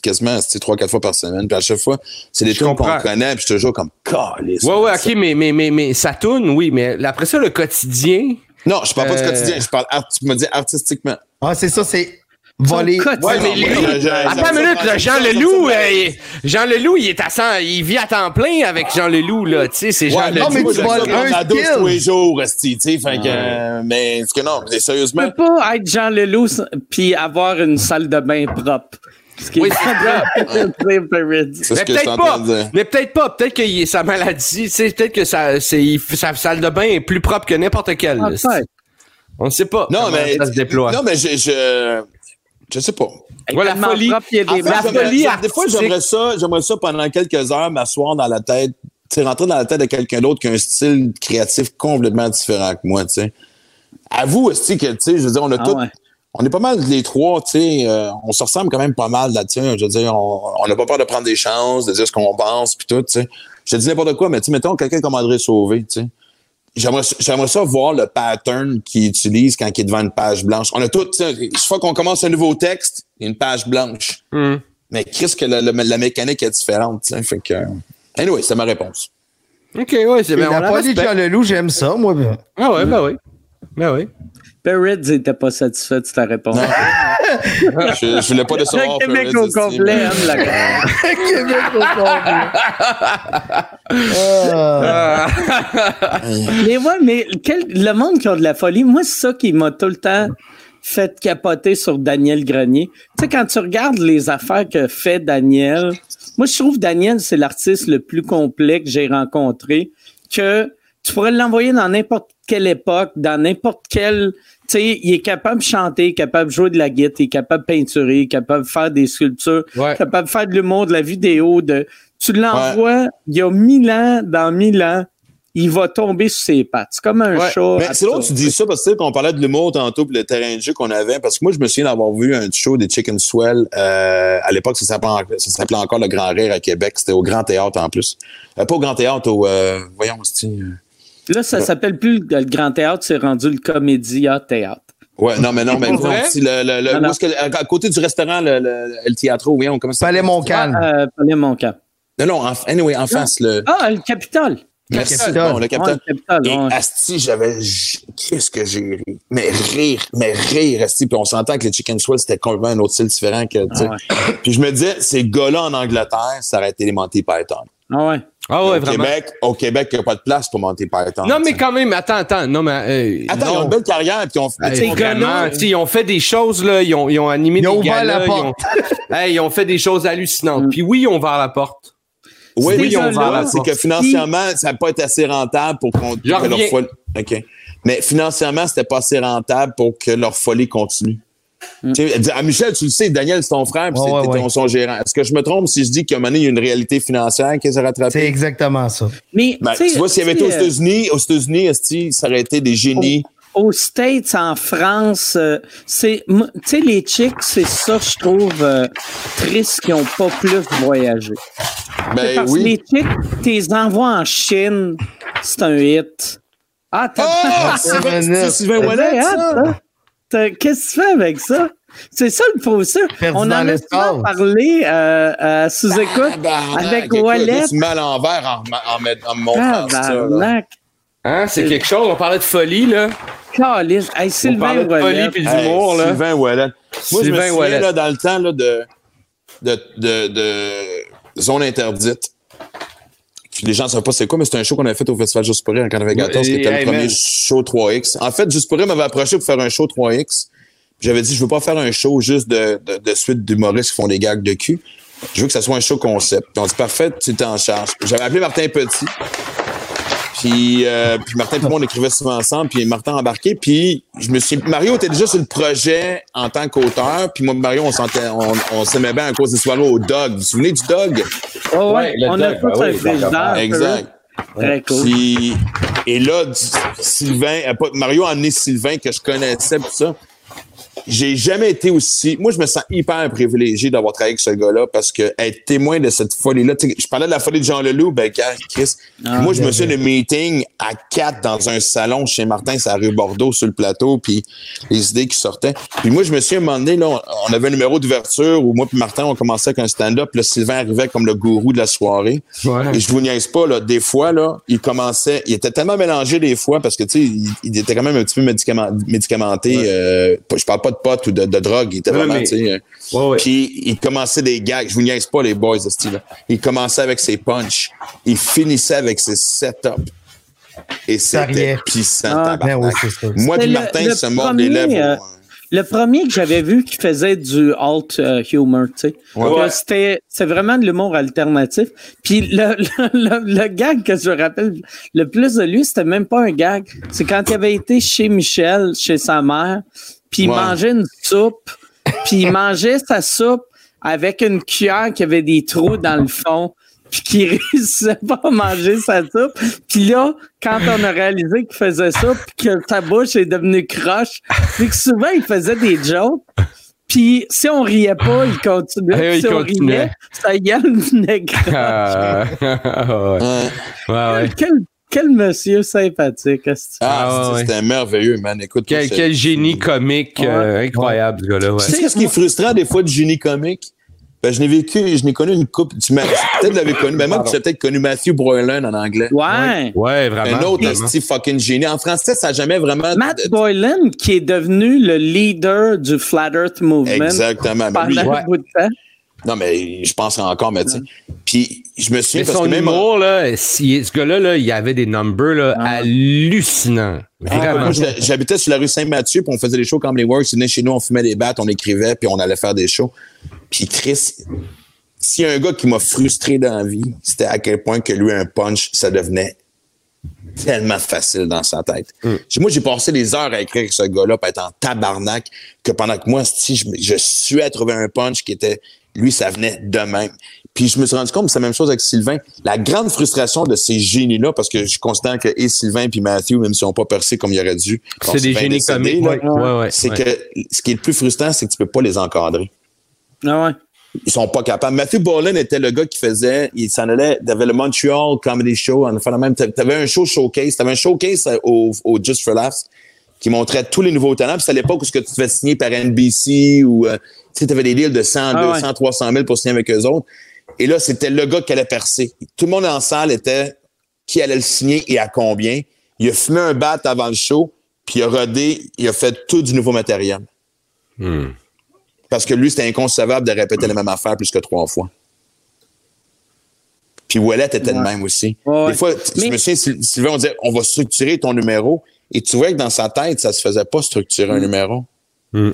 quasiment c'est trois, quatre fois par semaine. Puis à chaque fois, c'est des trucs qu'on connaît. Puis je suis toujours comme, calisse. Ouais, ouais, ok, mais, mais, mais, mais ça tourne, oui, mais après ça, le quotidien. Non, je parle pas du Euh, quotidien. Je parle, art- tu me dis artistiquement. Ah, c'est ça, c'est voler. Ouais, mais lui, attends une minute, là, Jean Leloup, euh, il- Jean Leloup, il est à 100, il vit à temps plein avec Jean Leloup, là, tu sais, c'est Jean Ouais, Leloup. non, mais tu voles un douche tous les jours, tu sais. Fait que, euh, mais, est-ce que non, mais Tu sérieusement. peux pas être Jean Leloup puis avoir une salle de bain propre. Ce qui Oui, est c'est Mais peut-être pas. de. Mais peut-être pas. Peut-être que il- sa maladie, tu sais, peut-être que sa, c'est, il- sa salle de bain est plus propre que n'importe quelle. Ah. On ne sait pas. Non, mais. ça se déploie? Non, mais je. je Je sais pas. La folie. propre, En des fait, la j'aimerais- folie Des fois, j'aimerais ça, j'aimerais ça pendant quelques heures m'asseoir dans la tête, tu sais, rentrer dans la tête de quelqu'un d'autre qui a un style créatif complètement différent que moi, tu sais. Avoue aussi que, tu sais, je veux dire, on a Ah tout, ouais. On est pas mal les trois, tu sais, euh, on se ressemble quand même pas mal là-dessus. Je veux dire, on n'a pas peur de prendre des chances, de dire ce qu'on pense, puis tout, tu sais. Je te dis n'importe quoi, mais tu sais, mettons quelqu'un comme André Sauvé, tu sais. J'aimerais, j'aimerais ça voir le pattern qu'il utilise quand il est devant une page blanche. On a tout, tu sais, chaque fois qu'on commence un nouveau texte, il y a une page blanche. Hmm. Mais qu'est-ce que la, la- la mécanique est différente, tu sais. Fait que, anyway, c'est ma réponse. OK, ouais, c'est bien. on folie de respecte. Jean Leloup, j'aime ça, moi. Ah ouais, ben oui. Ben oui. Perrids n'était pas satisfait de ta réponse. Je, je voulais pas décevoir. Le Québec Perez, au complet mais- aime la Québec au complet. Mais ouais, mais quel- le monde qui a de la folie, moi, c'est ça qui m'a tout le temps fait capoter sur Daniel Grenier. Tu sais, quand tu regardes les affaires que fait Daniel, moi, je trouve Daniel, c'est l'artiste le plus complet que j'ai rencontré, que tu pourrais l'envoyer dans n'importe quelle époque, dans n'importe quel... Tu sais, il est capable de chanter, capable de jouer de la guitare, il est capable de peinturer, capable de faire des sculptures, Ouais. capable de faire de l'humour, de la vidéo, de... Tu l'envoies, il y a mille ans, dans mille ans, il va tomber sur ses pattes. C'est comme un Ouais, chat. Mais c'est l'autre, tu dis ça parce que tu sais, qu'on parlait de l'humour tantôt puis le terrain de jeu qu'on avait. Parce que moi, je me souviens d'avoir vu un show des Chicken Swell. euh, à l'époque, ça s'appelait, en- ça s'appelait encore le Grand Rire à Québec. C'était au Grand Théâtre en plus. Euh, pas au Grand Théâtre, au. euh, voyons, c'est. Là, ça s'appelle plus le Grand Théâtre, c'est rendu le Comédia Théâtre. Ouais, non, mais non, mais si le, le, le- Non, non. où est-ce que- à, à côté du restaurant, le, le, le Théâtre, voyons, comment ça Palais? Montcalm. Euh, Palais Montcalm. Non, non, en, anyway, en face, le. Ah, le Capitole. Merci, Capitole. bon, le Ouais, Capitole. le Capitole, Et ouais. Asti, j'avais. Qu'est-ce que j'ai ri? Mais rire, mais rire, Asti. Puis on s'entend que le Chicken Swell, c'était complètement un autre style différent que. tu sais. Ah Puis je me disais, ces gars-là en Angleterre, ça aurait été les Monty Python. Ah ouais. Ah ouais, au, vraiment. Québec, au Québec, il n'y a pas de place pour Monty Python. Non, mais quand même, attends, attends. Non, mais. euh, Attends, ils non. ont une belle carrière. Puis ils ont Hey, vraiment, ils ont fait des choses, là. Ils ont, ils ont animé Ils ont des ouvert galas, la ils ont, Hey, ils ont fait des choses hallucinantes. Puis oui, ils ont ouvert la porte. Oui, oui, ils ont ouvert la- C'est que financièrement, ça n'a pas été assez rentable pour qu'on. Leur folie- OK. Mais financièrement, c'était pas assez rentable pour que leur folie continue. Tu sais, dis- ah, Michel, tu le sais, Daniel, c'est ton frère, puis c'est ouais, ouais. son gérant. Est-ce que je me trompe si je dis qu'à un moment donné, il y a une réalité financière qui s'est C'est rattrapée? exactement ça. Mais, Ben, tu vois, s'il y avait été aux sais, États-Unis, aux États-Unis, ça aurait été des génies? aux States, en France, euh, c'est, tu sais, les chicks, c'est ça, je trouve, euh, triste qu'ils n'ont pas plus voyagé. Ben Parce que oui. les chicks, tes envois en Chine, c'est un hit. Ah, t'as Ah! Sylvain c'est Sylvain C'est bien hot, ça? Qu'est-ce que tu fais avec ça? C'est ça le faux ça. On en a souvent parlé euh, à sous-écoute Tabarnak, avec écoute, Wallet. là, Tu me mets à l'envers en, en, me- en me montrant ça. là. Tabarnak. Hein, c'est quelque chose. On parlait de folie, là. Calice. Hey, On Sylvain parlait de folie Hey, d'humour, là. Sylvain. Moi, je me Sylvain souviens, Ouellet. là, dans le temps là, de, de, de, de Zone Interdite. Les gens ne savent pas c'est quoi, mais c'était un show qu'on avait fait au Festival Juste pour rire en 94, qui était hey, le premier man. show 3X. En fait, Juste pour rire m'avait approché pour faire un show 3X. Puis J'avais dit, je veux pas faire un show juste de, de, de suite d'humoristes qui font des gags de cul. Je veux que ça soit un show concept. Puis on dit, parfait, tu étais en charge. J'avais appelé Martin Petit. Puis, euh, puis Martin et moi, on écrivait souvent ensemble, puis Martin a embarqué, puis je me suis... Mario était déjà sur le projet en tant qu'auteur, puis moi et Mario, on s'entend- on, on s'aimait bien à cause des soirées au Dog. Vous vous souvenez du Dog? Oh, ouais, Ouais, le on a dog, tous ben un oui, frigidaire. exact. Très cool. Puis, et là, Sylvain, euh, pas- Mario a amené Sylvain que je connaissais, tout ça. J'ai jamais été aussi. Moi, je me sens hyper privilégié d'avoir travaillé avec ce gars-là parce que être témoin de cette folie-là. Je parlais de la folie de Jean Leloup, ben, Chris. Ah, moi, je me bien, suis de meeting à quatre dans un salon chez Martin, c'est à rue Bordeaux, sur le plateau, puis les idées qui sortaient. Puis moi, je me suis un moment donné, là, on- avait un numéro d'ouverture où moi et Martin, on commençait avec un stand-up. Là, Sylvain arrivait comme le gourou de la soirée. Ouais. Et je vous niaise pas, là, des fois, là, il commençait, il était tellement mélangé des fois parce que, tu sais, il, il était quand même un petit peu médicament- médicamenté. euh, pas- je parle pas de potes ou de, de drogue, il était vraiment, mais- tu sais. Ouais, ouais. Puis il commençait des gags. Je vous niaise pas, les boys de ce style-là. Il commençait avec ses punchs. Il finissait avec ses setups. Et c'était puissant. Ah, ben oui. Moi puis le- Martin le se mord premier, les lèvres. euh. Le premier que j'avais vu qui faisait du alt euh, humor, tu sais. Ouais. C'était c'est vraiment de l'humour alternatif. Puis le, le, le, le gag que je me rappelle le plus de lui, c'était même pas un gag. C'est quand il avait été chez Michel, chez sa mère, puis il Ouais. mangeait une soupe. puis il mangeait sa soupe avec une cuillère qui avait des trous dans le fond, puis qu'il réussissait pas à manger sa soupe. Puis là, quand on a réalisé qu'il faisait ça, puis que sa bouche est devenue croche, c'est que souvent, il faisait des jokes. Puis si on riait pas, il continuait. Ah, il si on continuait. riait, sa gueule venait croche. Ah, ouais. Ouais. Ouais, ouais. Quel, quel monsieur sympathique. est-ce que- Ah, Ah, ouais. c'était merveilleux, man. Écoute, Quel, quel génie comique euh, incroyable, ce gars-là. Ouais. Tu sais ce qui est frustrant des fois du génie comique? Ben, je n'ai vécu, je n'ai connu une coupe. Tu peut-être l'avais connu, mais moi, tu as peut-être connu Matthew Broyland en anglais. Ouais. Ouais, vraiment. Un autre vraiment. fucking génie. En français, ça n'a jamais vraiment. Matt Boylan, qui est devenu le leader du Flat Earth Movement Exactement. Lui, pendant Ouais. un bout de temps. Non, mais je pense encore, mais tu sais. Puis, je me souviens Mais parce son que même. humour, là, si- ce gars-là, là, il avait des numbers là, hallucinants. Ah, Vraiment. j'habitais sur la rue Saint-Mathieu, puis on faisait des shows comme les Works. Ils chez nous, on fumait des battes, on écrivait, puis on allait faire des shows. Puis Chris, s'il y a un gars qui m'a frustré dans la vie, c'était à quel point que lui, un punch, ça devenait tellement facile dans sa tête. J'ai- Moi, j'ai passé des heures à écrire avec ce gars-là, puis être en tabarnak, que pendant que moi, si je, je suis à trouver un punch qui était, lui, ça venait de même. Puis je me suis rendu compte que c'est la même chose avec Sylvain. La grande frustration de ces génies-là, parce que je considère que et Sylvain puis Matthew, même s'ils n'ont pas percé comme ils auraient dû, C'est des génies décédé, comiques. là, Ouais, ouais, ouais. c'est ouais. que ce qui est le plus frustrant, c'est que tu peux pas les encadrer. Ah ouais. Ils sont pas capables. Matthew Bolan était le gars qui faisait, il s'en allait, t'avais le Montreal Comedy Show, en fait même, t'avais un show showcase, t'avais un showcase au, au Just for Laughs qui montrait tous les nouveaux talents. Puis c'est à l'époque où ce que tu te fais signer par NBC ou, euh, tu sais, t'avais des deals de 100, Ah 200, ouais. 300 000 pour signer avec eux autres. Et là, c'était le gars qui allait percer. Tout le monde en salle était qui allait le signer et à combien. Il a fumé un bat avant le show, puis il a rodé, il a fait tout du nouveau matériel. Hmm. Parce que lui, c'était inconcevable de répéter la même affaire plus que trois fois. Puis Ouellet était de même aussi. Ouais. Des fois, tu- je Mais- me souviens, Sylvain, on disait, on va structurer ton numéro. Et tu vois que dans sa tête, ça se faisait pas structurer un numéro. Tu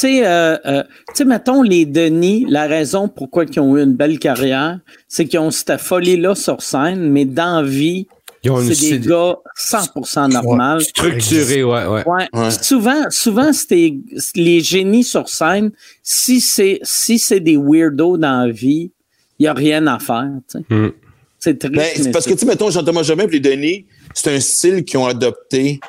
sais, euh, euh, tu sais, mettons, les Denis, la raison pourquoi ils ont eu une belle carrière, c'est qu'ils ont cette folie-là sur scène, mais dans vie, Ils ont une- c'est des c'est- gars 100% normal. Structuré, ouais, ouais. Ouais. Ouais. Souvent, souvent, c'était les génies sur scène. Si c'est si c'est des weirdos dans la vie, il y a rien à faire. tu. Hmm. C'est triste. Ben, parce que, tu sais, mettons, Jean-Thomas Jobin et les Denis, c'est un style qu'ils ont adopté.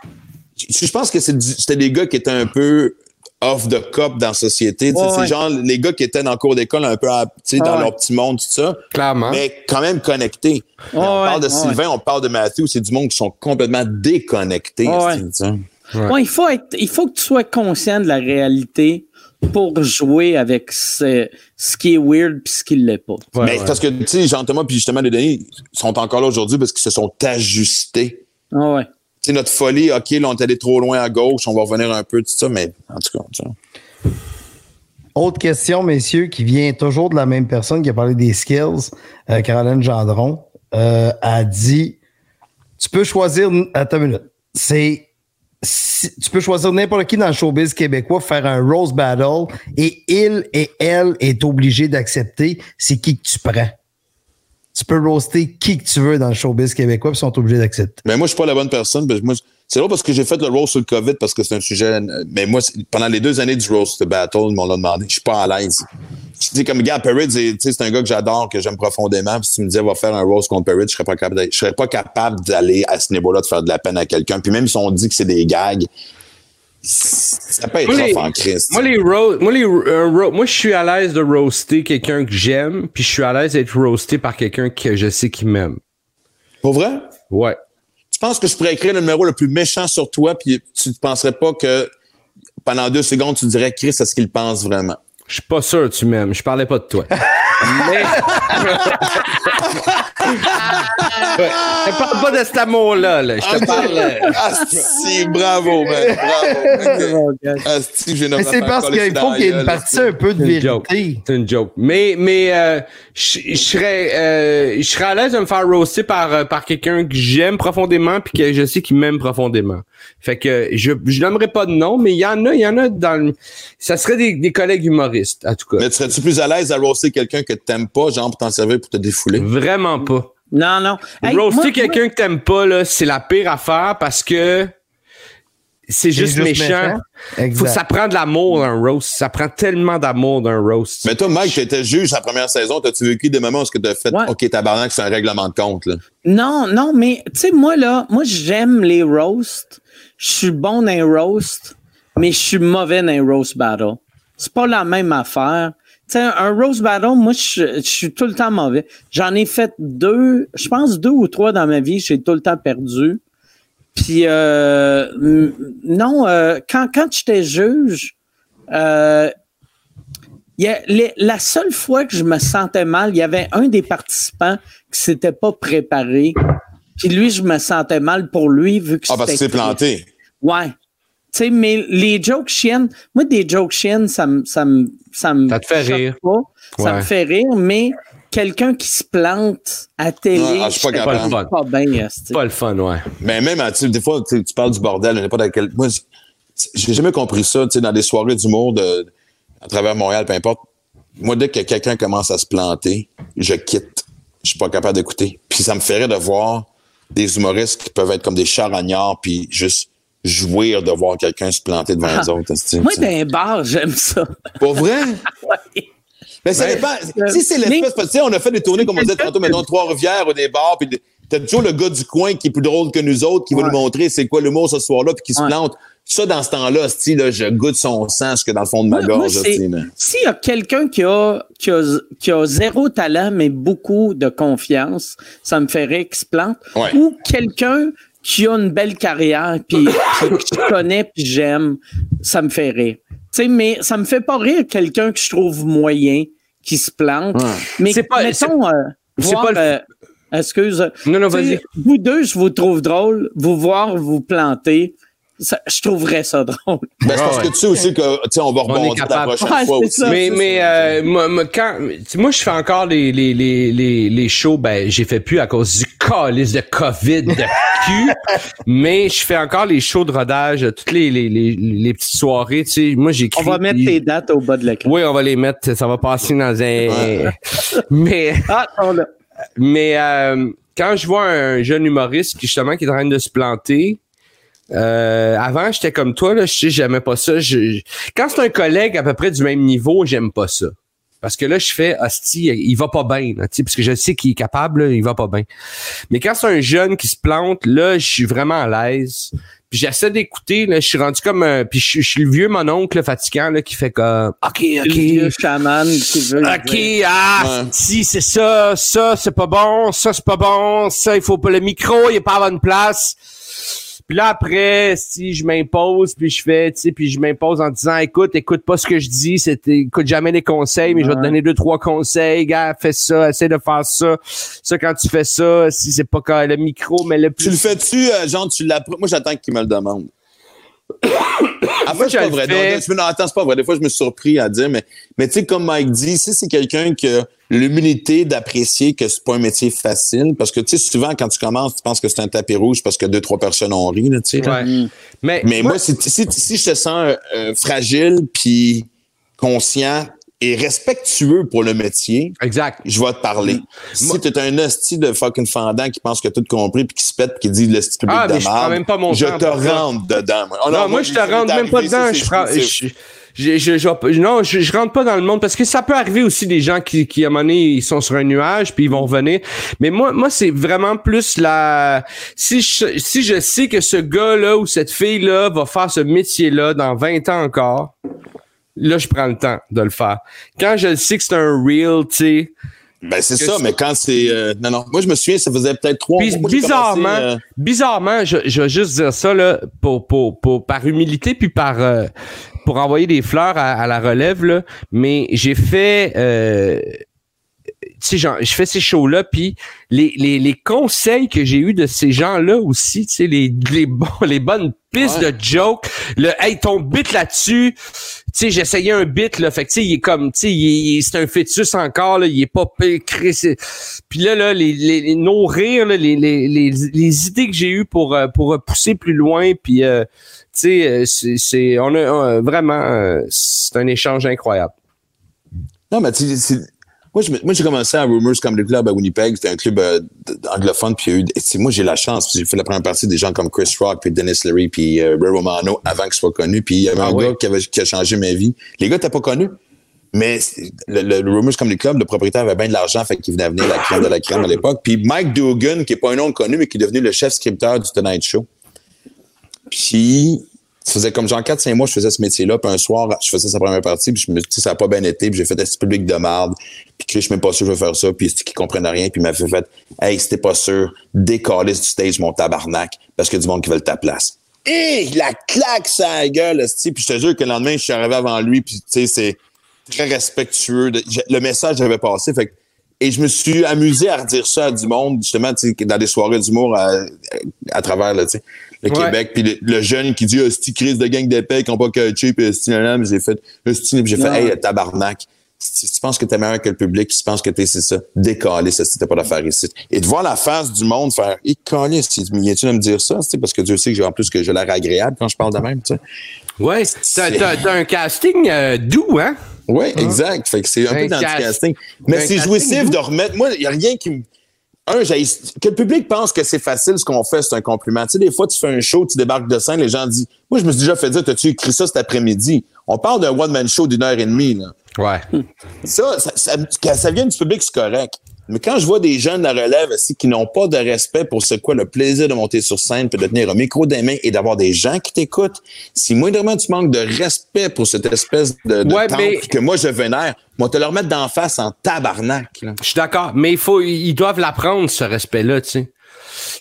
Je pense que c'était des gars qui étaient un peu off the cup dans la société. Ouais, c'est ouais. genre les gars qui étaient dans le cours d'école un peu à- dans leur petit monde, tout ça. Clairement. mais quand même connectés. On Ouais, parle de ouais. Sylvain, on parle de Matthew, c'est du monde qui sont complètement déconnectés. Il, faut être, il faut que tu sois conscient de la réalité pour jouer avec ce, ce qui est weird puis ce qui l'est pas. Ouais, mais ouais. parce que, tu sais, Jean-Thomas puis justement les Denis sont encore là aujourd'hui parce qu'ils se sont ajustés. Ah ouais. Sais, notre folie, OK, là, on est allé trop loin à gauche, on va revenir un peu, tout ça, mais en tout cas, tu sais. Autre question, messieurs, qui vient toujours de la même personne qui a parlé des skills, euh, Caroline Gendron, euh, a dit Tu peux choisir. Attends une. C'est. tu peux choisir n'importe qui dans le showbiz québécois, faire un rose battle et il et elle est obligé d'accepter c'est qui que tu prends. Tu peux roaster qui que tu veux dans le showbiz québécois, puis ils sont obligés d'accepter. Mais moi, je suis pas la bonne personne. c'est drôle parce que j'ai fait le roast sur le COVID parce que c'est un sujet. Mais moi, pendant les deux années du roast battle, ils m'ont demandé. Je suis pas à l'aise. Je dis comme gars, Perry, c'est un gars que j'adore, que j'aime profondément. Puis si tu me disais va faire un roast contre Perry, je serais pas capable. Je serais pas capable d'aller à ce niveau-là de faire de la peine à quelqu'un. Puis même si on dit que c'est des gags, ça peut être Moi, les- en crise. Moi, les ro- moi, les, euh, ro- moi, je suis à l'aise de roaster quelqu'un que j'aime, puis je suis à l'aise d'être roasté par quelqu'un que je sais qui m'aime. Pour vrai? Ouais. Tu penses que je pourrais écrire le numéro le plus méchant sur toi, puis tu ne penserais pas que pendant deux secondes, tu dirais Chris, est-ce qu'il pense vraiment? Je suis pas sûr tu m'aimes. Je parlais pas de toi. Mais. Je parle pas de cet amour-là. Là. Je te parle. euh, Ah, si, bravo, man. Bravo. Ah, si, j'ai Mais c'est parce qu'il faut qu'il y ait une partie un peu de vérité. C'est une joke. Mais, mais euh, je je serais, euh, je serais à l'aise de me faire roaster par, euh, par quelqu'un que j'aime profondément puis que je sais qu'il m'aime profondément. Fait que je, je nommerai pas de nom, mais il y en a, il y en a dans le... Ça serait des, des collègues humoristes, en tout cas. Mais tu serais-tu plus à l'aise à roaster quelqu'un que t'aimes pas, genre pour t'en servir pour te défouler? Vraiment pas. Non, non. Hey, roaster moi- quelqu'un que t'aimes pas, là, c'est la pire affaire parce que c'est juste, juste méchant. méchant. Faut, ça prend de l'amour d'un roast. Ça prend tellement d'amour d'un roast. Mais toi, Mike, t'étais juge la première saison. T'as-tu vécu des moments où est-ce que t'as fait, Ouais. OK, tabarnak, c'est un règlement de compte, là? Non, non, mais tu sais, moi, là, moi, j'aime les roasts. Je suis bon dans les roasts, mais je suis mauvais dans les roast battle. C'est pas la même affaire. Sais, un roast battle, moi, je, je suis tout le temps mauvais. J'en ai fait deux, je pense deux ou trois dans ma vie, j'ai tout le temps perdu. Puis, euh, non, euh, quand, quand j'étais juge, euh, y a- les- la seule fois que je me sentais mal, il y avait un des participants qui s'était pas préparé. Puis lui, je me sentais mal pour lui vu que Ah, parce que c'était c'est planté. Ouais. Tu sais, mais les jokes chiennes, moi, des jokes chiennes, ça me, ça me, ça me Ça te fait rire. pas. Ça me fait rire, mais quelqu'un qui se plante à télé, ah, je suis pas. Pas le fun. pas bien. Pas le fun, ouais. Mais même, tu sais, des fois, tu parles du bordel, n'importe à quel. Moi, j'ai jamais compris ça, tu sais, dans des soirées d'humour de, à travers Montréal, peu importe. Moi, dès que quelqu'un commence à se planter, je quitte. Je suis pas capable d'écouter. Puis ça me ferait de voir des humoristes qui peuvent être comme des charognards, puis juste jouir de voir quelqu'un se planter devant les autres. Moi, tu sais? dans un bar, j'aime ça. Pour vrai? Ouais. Mais ça dépend. Si c'est l'espèce, que, tu sais, on a fait des tournées, comme on disait tantôt, mettons, Trois-Rivières ou des bars, puis t'as toujours le gars du coin qui est plus drôle que nous autres, qui va nous montrer c'est quoi l'humour ce soir-là, puis qui se Ouais. plante. Ça, dans ce temps-là, là, je goûte son sang jusque dans le fond de ma Moi, gorge. S'il y a quelqu'un qui a, qui, a, qui a zéro talent, mais beaucoup de confiance, ça me ferait qu'il se plante. Ouais. Ou quelqu'un qui a une belle carrière, puis que je connais, puis j'aime, ça me fait rire. Tu sais, mais ça me fait pas rire quelqu'un que je trouve moyen qui se plante. Mais pas- mettons, euh, c'est voir, pas le- euh, excuse. Non, non, vas-y. Vous deux, je vous trouve drôle. Vous voir vous planter, ça- je trouverais ça drôle. Ben, c'est parce ouais. que tu sais aussi que, tu sais, on va rebondir la prochaine Ouais, fois aussi. ça. Mais, mais euh, moi, moi, quand, tu sais, moi, je fais encore les, les, les, les, les shows, ben, j'ai fait plus à cause du calice de COVID de cul, mais je fais encore les shows de rodage, toutes les, les, les, les petites soirées, tu sais, moi, j'écris. On va mettre tes dates au bas de l'écran. Oui, on va les mettre, ça va passer dans un... mais, Ah, on mais euh, quand je vois un jeune humoriste qui, justement, qui est en train de se planter, euh, avant, j'étais comme toi, là, je sais, j'aimais pas ça. Je- je- quand c'est un collègue à peu près du même niveau, j'aime pas ça. Parce que là, je fais, hostie, il va pas bien, là, parce que je sais qu'il est capable, là, il va pas bien. Mais quand c'est un jeune qui se plante, là, je suis vraiment à l'aise. Puis j'essaie d'écouter, là, je suis rendu comme un, puis je, je suis le vieux mon oncle fatigant, là, qui fait comme, OK, Le OK, vieux chaman qui veut. OK, dire. ah, Ouais. si, c'est ça, ça, c'est pas bon, ça, c'est pas bon, ça, il faut pas, le micro, il est pas à la bonne place. Puis là, après, si je m'impose, puis je fais, tu sais, puis je m'impose en disant, écoute, écoute pas ce que je dis, c'est, écoute jamais les conseils, mais je vais te donner deux, trois conseils, gars, fais ça, essaie de faire ça. Ça, quand tu fais ça, si c'est pas quand le micro, mais le Tu le plus. fais-tu, euh, genre, tu l'apprends? Moi, j'attends qu'il me le demande. En Moi, fait, c'est pas je le vrai. fais. Non, attends, c'est pas vrai. Des fois, je me suis surpris à dire, mais, mais tu sais, comme Mike dit, si c'est quelqu'un qui a l'humilité d'apprécier que c'est pas un métier facile, parce que, tu sais, souvent, quand tu commences, tu penses que c'est un tapis rouge parce que deux, trois personnes ont ri, tu sais. Ouais. Mais, Mais moi, si, si, si je te sens euh, fragile, puis conscient et respectueux pour le métier, exact. je vais te parler. Si Moi- t'es un hostie de fucking fendant qui pense que tout compris puis qui se pète puis qui dit le style Ah, de mais je prends même pas mon je temps te rentre dedans. Oh non, moi, je te rentre même pas ça, dedans. Je prends, je, je, je, je- non, je, je rentre pas dans le monde parce que ça peut arriver aussi des gens qui, qui à un moment donné, ils sont sur un nuage puis ils vont revenir. Mais moi, moi, c'est vraiment plus la, si je, si je sais que ce gars-là ou cette fille-là va faire ce métier-là dans 20 ans encore, là, je prends le temps de le faire. Quand je sais que c'est un real, tu sais, Ben, c'est ça, mais quand c'est. euh, non, non. Moi, je me souviens, ça faisait peut-être trois Puis mois. Bizarrement, commencé, euh, bizarrement, je, je vais juste dire ça là, pour, pour, pour, par humilité puis par euh, pour envoyer des fleurs à, à la relève là, mais j'ai fait euh, tu sais, genre, je fais ces shows-là, puis les, les, les conseils que j'ai eus de ces gens-là aussi, tu sais, les, les, bons, les bonnes pistes Ouais. de joke, le « Hey, ton bit là-dessus », tu sais, j'essayais un bit, là, fait que, tu sais, il est comme, tu sais, c'est un fœtus encore, là, il est pas c'est- Puis là, là, les, les, les- nos rires, là, les, les, les, les idées que j'ai eues pour, euh, pour pousser plus loin, puis, euh, tu sais, euh, c'est, on a, euh, vraiment, euh, c'est un échange incroyable. Non, mais tu sais, Moi, je me- moi, j'ai commencé à Rumors comme le club à Winnipeg. C'était un club euh, anglophone. Puis eu- moi, j'ai la chance. J'ai fait la première partie des gens comme Chris Rock, puis Dennis Leary, puis euh, Ray Romano avant qu'ils soient connus. Puis il y avait Ah un oui. gars qui, avait, qui a changé ma vie. Les gars, t'as pas connu. Mais le, le, le Rumors comme le club, le propriétaire avait bien de l'argent, fait qu'il venait venir la crème de la crème à l'époque. Puis Mike Dugan, qui est pas un nom connu, mais qui est devenu le chef scripteur du Tonight Show. Puis, ça faisait comme genre 4-5 mois que je faisais ce métier-là. Puis un soir, je faisais sa première partie, puis je me tu sais, ça n'a pas bien été. Puis j'ai fait un public de marde. Puis Chris, je suis même pas sûr que je vais faire ça. Puis qui comprennent rien. Puis m'a fait fait, hey, si t'es pas sûr, décalisse du stage mon tabarnak, parce qu'il y a du monde qui veut ta place. Et la claque sa gueule. Puis je te jure que le lendemain, je suis arrivé avant lui. Puis tu sais, c'est très respectueux. le message avait passé. Fait que- et je me suis amusé à redire ça à du monde, justement, dans des soirées d'humour à, à travers là, tu sais, le Ouais. Québec. Puis le, le jeune qui dit « Hostie, crise de gang d'épais qui n'ont pas catché. » Puis hostie. Puis j'ai fait « Hostie, puis j'ai fait. Hey, tabarnak. Si tu penses que t'es meilleur que le public, si tu penses que t'es c'est ça, décalé, ça, c'était pas d'affaire ici. Et de voir la face du monde faire, et calé, si tu viens-tu de me dire ça, tu sais, parce que Dieu sait que j'ai en plus que j'ai l'air agréable quand je parle de même, tu sais. Ouais, t'as, t'as- t'as un casting euh, doux, hein? Oui, exact. Fait que c'est un, Un peu dans cast- le casting. Mais un c'est casting jouissif doux. de remettre. Moi, il n'y a rien qui me. Un, que le public pense que c'est facile ce qu'on fait, c'est un compliment. Tu sais, des fois, tu fais un show, tu débarques de scène, les gens disent. Moi, je me suis déjà fait dire, t'as-tu écrit ça cet après-midi? On parle d'un one-man show d'une heure et demie, là. Ouais. Ça, ça, ça, ça vient du public, c'est correct. Mais quand je vois des jeunes de la relève aussi qui n'ont pas de respect pour ce quoi le plaisir de monter sur scène, puis de tenir un micro des mains et d'avoir des gens qui t'écoutent, si moindrement tu manques de respect pour cette espèce de, de Ouais, temple mais- que moi je vénère, moi te le remettre d'en face en tabarnak. Je suis d'accord, mais il faut, ils doivent l'apprendre, ce respect-là, tu sais.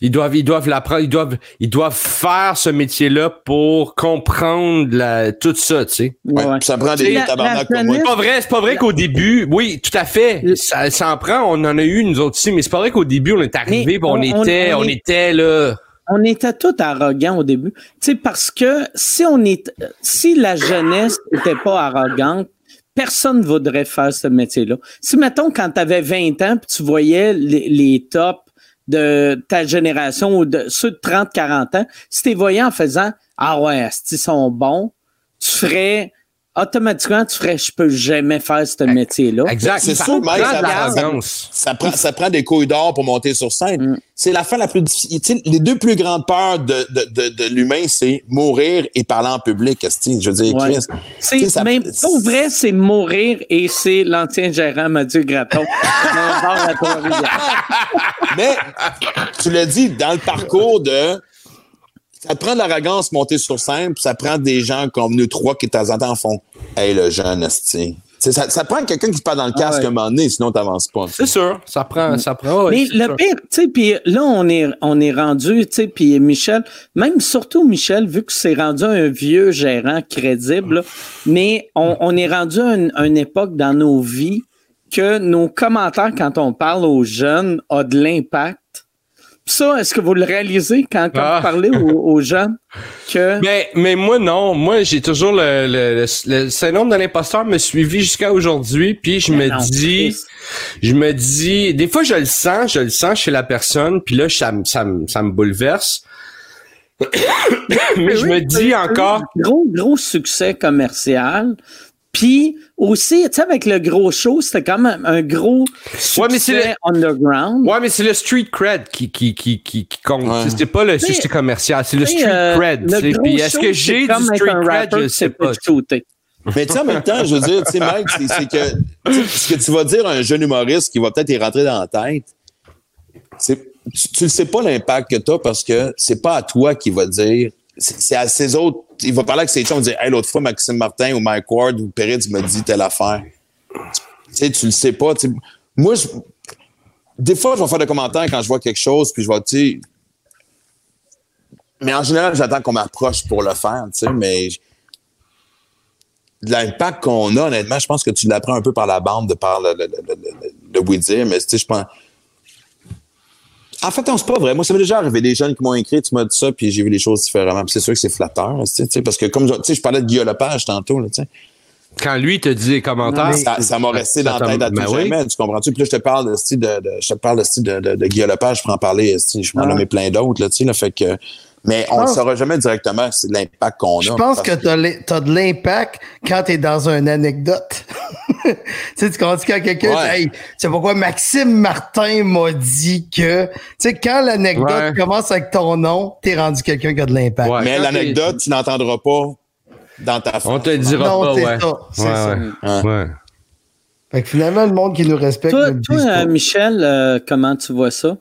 Ils doivent, ils doivent l'apprendre, ils doivent, ils doivent faire ce métier-là pour comprendre la, tout ça, tu sais. Ouais, Ça prend C'est des tabarnak la comme moi. C'est pas vrai, c'est pas vrai qu'au début, oui, tout à fait, ça, ça en prend, on en a eu nous autres aussi, mais c'est pas vrai qu'au début on est arrivé, on, on- était, on, était là. on était tous arrogants au début. Tu sais, parce que si on est, si la jeunesse n'était pas arrogante, personne ne voudrait faire ce métier-là. Si, mettons, quand tu avais 20 ans, puis tu voyais les, les tops de ta génération ou de ceux de 30, 40 ans, si tu les voyais en faisant, ah ouais, ils sont bons, tu ferais, automatiquement, tu ferais, je peux jamais faire ce métier-là. Exact. C'est Ça sûr, prend Mike, ça- l'arrogance. Ça prend, ça prend des couilles d'or pour monter sur scène. Mm. C'est la fin la plus difficile. Tu sais, les deux plus grandes peurs de, de, de, de l'humain, c'est mourir et parler en public. esti. Je veux dire, Ouais. Chris, ça- mais pour vrai, c'est mourir et c'est l'ancien gérant Mathieu Graton. Mais tu l'as dit, dans le parcours de. Ça te prend de l'arrogance monter sur scène, puis ça prend des gens comme nous trois qui de temps en temps font Hey le jeune, sais, Ça, ça prend quelqu'un qui te parle dans le casque ouais. à un moment donné, sinon t'avances pas. C'est sûr, ça prend, ça prend. ouais, Mais le sûr. pire, tu sais, puis là, on est, on est rendu, tu sais, puis Michel, même surtout Michel, vu que c'est rendu un vieux gérant crédible, là, mais on, on est rendu à une, une époque dans nos vies que nos commentaires, quand on parle aux jeunes, a de l'impact. Ça, est-ce que vous le réalisez quand, quand Ah. vous parlez aux, aux jeunes que Mais, mais moi, non. Moi, j'ai toujours le, le, le, le syndrome de l'imposteur me suivi jusqu'à aujourd'hui. Puis je me non, dis, je me dis, des fois, je le sens, je le sens chez la personne. Puis là, ça, me- ça, ça me bouleverse. mais je me dis encore, Gros, gros succès commercial. Puis aussi, tu sais, avec le gros show, c'était quand même un gros succès Ouais, mais c'est le- underground. ouais, mais c'est le street cred qui, qui, qui, qui, qui compte. Ouais. C'est pas le succès commercial, c'est le street euh, cred. le Puis est-ce que j'ai du street cred? rapper Je sais pas. Mais tu sais, en même temps, je veux dire, tu sais, Mike, c'est que ce que tu vas dire à un jeune humoriste qui va peut-être y rentrer dans la tête, c'est tu, tu ne sais pas l'impact que tu as parce que c'est pas à toi qui va dire, c'est à ses autres. Il va parler avec ses chums, dire Hey, l'autre fois, Maxime Martin ou Mike Ward ou Peritz me dit telle affaire. Tu sais, tu le sais pas. Moi, je- des fois, je vais faire des commentaires quand je vois quelque chose, puis je vais, tu. Mais en général, j'attends qu'on m'approche pour le faire, tu sais, mais l'impact qu'on a, honnêtement, je pense que tu l'apprends un peu par la bande, de par le, le, le, le, le mais tu sais, je pense. En fait, non, c'est pas vrai. Moi, ça m'est déjà arrivé des jeunes qui m'ont écrit, tu m'as dit ça, puis j'ai vu les choses différemment. Puis c'est sûr que c'est flatteur, tu sais, tu sais, parce que comme, tu sais, je parlais de Guillaume Lepage tantôt, là, tu sais. Quand lui te dit les commentaires. Ça, ça m'a resté dans la tête à tout ben oui. jamais, tu comprends-tu? Puis là, je te parle de, style de, de- je te parle de, de, de, de Guillaume Lepage, je peux en parler, je peux en Ah. nommer plein d'autres, là, tu sais, là, fait que, mais on ne pense- saura jamais directement c'est l'impact qu'on a. Je pense que t'as l'im- t'as de l'impact quand t'es dans une anecdote. tu sais, tu comprends quand quelqu'un, Ouais. hey, c'est pourquoi Maxime Martin m'a dit que, tu sais, quand l'anecdote Ouais. commence avec ton nom, t'es rendu quelqu'un qui a de l'impact. Ouais. Mais l'anecdote, tu n'entendras pas dans ta On te le dira Non, pas, c'est ouais. ça, c'est ouais, ça. ouais. Ouais. ouais. Fait que finalement, le monde qui nous respecte. Toi, toi, euh, Michel, euh, comment tu vois ça?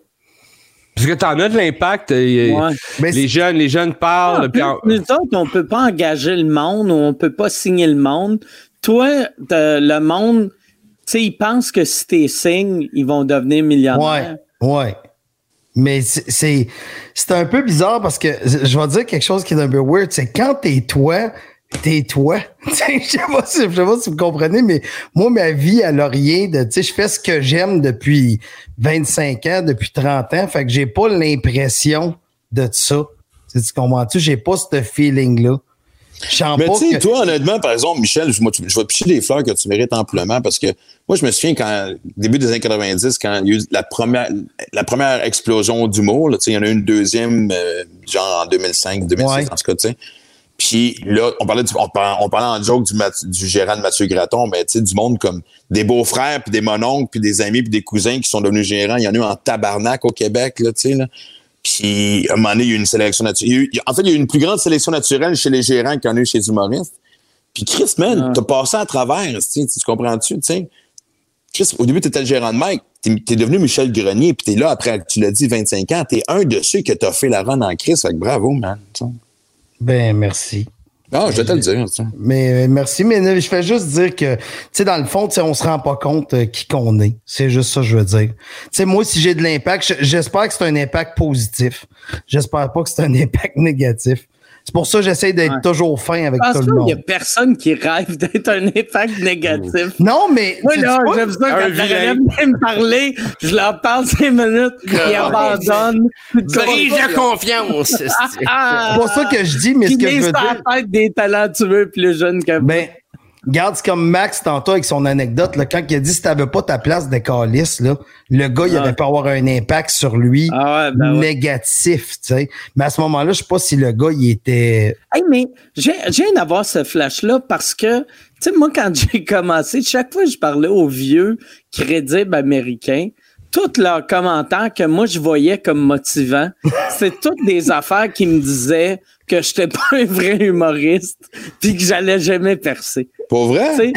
Parce que t'en as de l'impact. euh, Ouais. Les jeunes, les jeunes parlent. Puis en- nous autres, on peut pas engager le monde ou on peut pas signer le monde. Toi, le monde, tu sais, ils pensent que si t'es signes, ils vont devenir millionnaires. Ouais, ouais. Mais c'est- c'est c'est un peu bizarre parce que je vais dire quelque chose qui est un peu weird. C'est quand t'es toi, t'es toi. Tu sais, Je sais pas si je sais pas si vous comprenez, mais moi, ma vie, elle a rien de. Tu sais, je fais ce que j'aime depuis 25 ans, depuis 30 ans. Fait que j'ai pas l'impression de ça. Tu comprends-tu? J'ai pas ce feeling-là. Mais tu sais, toi, honnêtement, par exemple, Michel, je, moi, tu- je vais picher des fleurs que tu mérites amplement parce que moi, je me souviens quand, début des années 90, quand il y a eu la première, la première explosion d'humour, là, tu sais, il y en a eu une deuxième, euh, genre en 2005, 2006, Ouais. en tout cas, tu sais. Puis là, on parlait, du, on, parlait, on parlait en joke du, gérant de Mathieu Graton, mais tu sais, du monde comme des beaux-frères, puis des mononcles, puis des amis, puis des cousins qui sont devenus gérants. Il y en a eu en tabarnak au Québec, là, tu sais, là. Puis, à un moment donné, il y a eu une sélection naturelle. En fait, il y a eu une plus grande sélection naturelle chez les gérants qu'il y en a eu chez les humoristes. Puis, Chris, man, t'as passé à travers, tu sais, tu comprends-tu, tu sais? Chris, au début, t'étais le gérant de Mike. T'es, devenu Michel Grenier, puis t'es là après, tu l'as dit, 25 ans. T'es un de ceux que t'as fait la run en Chris. Fait que bravo, man. Ben, merci. Non, je vais te le dire. Mais euh, merci, mais je fais juste dire que, tu sais, dans le fond, tu sais, on se rend pas compte euh, qui qu'on est. C'est juste ça que je veux dire. Tu sais, moi, si j'ai de l'impact, je- j'espère que c'est un impact positif. J'espère pas que c'est un impact négatif. C'est pour ça que j'essaie d'être Ouais. toujours fin avec tout le qu'il y a monde. personne qui rêve d'être un impact négatif. Non, mais. Moi, là, ça un quand la relève me parler, je leur parle cinq minutes, ils abandonnent. Brise la confiance. Ah, C'est pour ça que je dis, mais ce que je veux dire. la tête des talentueux plus jeunes que Ben, regarde, c'est comme Max tantôt avec son anecdote, là, quand il a dit si t'avais pas ta place de calice, là, le gars, il Ouais. aurait pu avoir un impact sur lui Ah ouais, ben ouais. négatif, tu sais. Mais à ce moment-là, je sais pas si le gars, il était. Hey, mais j'ai j'ai viens d'avoir ce flash-là parce que, tu sais, moi, quand j'ai commencé, chaque fois que je parlais aux vieux crédibles américains, tous leurs commentaires que moi, je voyais comme motivants, c'est toutes des affaires qui me disaient que j'étais pas un vrai humoriste puis que j'allais jamais percer. Pas vrai? Il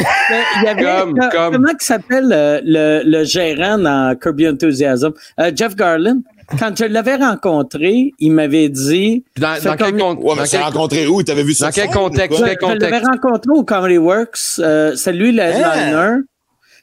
y avait, Comme- euh, comme- comment il s'appelle euh, le, le gérant dans Kirby Enthusiasm? Euh, Jeff Garland. Quand je l'avais rencontré, il m'avait dit... Dans, quel, combien- con- Ouais, mais quel- rencontré où? T'avais vu ça? dans quel contexte? Quel Je l'avais contexte? rencontré au Comedy Works. Euh, c'est lui le headliner.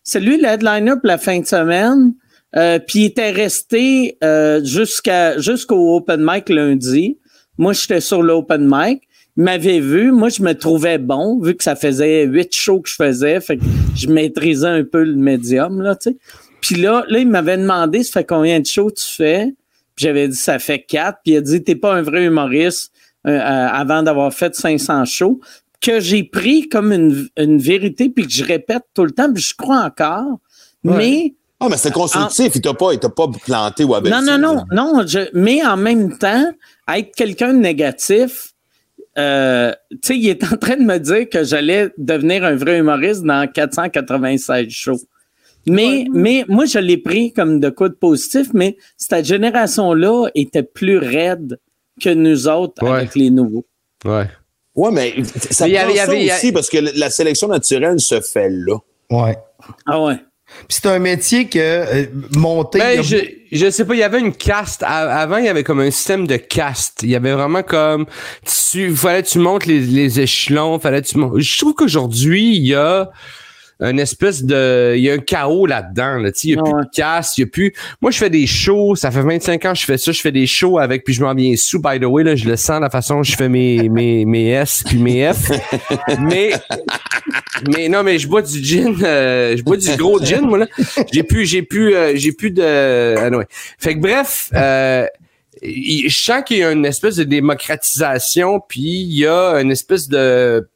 C'est lui le headliner pour la fin de semaine. Euh, puis il était resté euh, jusqu'à jusqu'au open mic lundi. Moi, j'étais sur l'open mic. Il m'avait vu. Moi, je me trouvais bon, vu que ça faisait huit shows que je faisais. Fait que je maîtrisais un peu le médium, là, tu sais. Puis là, là, il m'avait demandé, ça fait combien de shows tu fais? Puis j'avais dit, ça fait quatre. Puis il a dit, t'es pas un vrai humoriste euh, euh, avant d'avoir fait 500 shows. Que j'ai pris comme une, une vérité, puis que je répète tout le temps, puis je crois encore. Mais Ah, mais c'est constructif. Il t'a pas, il t'a pas planté ou abaissé. non, non, non, non. Je, mais en même temps, être quelqu'un de négatif, euh, tu sais, il est en train de me dire que j'allais devenir un vrai humoriste dans 496 shows. Mais, mais moi, je l'ai pris comme de quoi de positif, mais cette génération-là était plus raide que nous autres Ouais. avec les nouveaux. Ouais. Ouais, mais ça Mais y avait- il y ça avait- il y a- aussi parce que la sélection naturelle se fait là. Ouais. Ah ouais. Puis c'est un métier que euh, monter. Ben, a- je, je sais pas, il y avait une caste. Avant, il y avait comme un système de caste. Il y avait vraiment comme, tu, fallait que tu montes les, les échelons, fallait tu montes. Je trouve qu'aujourd'hui, il y a un espèce de, il y a un chaos là-dedans, là. Il y a plus de caste, il y a plus, moi, je fais des shows, ça fait 25 ans que je fais ça, je fais des shows avec, puis je m'en viens sous, by the way, là, je le sens, la façon dont je fais mes, mes, mes S puis mes F. mais, mais non, mais je bois du gin, euh, je bois du gros gin, moi, là. J'ai plus, j'ai plus, euh, j'ai plus de, ouais. Fait que bref, euh, je sens qu'il y a une espèce de démocratisation, puis il y a une espèce de,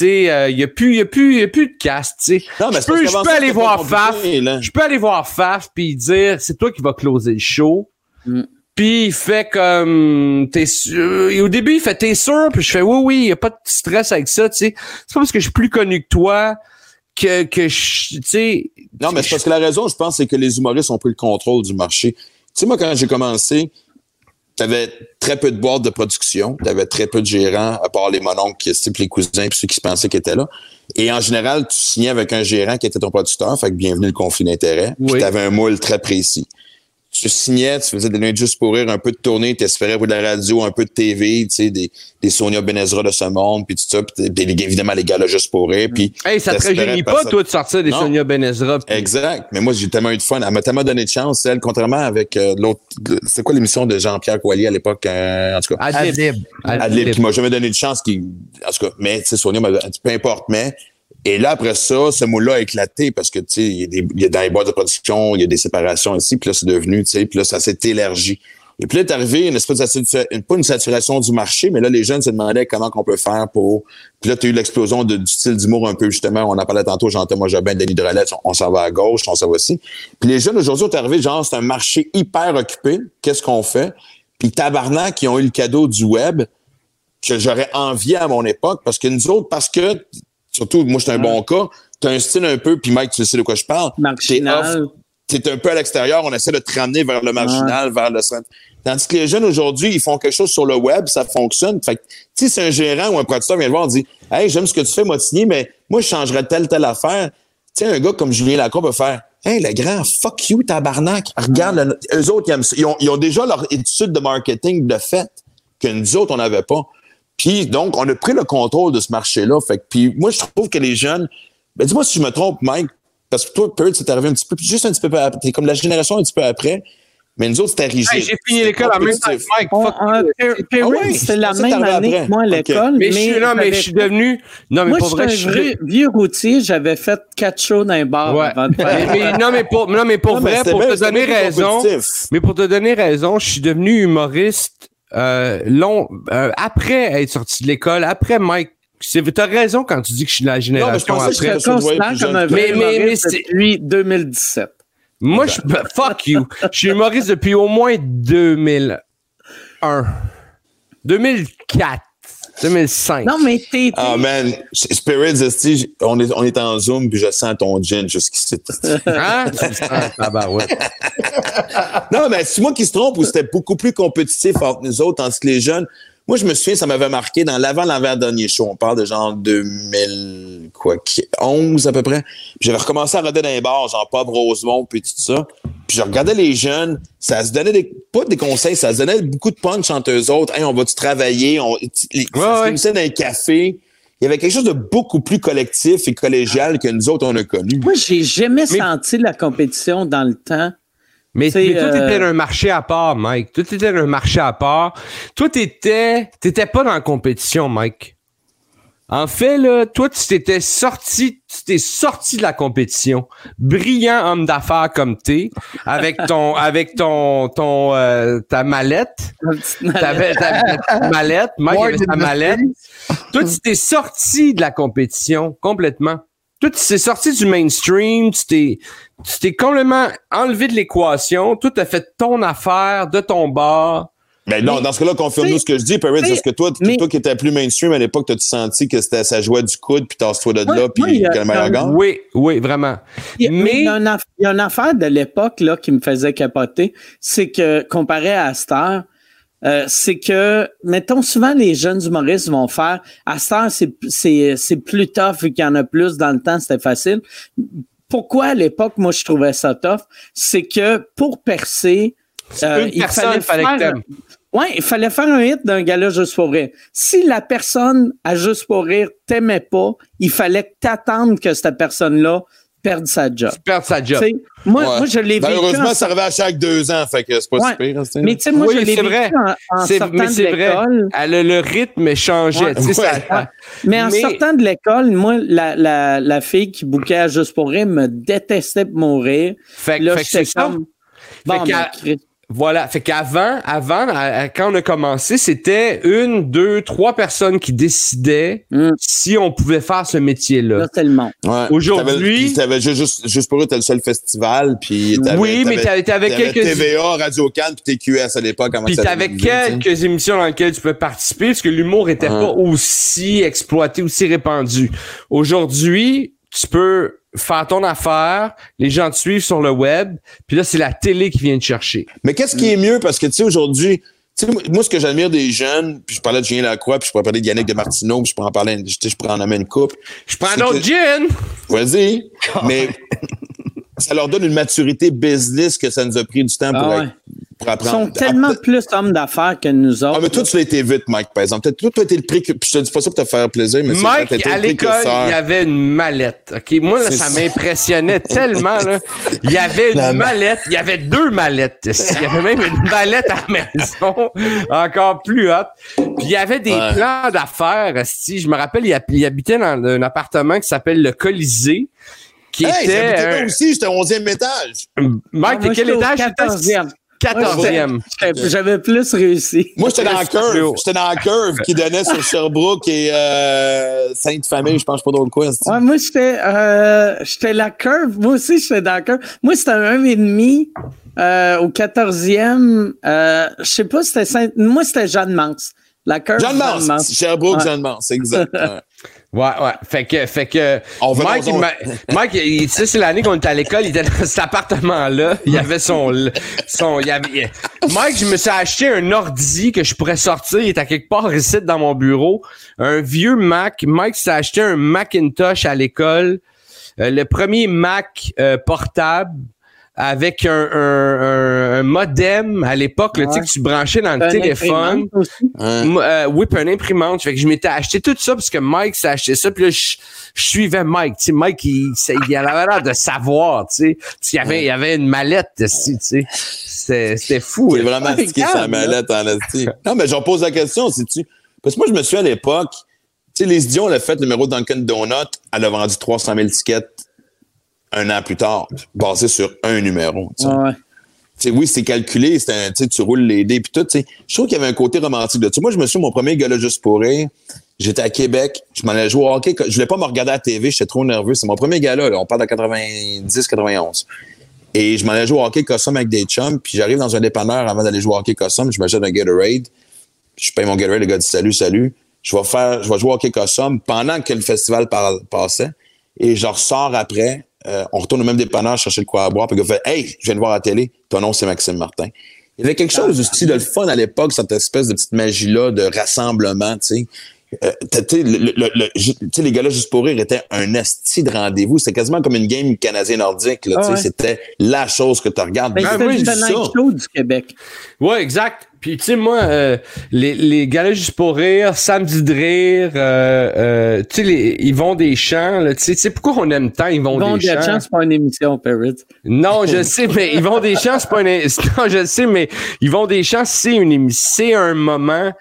il y a plus, il y a plus, y a plus de caste, tu sais. Non, mais Je c'est peux, parce je peux ça, aller voir Faf, je peux aller voir Faf puis dire c'est toi qui vas closer le show. Mm. Puis il fait comme t'es sûr. Et au début il fait t'es sûr? Puis je fais oui oui y a pas de stress avec ça tu sais. C'est pas parce que je suis plus connu que toi que, que je- tu sais. Non, mais c'est parce que la raison, je pense, c'est que les humoristes ont pris le contrôle du marché. Tu sais, moi, quand j'ai commencé, t'avais très peu de boîtes de production, t'avais très peu de gérants, à part les mononcles, les cousins, puis ceux qui se pensaient qu'ils étaient là. Et en général, tu signais avec un gérant qui était ton producteur, fait que bienvenue le conflit d'intérêt. Puis Oui. t'avais un moule très précis. Tu signais, tu faisais des lundi juste pour rire, un peu de tournée, tu espérais pour de la radio, un peu de TV, tu sais, des, des Sonia Benezra de ce monde, puis tout ça, puis évidemment les gars là juste pour rire, puis Hey, ça te t'espérais rajeunit pas, toi, de sortir des Non. Sonia Benezra. puis- Exact. Mais moi, j'ai tellement eu de fun. Elle m'a tellement donné de chance, elle, contrairement avec euh, l'autre. C'est quoi l'émission de Jean-Pierre Coallier à l'époque? euh, en tout cas? Adlib. Adlib. Adlib, qui m'a jamais donné de chance. Qui, en tout cas, mais, tu sais, Sonia, m'a- peu importe, mais. Et là, après ça, ce mot-là a éclaté parce que, tu sais, il y, a dans les boîtes de production, il y a des séparations ici, puis là, c'est devenu, tu sais, puis là, ça s'est élargi. Et puis là, est arrivé une espèce de pas une saturation du marché, mais là, les jeunes se demandaient comment qu'on peut faire pour. Puis là, tu as eu l'explosion du style d'humour un peu, justement. On en parlait tantôt, Jean-Thomas Jobin, Denis Drolet, on, on s'en va à gauche, on s'en va aussi. Puis les jeunes aujourd'hui sont arrivés, genre, c'est un marché hyper occupé. Qu'est-ce qu'on fait? Puis tabarnak, qui ont eu le cadeau du web, que j'aurais envié à mon époque, parce que nous autres, parce que, surtout, moi, c'est un bon cas, t'as un style un peu, puis Mike, tu sais de quoi je parle. Marginal. off, t'es un peu à l'extérieur, on essaie de te ramener vers le marginal, vers le centre. Tandis que les jeunes aujourd'hui, ils font quelque chose sur le web, ça fonctionne. Fait que, tu sais, si un gérant ou un producteur vient te voir et dit Hey, j'aime ce que tu fais, moi, signer, mais moi, je changerais telle, telle affaire. Tu sais, un gars comme Julien Lacroix peut faire Hey, le grand, fuck you, tabarnak. Regarde, le- eux autres, ils, aiment ça. Ils, ont, ils ont déjà leur étude de marketing de fait que nous autres, on n'avait pas. Puis, donc, on a pris le contrôle de ce marché-là. Fait que, puis, moi, je trouve que les jeunes, ben, dis-moi si je me trompe, Mike, parce que toi, Pearl, c'est arrivé un petit peu, puis juste un petit peu après. T'es comme la génération un petit peu après. Mais nous autres, c'était rigide. Hey, j'ai fini l'école en même temps que. Mike. Fuck Ah ouais, je la pensais même année après. que moi à l'école. Mais je suis, non, mais je suis devenu. Non, mais Moi, pour je vrai, je suis vieux, routier. J'avais fait quatre shows dans un bar Ouais. avant de Mais, faire. mais- non, mais pour, non, mais pour vrai, pour te donner raison, mais pour te donner raison, je suis devenu humoriste euh, long euh, après être sorti de l'école, après Mike. T'as raison quand tu dis que je suis de la génération pensais que après. Je comme un que- Mais- mais- mais humoriste c'est- depuis 2017. Moi, je fuck you. Je suis humoriste depuis au moins 2001, 2004, 2005. Non, mais t'es. Ah, man. Spirits, esti, on est, on est en Zoom, puis je sens ton gin jusqu'ici. Hein? Tu le sens, tabarouette. Non, mais c'est moi qui se trompe ou c'était beaucoup plus compétitif entre nous autres, tandis que les jeunes. Moi, je me souviens, ça m'avait marqué dans l'avant-l'avant-dernier show. On parle de genre 2000, quoi, 11 à peu près. J'avais recommencé à roder dans les bars, genre Pop Rosemont, puis tout ça. Puis je regardais les jeunes, ça se donnait des, pas des conseils, ça se donnait beaucoup de punch entre eux autres. Hey, on va-tu travailler? On, les, ça se ouais. réunissait dans un café. Il y avait quelque chose de beaucoup plus collectif et collégial que nous autres, on a connu. Moi, j'ai jamais senti la compétition dans le temps. Mais, C'est, mais toi, euh, t'étais un marché à part, Mike. Toi, t'étais un marché à part. Toi, t'étais, t'étais pas dans la compétition, Mike. En fait, là, toi, tu t'étais sorti, tu t'es sorti de la compétition. Brillant homme d'affaires comme t'es, avec ton, avec ton, ton, euh, ta mallette. T'avais ta ta mallette, Mike avait than mallette. Toi, tu t'es sorti de la compétition complètement. Toi, tu t'es sorti du mainstream, tu t'es, tu t'es complètement enlevé de l'équation. Toi, t'as fait ton affaire de ton bar. Ben non, dans ce cas-là, confirme-nous ce que je dis, Perrin. t'sais, Est-ce que toi, mais- toi qui étais plus mainstream à l'époque, t'as-tu senti que c'était, ça jouait du coude, puis tasse-toi de là, puis il y a- que le meilleur il y a- gagne? Oui, oui, vraiment. Il mais il y, a une aff- il y a une affaire de l'époque là qui me faisait capoter, c'est que comparé à Star, euh, c'est que mettons souvent les jeunes humoristes vont faire à Star c'est c'est c'est plus tough vu qu'il y en a plus dans le temps c'était facile. Pourquoi à l'époque moi je trouvais ça tough, c'est que pour percer euh, une personne, fallait que faire-. Ouais, il fallait faire un hit d'un gala juste pour rire. Si la personne à juste pour rire t'aimait pas, il fallait que t'attendes que cette personne-là perde sa job. perdre sa job. Tu sais, moi, Ouais. moi, je l'ai vécu. Malheureusement, en ça arrivait à chaque deux ans, fait que c'est pas Ouais. si pire. hein, Mais tu sais, moi, Oui, je l'ai c'est vécu vrai. en, en C'est- sortant mais de l'école. Elle a le rythme changeait. Ouais. ça- Ouais. Mais en Mais- sortant de l'école, moi, la, la, la fille qui bouquait à Juste pour rire me détestait pour mourir. Fait, que- Là, fait que c'est ça. comme... Bon, Fait. Voilà. Fait qu'avant, avant, à- à- quand on a commencé, c'était une, deux, trois personnes qui décidaient Mm. si on pouvait faire ce métier-là. monde. Ouais. Aujourd'hui- T'avais- juste, juste, juste pour eux, t'as le seul festival, puis t'avais- Oui, mais t'avais- t'avais quelques- TVA, Radio Cannes, puis TQS à l'époque. Puis t'avais quelques émissions dans lesquelles tu peux participer parce que l'humour était Ouais. pas aussi exploité, aussi répandu. Aujourd'hui, tu peux faire ton affaire, les gens te suivent sur le web, puis là, c'est la télé qui vient te chercher. Mais qu'est-ce qui est mieux? Parce que, tu sais, aujourd'hui, tu sais, moi, ce que j'admire des jeunes, puis je parlais de Julien Lacroix, puis je pourrais parler de Yannick de Martineau, puis je pourrais en parler, je, je pourrais en nommer une coupe. Je prends un autre que- gin! Vas-y. Mais ça leur donne une maturité business que ça nous a pris du temps pour, Ah être- ouais. pour Ils apprendre. sont tellement Ah, plus hommes d'affaires que nous autres. ah, mais toi, tu l'as été vite, Mike, par exemple. Toi, toi, t'as été le précurseur. Je te dis pas ça pour te faire plaisir, mais c'est vrai, t'as Mike, été à le l'école, il y avait une mallette. OK? Moi, là, ça ça. m'impressionnait tellement, là. Il y avait une mallette. Il y avait deux mallettes. Il y avait même une mallette à la maison? Encore plus haute. Puis il y avait des Ouais. plans d'affaires, esti. Je me rappelle, il habitait dans un appartement qui s'appelle le Colisée. Qui Hey, était. j'habitais là aussi, j'étais au 11e étage. Mike, de quel étage? 14e. 14e. J'étais- J'avais plus réussi. Moi, j'étais dans la curve. J'étais dans la curve qui donnait sur Sherbrooke et euh, Sainte-Famille, je pense pas d'autre quoi. c'est- Ouais, moi, j'étais, euh, j'étais la curve. Moi aussi, j'étais dans la curve. Moi, c'était un 1,5 euh, au 14e. Euh, je sais pas, c'était Saint... Moi, c'était Jeanne Mance. La curve. Mance. Mance. Sherbrooke, Ouais. Jeanne Mance, exact. Ouais. Ouais. Fait que, fait que, On Mike, dans- il m'a- Mike, il- ça, c'est l'année qu'on était à l'école, il était dans cet appartement-là. Il avait son, son, il avait, Mike, je me suis acheté un ordi que je pourrais sortir. Il était à quelque part ici dans mon bureau. Un vieux Mac. Mike s'est acheté un Macintosh à l'école. Euh, le premier Mac euh, portable avec un, un, un- un modem à l'époque, là, tu sais, Ouais. que tu branchais dans le Un téléphone. Hein? Euh, oui, puis un imprimante. Fait que je m'étais acheté tout ça parce que Mike s'est acheté ça. Puis là, je, je suivais Mike. Tu sais, Mike, il, il avait l'air de savoir, tu sais. Il y avait, il y avait une mallette, ici, tu sais. C'était c'était fou. Il est là. vraiment stické regarde, sa mallette en. Non, mais je repose la question, si tu. Parce que moi, je me suis à l'époque, tu sais, les Dion, elle a fait le numéro de Dunkin' Donut, elle a vendu 300 000 tickets un an plus tard, basé sur un numéro. Ouais. Oui, c'est calculé, un, tu roules les dés puis tout. Je trouve qu'il y avait un côté romantique de ça. Moi, je me suis mon premier gala juste pour rire. J'étais à Québec, je m'en allais jouer au hockey. Je voulais pas me regarder à la TV, j'étais trop nerveux. C'est mon premier gala, là. on parle de 90, 91. Et je m'en allais jouer au hockey Cossum avec des chums, puis j'arrive dans un dépanneur avant d'aller jouer au hockey Cossum, je m'achète un Gatorade. Je paye mon Gatorade, le gars dit salut, salut. Je vais faire, je vais jouer au hockey Cossum pendant que le festival par- passait. Et je ressors après. Euh, on retourne au même dépanneur chercher de quoi à boire. Puis le gars fait Hey, je viens de voir à la télé. Ton nom, c'est Maxime Martin. Il y avait quelque chose aussi de le fun à l'époque, cette espèce de petite magie-là de rassemblement, tu sais. Euh, t'as- tu sais, le- le- le- ju- tu sais, les gars-là, juste pour rire, étaient un esti de rendez-vous. C'était quasiment comme une game canadien-nordique. là, tu Ah sais. ouais. C'était la chose que tu regardes. Ben, Ben c'était oui, le Night. Show du Québec. Ouais, exact. Puis tu sais, moi, euh, les, les galas juste pour rire, samedi de rire, euh, euh, tu sais, ils vont des champs, là, tu sais, pourquoi on aime tant ils vont des champs? chance, c'est pas une émission, Parrot. Non, je sais, mais ils vont des champs, c'est pas une... Non, je sais, mais ils vont des champs, c'est une émission, c'est un moment.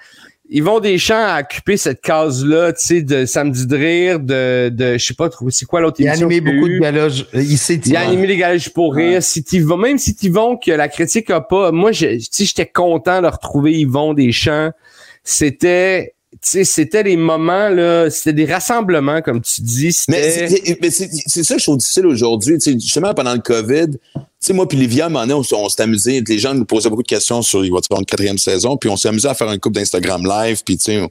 Ils vont des champs à occuper cette case-là, tu sais, de samedi de rire, de, de je sais pas trop, c'est quoi l'autre Il a animé beaucoup de galas. Il s'est Il a animé les galages pour rire. Si Yvon, même si Yvon, que la critique a pas, moi, tu sais, j'étais content de retrouver Yvon Deschamps. C'était, c'était des moments, là, c'était des rassemblements, comme tu dis. Mais c'est- ça que je trouve difficile aujourd'hui. Tu sais, justement, pendant le COVID, tu sais, moi puis Livia, à un moment donné, on, s'est amusé. Les gens nous posaient beaucoup de questions sur il va une quatrième saison. Puis on s'est amusé à faire un couple d'Instagram live. Puis, tu sais,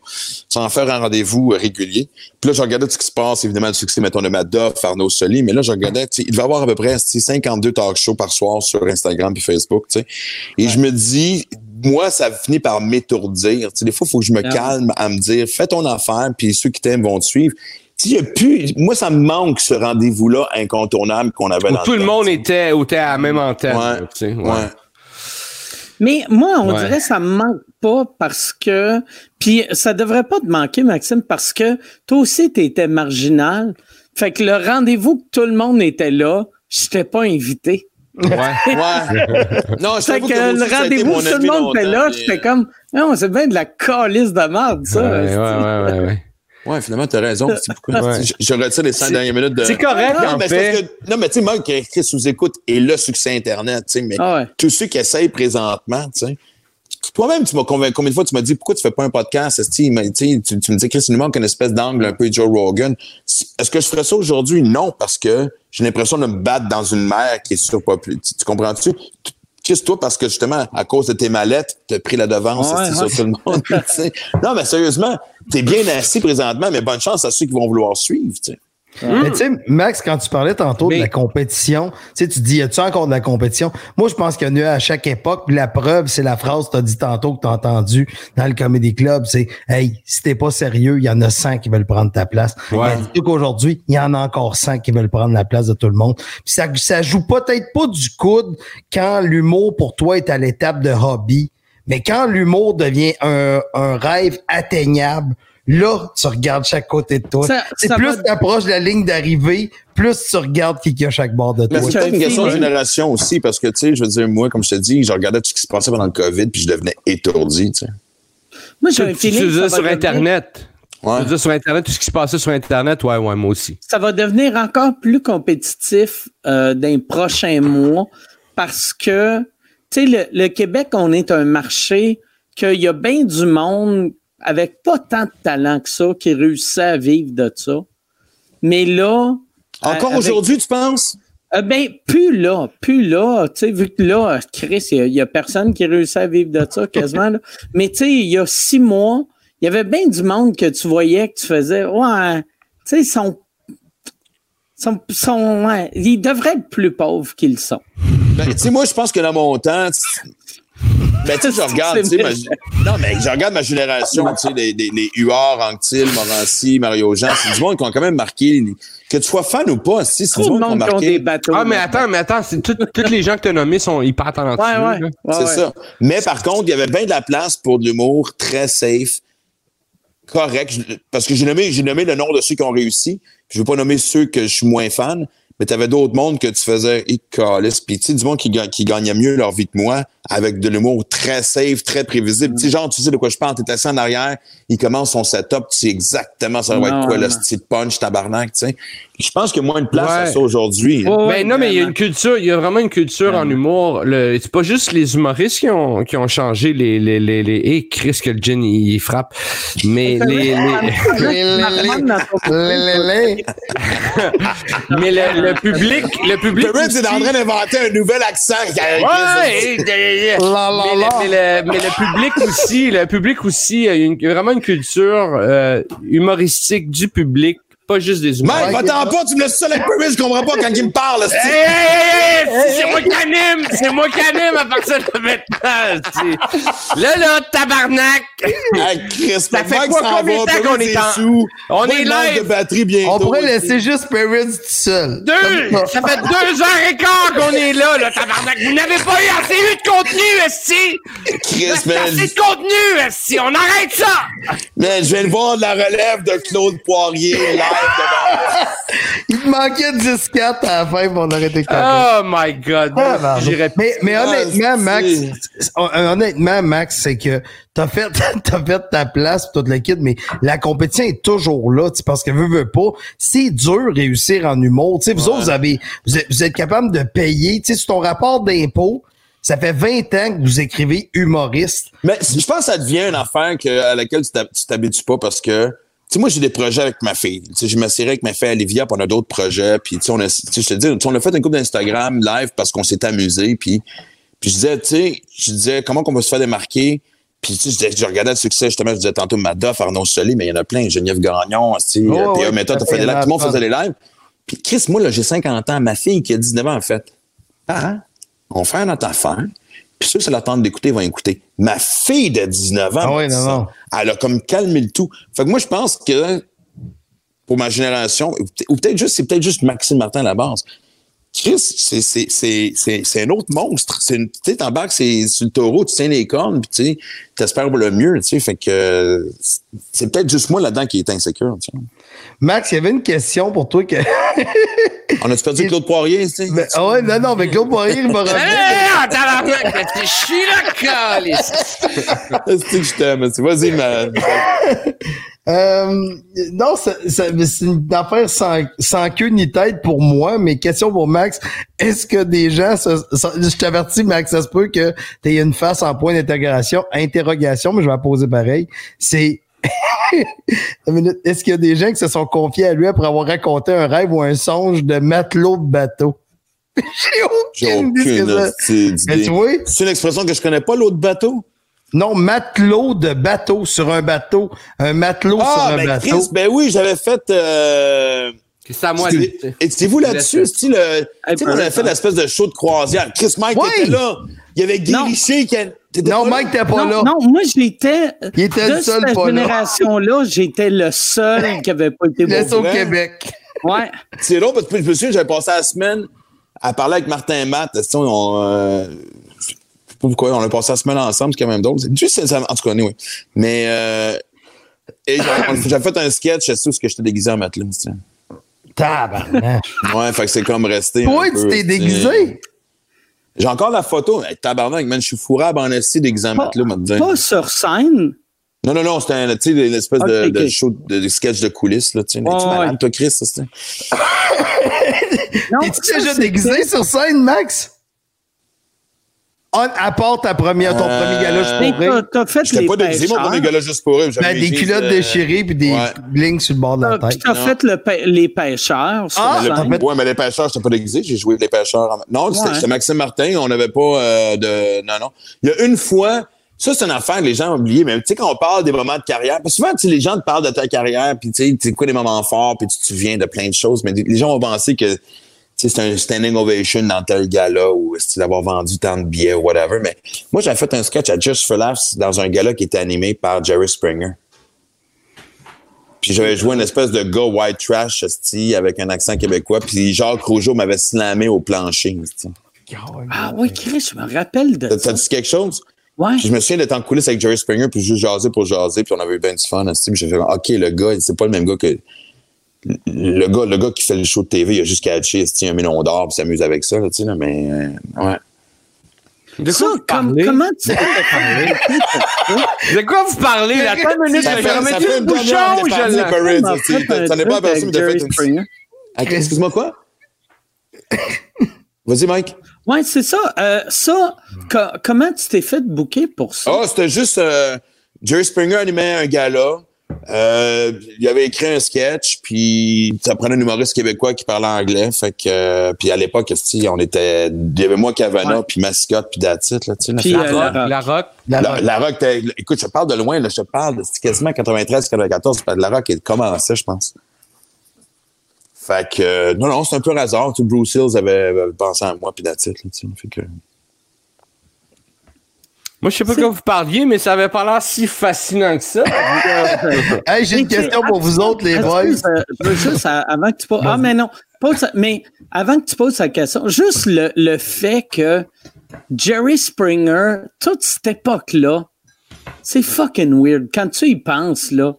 sans faire un rendez-vous euh, régulier. Puis là, je regardais tout ce qui se passe. Évidemment, le succès, mettons, de Madoff, Arnaud Soli. Mais là, je regardais, tu sais, il devait y avoir à peu près tu sais, 52 talk shows par soir sur Instagram puis Facebook, tu sais. Et je me dis, moi, ça finit par m'étourdir. Tu sais, des fois, il faut que je me Ah. calme à me dire, fais ton affaire, puis ceux qui t'aiment vont te suivre. Tu sais, il y a plus, moi, ça me manque ce rendez-vous-là incontournable qu'on avait où dans tout le monde était, était à la même antenne. Ouais. là, tu sais, ouais. Ouais. Mais moi, on Ouais. dirait que ça me manque pas parce que. Puis ça devrait pas te manquer, Maxime, parce que toi aussi, tu étais marginal. Fait que le rendez-vous que tout le monde était là, je pas invité. Ouais. Ouais. non, je Fait que le a rendez-vous, tout le monde était là, j'étais mais, comme. Non, c'est bien de la calice de merde, ça. Ouais, ouais, ouais, ouais, ouais. Ouais, finalement, t'as raison. C'est pourquoi? Ouais. je, je retire les cinq dernières minutes de. C'est correct, Non, en mais fait. que, non, mais tu sais, moi, qui qui sous écoute et le succès Internet, tu sais, mais Ah ouais. tous ceux qui essayent présentement, tu sais. Toi-même, tu m'as convaincu, combien de fois tu m'as dit, pourquoi tu fais pas un podcast? Tu, tu, me dis, Chris, il nous manque une espèce d'angle un peu Joe Rogan. Est-ce que je ferais ça aujourd'hui? Non, parce que j'ai l'impression de me battre dans une mer qui est surpopulée. Tu, tu comprends-tu? Chris, toi, parce que justement, à cause de tes mallettes, t'as pris la devance, Ouais, ouais. ça, tout le monde. non, mais sérieusement, t'es bien assis présentement, mais bonne chance à ceux qui vont vouloir suivre, tu Mais tu sais, Max, quand tu parlais tantôt de la compétition, tu dis, y a-tu encore de la compétition? Moi, je pense qu'il y en a à chaque époque. Puis la preuve, c'est la phrase que tu as dit tantôt que tu as entendu dans le Comedy Club. C'est, hey, si t'es pas sérieux, il y en a 100 qui veulent prendre ta place. Ouais. Mais qu'aujourd'hui, il y en a encore 100 qui veulent prendre la place de tout le monde. Puis ça, ça joue peut-être pas du coude quand l'humour pour toi est à l'étape de hobby. Mais quand l'humour devient un, un rêve atteignable, là, tu regardes chaque côté de toi. Ça- C'est ça plus va- tu approches de la ligne d'arrivée, plus tu regardes qui qu'il y a à chaque bord de toi. Mais c'est une question de génération aussi, parce que, tu sais, je veux dire, moi, comme je te dis, je regardais tout ce qui se passait pendant le COVID, puis je devenais étourdi, tu sais. Moi, j'ai un Tu, tu feeling. ça sur Internet. Ouais. Tu faisais sur Internet, tout ce qui se passait sur Internet, ouais, ouais, moi aussi. ça va devenir encore plus compétitif euh, dans les prochains mois parce que, tu sais, le, le Québec, on est un marché qu'il y a bien du monde avec pas tant de talent que ça qui réussit à vivre de ça. Mais là. Encore avec- aujourd'hui, tu penses? euh, ben, plus là, plus là, tu sais, vu que là, euh, Chris, il y a- personne qui réussit à vivre de ça quasiment. là. Mais tu sais, il y a six mois, il y avait bien du monde que tu voyais que tu faisais, ouais, tu sais, ils sont, sont, sont ouais, ils devraient être plus pauvres qu'ils sont. Ben, tu sais, moi, je pense que dans mon temps, tu- ben, tu sais, je regarde, tu sais, ma- non, mais je regarde ma génération, tu sais, les, les, les Huard, Anctil, Morancy, Mario Jean, c'est du monde qui ont quand même marqué, que tu sois fan ou pas, si, c'est du de monde qui ont des marqué. bateaux. Ah, mais attends, mais attends, c'est tout- tous les gens que tu as nommés sont hyper talentueux. Ouais, ouais. là. ouais, C'est ouais. ça. Mais par contre, il y avait bien de la place pour de l'humour très safe, correct. Parce que j'ai nommé, j'ai nommé le nom de ceux qui ont réussi. Je ne veux pas nommer ceux que je suis moins fan, mais tu avais d'autres mondes que tu faisais et. Puis tu sais, du monde qui, qui gagnait mieux leur vie que moi, avec de l'humour très safe, très prévisible. Tu sais, genre, tu sais de quoi je parle, t'es assis en arrière, il commence son setup, tu sais exactement ça va être quoi, le style punch, tabarnak, tu sais. Je pense qu'il y a moins de place à ça aujourd'hui. Ouais, Ben non, mais il y a vraiment. une culture, il y a vraiment une culture en humour. Le- C'est pas juste les humoristes qui ont, qui ont changé les, les, les, les, et Chris que le gin, il, frappe. Mais les, les- mais le, le public, le public. Perrin, aussi- c'est en train d'inventer un nouvel accent. Ouais, mais, le, mais, le, mais le public aussi, le public aussi, il y a une- il y a vraiment une culture euh, humoristique du public, pas juste des humoristes. Mike, va-t'en pas, tu me laisses seul avec Perrin, je comprends pas quand il me parle. Hey, hey, hey, hey, c'est moi qui anime! C'est moi qui anime à partir de maintenant! Là, là, tabarnak! Hey, Chris, Ça fait Mike quoi, combien de temps qu'on est c'est en- sous. On Moi, est live. de batterie bientôt. On pourrait aussi. laisser juste Perrin tout seul. Deux! Ça fait deux heures et quart qu'on est là, là, tabarnak! Vous n'avez pas eu assez eu de contenu, esti! Chris, Assez de contenu, esti! On arrête ça! man, je viens de voir de la relève de Claude Poirier devant Il te manquait 10-4 à la fin, puis on aurait été content. Oh my god! Ah. J'irais mais, mais honnêtement, Max, c'est- hon- honnêtement, Max, c'est que t'as fait, t'as fait ta place pis tout le kit, mais la compétition est toujours là, tu sais, parce que veux, veux pas, c'est dur réussir en humour. Tu sais, vous autres, vous avez, vous êtes, vous êtes capable de payer, tu sais, sur ton rapport d'impôt, ça fait 20 ans que vous écrivez humoriste. Mais je pense que ça devient une affaire que, à laquelle tu t'hab- tu t'habitues pas parce que, sais, moi, j'ai des projets avec ma fille. Tu sais, je m'assirais avec ma fille Olivia, puis on a d'autres projets. Puis, tu sais, on a, tu sais, je te dis, on a fait une couple d'Instagram live parce qu'on s'est amusé. Puis, puis je disais, tu sais, je disais, comment qu'on peut se faire démarquer? Puis, tu sais, je, regardais le succès, justement, je disais tantôt Madoff, Arnaud Solé, mais il y en a plein. Geneviève Gagnon, tu sais, Oh, Théa ouais, Méthode, tout à t'as fait des lives. Tout le monde faisait des lives. Puis, Chris, moi, là, j'ai 50 ans. Ma fille qui a 19 ans, en fait. Ah, on fait notre affaire. Puis ceux ça l'attendent d'écouter vont écouter. Ma fille de 19 ans, Ah non, non. elle a comme calmé le tout. Fait que moi, je pense que pour ma génération, ou peut- ou peut-être juste, c'est peut-être juste Maxime Martin à la base. Chris, c'est, c'est, c'est, c'est, c'est un autre monstre. C'est une, tu sais, t'embarques c'est, sur le taureau, tu tiens les cornes, puis tu sais, t'espères pour le mieux, tu sais. Fait que c'est peut-être juste moi là-dedans qui est insécure, tu sais. Max, il y avait une question pour toi que. On a-tu perdu Claude Poirier, tu sais? Ben, ah ouais, non, non, mais Claude Poirier, il va revenir. Hey, tabarnak! Je suis là, calice! C'est que je t'aime? Vas-y, man. Euh, non, ça- ça- c'est une affaire sans, sans queue ni tête pour moi, mais question pour Max. Est-ce que des gens, se- se- je t'avertis, Max, ça se peut que tu aies une face en point d'interrogation, interrogation, mais je vais la poser pareil. C'est. est-ce qu'il y a des gens qui se sont confiés à lui après avoir raconté un rêve ou un songe de matelot de bateau? J'ai J'ai aucune idée ce que aucune c'est. une expression que je connais pas, l'autre bateau? Non, matelot de bateau sur un bateau. Un matelot sur Ah, un ben bateau. Chris, ben oui, j'avais fait... Euh... C'est à moi. Étiez- Étiez-vous là-dessus? On avait fait l'espèce de show de croisière. Chris Mike Oui. était là. Il y avait Guy Non. Richer qui a- Non, pas? Mike, t'es pas non, là. non, moi j'étais Il était de le seul cette génération-là, j'étais le seul qui avait pas été Laisse beau. au? Québec. Ouais. C'est drôle parce que je me souviens, j'avais passé la semaine à parler avec Martin et Matt. Tu sais, On, euh, je sais pas pourquoi, on a passé la semaine ensemble, c'est quand même drôle. C'est juste, ça- en tout cas, oui. Mais, euh, j'avais fait un sketch, je sais où est-ce que j'étais déguisé en matelas. Tabarnak. Ouais, fait que c'est comme resté. Toi, un tu t'es déguisé? J'ai encore la photo. Hey, tabarnak, man, je suis fourrable en esti déguisé en Pas, sur scène? Non, non, non, c'était un, tu sais, l'espèce de, Ok, de show, de, de sketch de coulisses, là, tu sais. Mais tu malade, ouais. toi, Chris, ça, c'était. Non, T'es-tu déjà déguisé sur scène, Max? En- à part ta première, ton Euh, premier gala, je Mais pourrais. t'as- t'as fait les pas déguisé, mon premier gars-là, juste pour eux. j'avais Ben, des culottes euh, déchirées puis des ouais. lignes sur le bord de la T'as- tête. Puis t'as fait le les pêcheurs Ah, fait- Ouais, mais les pêcheurs, j'étais pas déguisé. J'ai joué les pêcheurs. en- Non, c'était Ouais. c'était Maxime Martin. On n'avait pas euh, de. Non, non. Il y a une fois. Ça, c'est une affaire que les gens ont oublié. Mais tu sais, quand on parle des moments de carrière, parce que souvent, tu sais, les gens te parlent de ta carrière, puis tu sais, c'est quoi des moments forts, puis tu te souviens de plein de choses. Mais les gens vont penser que c'est un standing ovation dans tel gala ou d'avoir vendu tant de billets ou whatever. Mais moi, j'avais fait un sketch à Just for Laughs dans un gala qui était animé par Jerry Springer. Puis j'avais joué une espèce de gars white trash avec un accent québécois. Puis Jacques Rougeau m'avait slamé au plancher. Ah oui, Chris, je me rappelle de Ça ça. te dit quelque chose? Ouais. Puis je me souviens d'être en coulisses avec Jerry Springer, puis juste jaser pour jaser, puis on avait eu bien du fun. Puis j'ai fait, OK, le gars, c'est pas le même gars que. Le gars, le gars qui fait le show de TV, il a juste catché un million d'or, puis s'amuse avec ça, là, tu sais, là, mais. euh, ouais. De Ça, quoi vous comme, parlez? comment tu? De quoi vous parlez? une minute, Ça je fait- vais ça remettre fait le une bouchon je es pas truc aperçu, mais t'as fait une. Ah, Excuse-moi quoi? Vas-y, Mike. Ouais, c'est ça. Euh, ça, co- comment tu t'es fait booker pour ça? Ah, c'était juste euh, Jerry Springer animait un gala. Euh, il avait écrit un sketch, puis ça prenait un humoriste québécois qui parlait anglais. Fait que, euh, puis à l'époque, on était, il y avait moi, Cavana, Ouais. puis Mascotte, puis Datit, là, tu sais. là. Puis, euh, La la rock. La rock. La- la, la rock, t'es- écoute, je te parle de loin, là, je te parle de c'était quasiment 93, 94, puis la rock, elle commençait, je pense. Fait que, euh, non, non, c'est un peu hasard. Bruce Hills avait, avait pensé à moi, puis Datit, là, tu sais. Fait que, Moi, je sais pas C'est- quoi vous parliez, mais ça avait pas l'air si fascinant que ça. Hey, j'ai une question pour vous autres, les boys. juste, avant que tu poses. Ah, mais non. Pose, mais avant que tu poses la question, juste le, le fait que Jerry Springer, toute cette époque-là, c'est fucking weird. Quand tu y penses, là,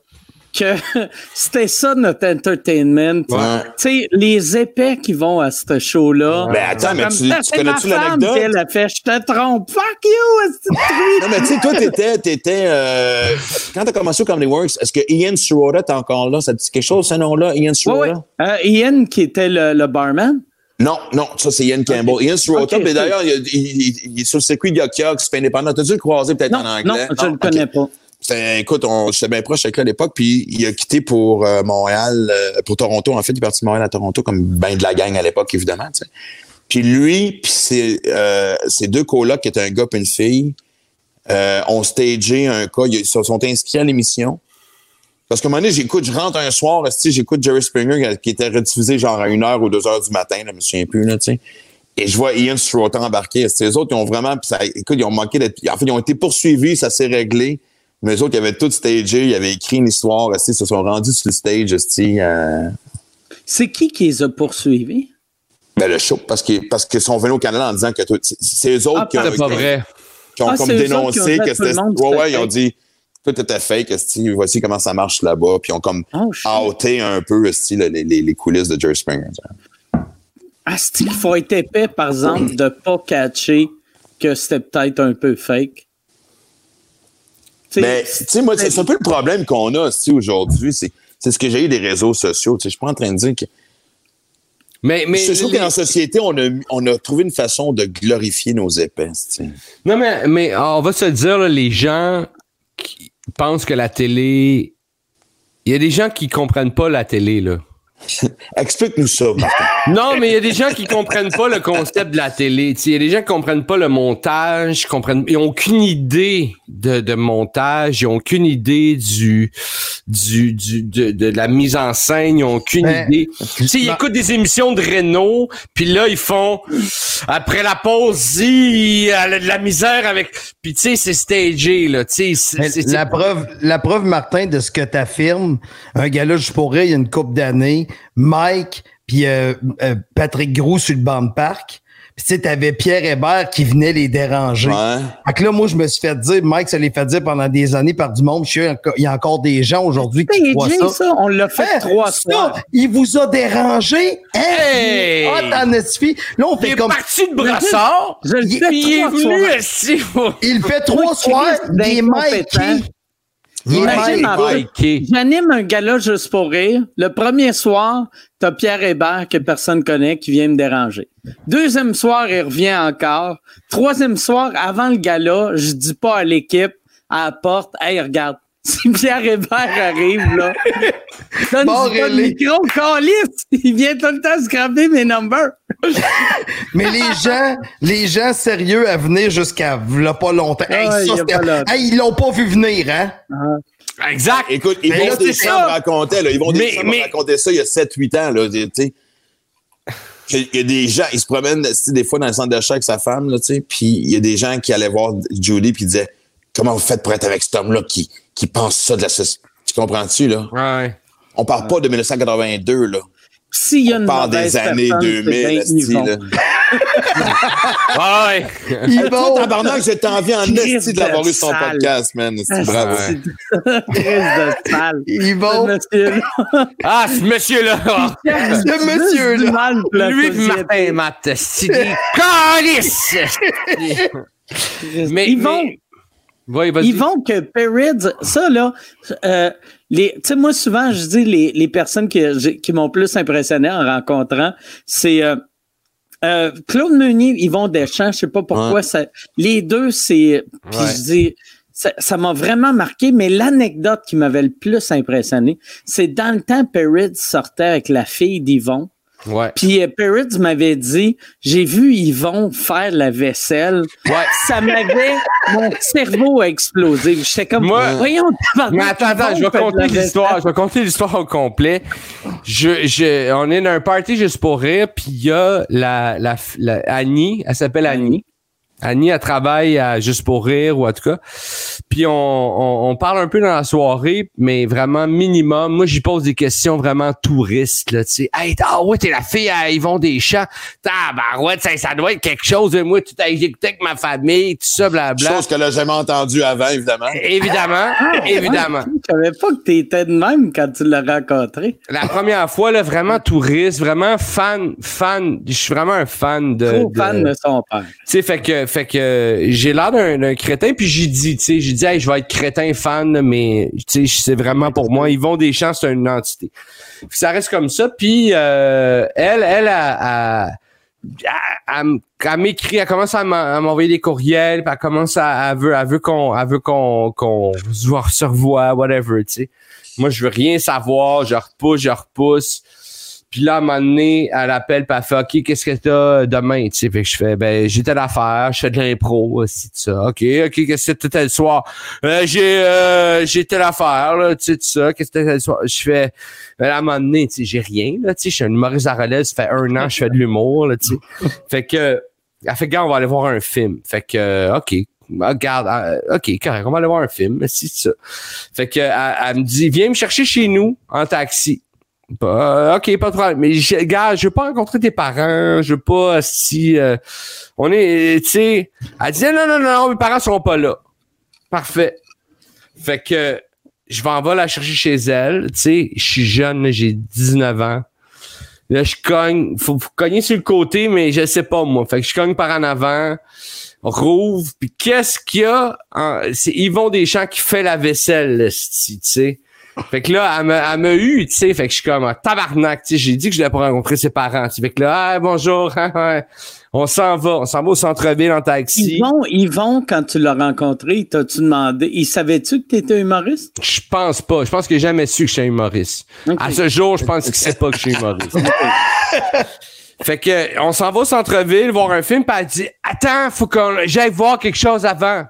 que c'était ça notre entertainment. Ouais. Tu sais, les épais qui vont à ce show-là. Ben, attends, mais tu- tu connais-tu l'anecdote? qu'elle a fait, je te trompe. Fuck you, Non, mais tu sais, toi, t'étais, t'étais, euh, quand t'as commencé au Comedy Works, est-ce que Ian Sirota est encore là? Ça te dit quelque chose, ce nom-là, Ian Sirota? Euh, Ian, qui était le, le barman? Non, non, ça, c'est Ian Campbell. Ian Sirota, mais d'ailleurs, il, il- il- il est sur le circuit Yuck Yuck, c'est pas indépendant. T'as dû le croiser peut-être Non, en non, anglais? je le ok. connais pas. C'est- écoute, on, j'étais bien proche avec lui à l'époque, puis il a quitté pour euh, Montréal, euh, pour Toronto. En fait, il est parti de Montréal à Toronto, comme ben de la gang à l'époque, évidemment. tu. Puis lui, puis ses, euh, deux colocs, qui étaient un gars et une fille, euh, ont stagé un cas. Ils se sont inscrits à l'émission. Parce qu'à un moment donné, j'écoute, je rentre un soir, j'écoute Jerry Springer qui était rediffusé genre à une heure ou deux heures du matin, là, je me souviens plus, là. Et je vois Ian Strota embarquer. Les autres, ils ont vraiment, ça, écoute, ils ont manqué d'être, en fait, ils ont été poursuivis, ça s'est réglé. Mais les autres, ils avaient tout stagé, ils avaient écrit une histoire, ils se sont rendus sur le stage, euh, C'est qui qui les a poursuivis? ben, le show, parce qu'ils, parce qu'ils sont venus au Canada en disant que tout- c'est- eux autres Ah, qui ont, pas vrai. qui ont Ah, comme eux ont dénoncé que c'était. Ouais, ouais, ils ont dit tout était fake, esti, voici comment ça marche là-bas. Puis ils ont comme Oh, outé un peu esti, les, les, les coulisses de Jerry Springer. Ah, qu'il faut être épais, par exemple, de pas catcher que c'était peut-être un peu fake? Mais, tu sais, moi, c'est un peu le problème qu'on a aussi aujourd'hui. C'est ce que j'ai eu des réseaux sociaux. Je suis pas en train de dire que. Mais, mais, je trouve les- société, on a, on a trouvé une façon de glorifier nos épaisses. non, mais, mais on va se dire, là, les gens qui pensent que la télé. Il y a des gens qui comprennent pas la télé, là. Explique-nous ça, Martin. Non, mais il y a des gens qui comprennent pas le concept de la télé. Il y a des gens qui comprennent pas le montage, comprennent, ils ont aucune idée de, de montage, ils ont aucune idée du, du, du de, de la mise en scène, ils ont aucune idée. Tu sais, ils écoutent des émissions de Renault, puis là ils font après la pause, il elle a de la misère avec. Puis tu sais, c'est stagé là. Tu sais, c'est- Mais c'est- la preuve, la preuve, Martin, de ce que tu affirmes, un gars-là, je pourrais, il y a une couple d'années, Mike puis euh, euh, Patrick Gros sur le banc de parc. Puis tu sais, t'avais Pierre Hébert qui venait les déranger. Ouais. Fait que là, moi, je me suis fait dire, Mike, ça les fait dire pendant des années par du monde. Je suis il y a encore des gens aujourd'hui qui croient ça. ça, on l'a fait Hein, trois ça, fois. Il vous a dérangé? Hein? Hey! Ah, t'en Là, on il fait est comme. parti de brassard. Je le Il- il est trois venu ici. Il fait trois soirs, il est d'incompétent. Mikey. Il est Imagine en. J'anime un gala juste pour rire. Le premier soir, t'as Pierre Hébert que personne connaît qui vient me déranger. Deuxième soir, il revient encore. Troisième soir, avant le gala, je dis pas à l'équipe, à la porte, hey, regarde, si Pierre Hébert arrive, là, donne Bon, pas le micro, calice! Il vient tout le temps scraper mes numbers. Mais les gens, les gens sérieux à venir jusqu'à là pas longtemps. Hey, Ah, ça, il y a c'était- pas longtemps. hey, ils l'ont pas vu venir, hein? Exact. Écoute, ils Mais vont descendre raconter, là. Ils vont Mais- mais- raconter ça il y a 7-8 ans, là. Il y a des gens, ils se promènent, des fois dans le centre d'achat avec sa femme, là, tu sais, puis il y a des gens qui allaient voir Julie puis disaient, comment vous faites pour être avec cet homme-là qui, qui pense ça de la société? Tu comprends-tu, là? Ouais. On parle pas de 1982, là. S'il y a On une parle mauvaise des années personne, c'est 2000, bien esti, Yvon. là. Ouais. Ils vont. tabarnak, j'ai envie en esti de l'avoir eu de podcast, man. C'est bravo. de. Ils vont. Monsieur, Ah, ce monsieur-là. Ce monsieur-là. Lui Martin Matt. C'est des calices. Mais, Ils vont, mais- Ouais, vont que Perrids, ça là, euh, les, tu sais moi souvent je dis les, les personnes qui, qui m'ont plus impressionné en rencontrant, c'est euh, euh, Claude Meunier, Yvon Deschamps, je sais pas pourquoi Ouais. ça, les deux c'est, puis Ouais. je dis ça m'a vraiment marqué, mais l'anecdote qui m'avait le plus impressionné, c'est dans le temps Perrids sortait avec la fille d'Yvon. Ouais. Puis euh, m'avait dit, j'ai vu Yvon faire la vaisselle. Ouais. Ça m'avait, mon cerveau a explosé. J'étais comme, Moi- voyons, Mais attends, attends, je vais conter l'histoire. Je vais conter l'histoire au complet. Je, je, on est dans un party juste pour rire, puis il y a la, la, la Annie, elle s'appelle Annie. Annie, elle travaille à Juste pour rire, ou en tout cas. Puis on, on, on parle un peu dans la soirée, mais vraiment minimum. Moi, j'y pose des questions vraiment touristes, là, tu sais. Hey, ah ouais, t'es la fille à Yvon Deschamps. Tabarouette, ça, ça doit être quelque chose. Moi, tout à écouté avec ma famille, tout ça, blabla. Chose qu'elle n'a jamais entendue avant, évidemment. Évidemment, évidemment. Ouais, je savais pas que t'étais de même quand tu l'as rencontré. La première fois, là, vraiment touriste, vraiment fan, fan. Je suis vraiment un fan de. Trop de- fan de son père. Tu sais, fait que, fait que j'ai l'air d'un, crétin, puis j'ai dit, tu sais, j'ai dit, hey, je vais être crétin fan, mais tu sais, c'est vraiment pour moi. Yvon Deschamps, c'est une entité. Puis ça reste comme ça. Puis euh, elle, elle a, a- elle, elle, m'écrit, elle commence à m'en- à m'envoyer des courriels, puis elle commence à, elle veut, elle veut qu'on, elle veut qu'on, qu'on se revoie, whatever, tu sais. Moi, je veux rien savoir, je repousse, je repousse. Puis là, à un moment donné, elle appelle, puis elle fait OK, qu'est-ce que t'as demain? Tu sais, fait que je fais ben j'ai telle affaire, je fais de l'impro, aussi tout ça. OK, OK, qu'est-ce que t'as le soir? Euh, j'ai euh, j'ai telle affaire, là, tu sais, tout ça, qu'est-ce que t'as le soir? Je fais ben, à un moment donné, tu sais, j'ai rien, là, tu sais, je suis un humoriste à relève, ça fait un an je fais de l'humour, là, tu sais. Fait que elle fait gars, on va aller voir un film. Fait que euh, OK. Regarde, euh, OK, correct, on va aller voir un film, si c'est ça. Fait que elle, elle me dit, viens me chercher chez nous en taxi. Bah, ok, pas de problème. Mais gars, je veux pas rencontrer tes parents. Je veux pas si euh, on est, tu sais. Elle dit non, non, non, mes parents seront pas là. Parfait. Fait que je vais en va la chercher chez elle. Tu sais, je suis jeune, j'ai 19 ans. Là, je cogne. Faut, faut cogner sur le côté, mais je sais pas moi. Fait que je cogne par en avant. Rouvre. Puis qu'est-ce qu'il y a? en- C'est Yvon Deschamps qui fait la vaisselle, tu sais. Fait que là, elle m'a, elle m'a eu, tu sais, fait que je suis comme un tabarnak, tu sais, j'ai dit que je l'avais pas rencontrer ses parents. Fait que là, ah, bonjour, on s'en va, on s'en va au centre-ville en taxi. Ils vont, ils vont quand tu l'as rencontré, t'as-tu demandé, ils savaient-tu que t'étais humoriste? Je pense pas, je pense qu'il a jamais su que je suis humoriste. À ce jour, je pense qu'il sait pas que je suis humoriste. fait que, on s'en va au centre-ville voir un film, puis elle dit, attends, faut que j'aille voir quelque chose avant.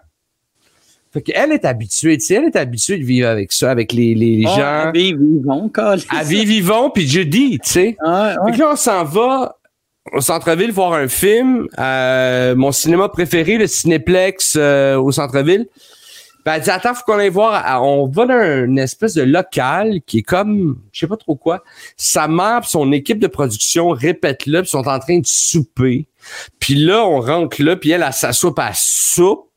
Fait qu'elle est habituée, tu sais, elle est habituée de vivre avec ça, avec les, les, les gens. Ah, ils vont, câlisse. à vie vivons puis Judy, tu sais. Ah, ouais. Fait que là, on s'en va au centre-ville voir un film. euh, mon cinéma préféré, le Cinéplex euh, au centre-ville. Puis elle dit, attends, faut qu'on aille voir. Ah, On va dans une espèce de local qui est comme, je sais pas trop quoi. Sa mère pis son équipe de production répètent là, puis sont en train de souper. Puis là, on rentre là, puis elle, elle s'assoit, puis elle soupe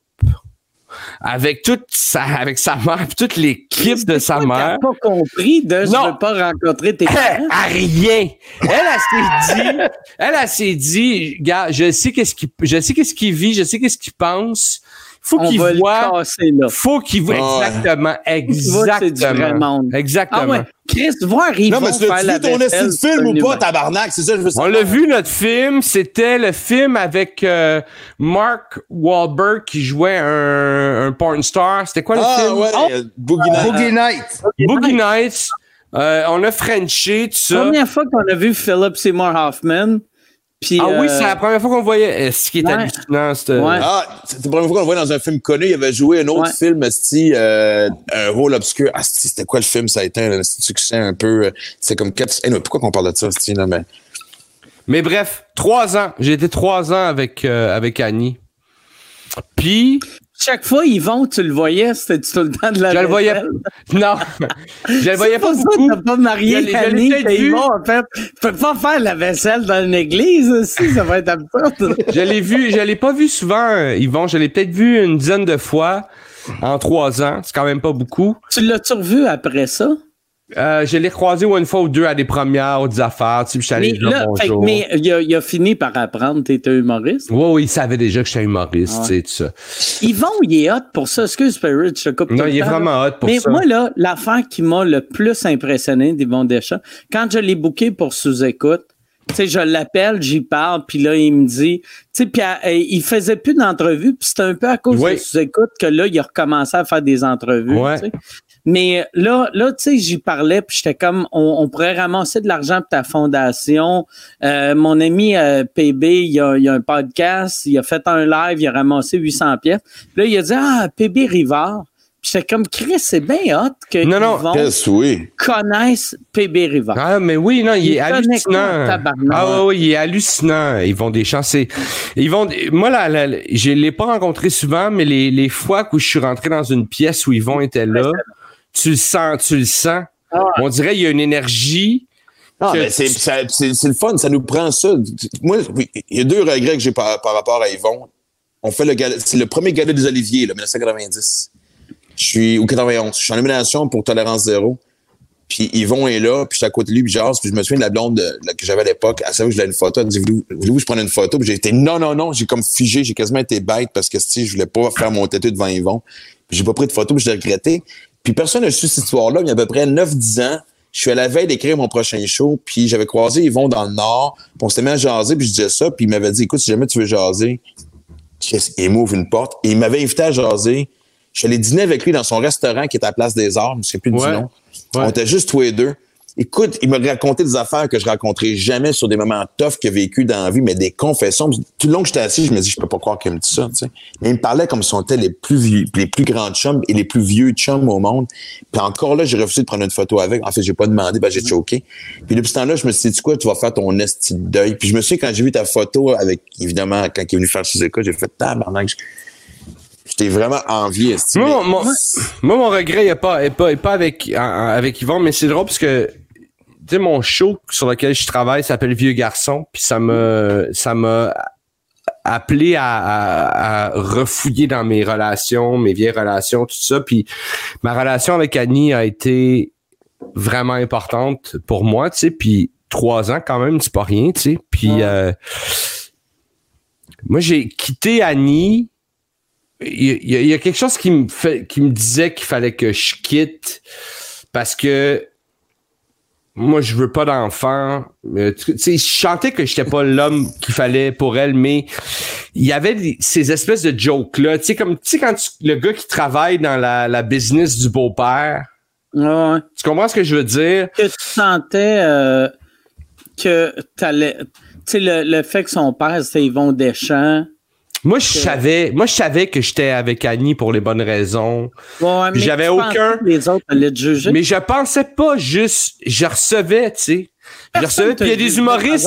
avec toute sa, avec sa mère, puis toute l'équipe de sa mère. Pas compris de je Non. veux pas rencontrer tes Elle, parents. à rien. Elle, elle s'est dit, elle, elle s'est dit, gars, je sais qu'est-ce qu'il, je sais qu'est-ce qu'il vit, je sais qu'est-ce qu'il pense. Faut On qu'il voit, casser là. faut qu'il voit, Ah ouais. exactement, Il voit du exactement. monde. Exactement. Ah ouais, Chris, voir, ils Non, vont mais tu la vu ton de film ou pas, tabarnak? C'est ça je veux On savoir. l'a vu, notre film, c'était le film avec euh, Mark Wahlberg qui jouait un, un porn star. C'était quoi le Ah, film? ouais, Oh, euh, Boogie Nights. Boogie Night. Boogie Nights. Euh, on a Frenché, tout ça. Première fois qu'on a vu Philip Seymour Hoffman. Puis, Ah oui, euh, c'est la première fois qu'on le voyait. Euh, Ce qui est Ouais. hallucinant, c'était... Ouais. Ah, c'était la première fois qu'on le voyait dans un film connu. Il avait joué un autre Ouais. film, euh, un rôle obscur. Ah, c'était quoi le film? Ça a été un succès un peu. euh, C'est comme quatre. Eh, non, pourquoi qu'on parle de ça, esti, là, mais. Mais bref, trois ans. J'ai été trois ans avec, euh, avec Annie. Puis, Chaque fois, vont, tu le voyais, c'était tout le temps de la je le voyais. Non, je le voyais pas ça beaucoup. t'as pas marié Je je vont, en fait. Tu peux pas faire la vaisselle dans une église aussi, ça va être absurde. Je l'ai vu, je l'ai pas vu souvent, Yvon. Je l'ai peut-être vu une dizaine de fois en trois ans. C'est quand même pas beaucoup. tu l'as-tu revu après ça? Euh, je l'ai croisé une fois ou deux à des premières ou des affaires. Tu sais, puis je suis allé Mais là, fait mais il a, il a fini par apprendre que t'étais humoriste? Ouais, oui, il savait déjà que j'étais humoriste, Ouais. tu sais, tout ça. Yvon, il est hot pour ça. Excuse, Spirit, je te coupe Non, il est temps, vraiment hot pour Mais ça. moi, là, l'affaire qui m'a le plus impressionné d'Yvon Deschamps, quand je l'ai booké pour sous-écoute, tu sais, je l'appelle, j'y parle, puis là, il me dit, tu sais, puis euh, il faisait plus d'entrevues, puis c'était un peu à cause Oui. de sous-écoute que là, il a recommencé à faire des entrevues, Ouais. Mais là, là, tu sais, j'y parlais, puis j'étais comme, on, on pourrait ramasser de l'argent pour ta fondation. Euh, mon ami euh, PB, il a, il a un podcast, il a fait un live, il a ramassé 800 pièces. Là, il a dit, ah, PB Rivard. Puis j'étais comme, Chris, c'est bien hot que Non, non, oui. connaissent PB Rivard. Ah, mais oui, non, il, Il est hallucinant. Ah, oui, il est hallucinant. Ils vont des chances. Ils vont, moi, là, là, je l'ai pas rencontré souvent, mais les, les fois où je suis rentré dans une pièce où Yvon était là, tu le sens, tu le sens. Ah. On dirait qu'il y a une énergie. Non, mais c'est, ça- c'est, c'est le fun, ça nous prend ça. Moi, oui, il y a deux regrets que j'ai par, par rapport à Yvon. On fait le c'est le premier gala des Oliviers, là, 1990. Je suis, ou 91. Je suis en nomination pour Tolérance Zéro. Puis Yvon est là, puis je suis à côté de lui, puis genre, puis je me souviens de la blonde de- que j'avais à l'époque. Elle savait que je voulais une photo. Elle dit, voulez-vous, voulez-vous que je prenne une photo? Puis j'ai été, non, non, non. J'ai comme figé, j'ai quasiment été bête parce que, si je voulais pas faire mon têtu devant Yvon. Puis j'ai pas pris de photo, puis je l'ai regretté. Puis personne n'a su cette histoire-là, mais il y a à peu près 9-10 ans. Je suis à la veille d'écrire mon prochain show, puis j'avais croisé Yvon dans le Nord, puis on s'était mis à jaser, puis je disais ça, puis il m'avait dit, écoute, si jamais tu veux jaser, il m'ouvre une porte. Et il m'avait invité à jaser. Je suis allé dîner avec lui dans son restaurant qui est à la Place des Arts, je ne sais plus Ouais. du nom. Ouais. On était juste tous les deux. Écoute, il m'a raconté des affaires que je raconterai jamais sur des moments tough qu'il a vécu dans la vie, mais des confessions. Tout le long que j'étais assis, je me dis, je peux pas croire qu'il me dit ça, tu sais. Il me parlait comme si on était les plus vieux, les plus grands chums et les plus vieux chums au monde. Puis encore là, j'ai refusé de prendre une photo avec. En fait, j'ai pas demandé, ben, j'ai choqué. Puis depuis ce temps-là, je me suis dit, tu quoi, tu vas faire ton esti de deuil. Puis je me suis dit, quand j'ai vu ta photo avec, évidemment, quand il est venu faire ses écoles, j'ai fait tabarnak. J'étais vraiment envié. Moi, mon, moi, mon regret, il est pas, est pas, pas avec, avec Yvon, mais c'est drôle parce que, sais, mon show sur lequel je travaille s'appelle Vieux Garçon, puis ça me, ça m'a appelé à, à- à refouiller dans mes relations, mes vieilles relations, tout ça, puis ma relation avec Annie a été vraiment importante pour moi, tu sais, puis trois ans quand même, c'est pas rien, tu sais, puis euh, moi j'ai quitté Annie. Il y, a- il y a quelque chose qui me fait qui me disait qu'il fallait que je quitte parce que moi, je veux pas d'enfant. Euh, tu sais, je chantais que j'étais pas l'homme qu'il fallait pour elle, mais il y avait des- ces espèces de jokes-là. Tu sais, comme, tu sais, quand tu- le gars qui travaille dans la, la business du beau-père, Ouais, ouais. tu comprends ce que je veux dire? Que tu sentais euh, que t'allais. Tu sais, le, le fait que son père, c'était Yvon Deschamps. Moi, je savais, moi, je savais que j'étais avec Annie pour les bonnes raisons. Ouais, mais J'avais aucun- Les autres allaient te juger? Mais je pensais pas juste, je recevais, tu sais. Je recevais, puis il y a des humoristes.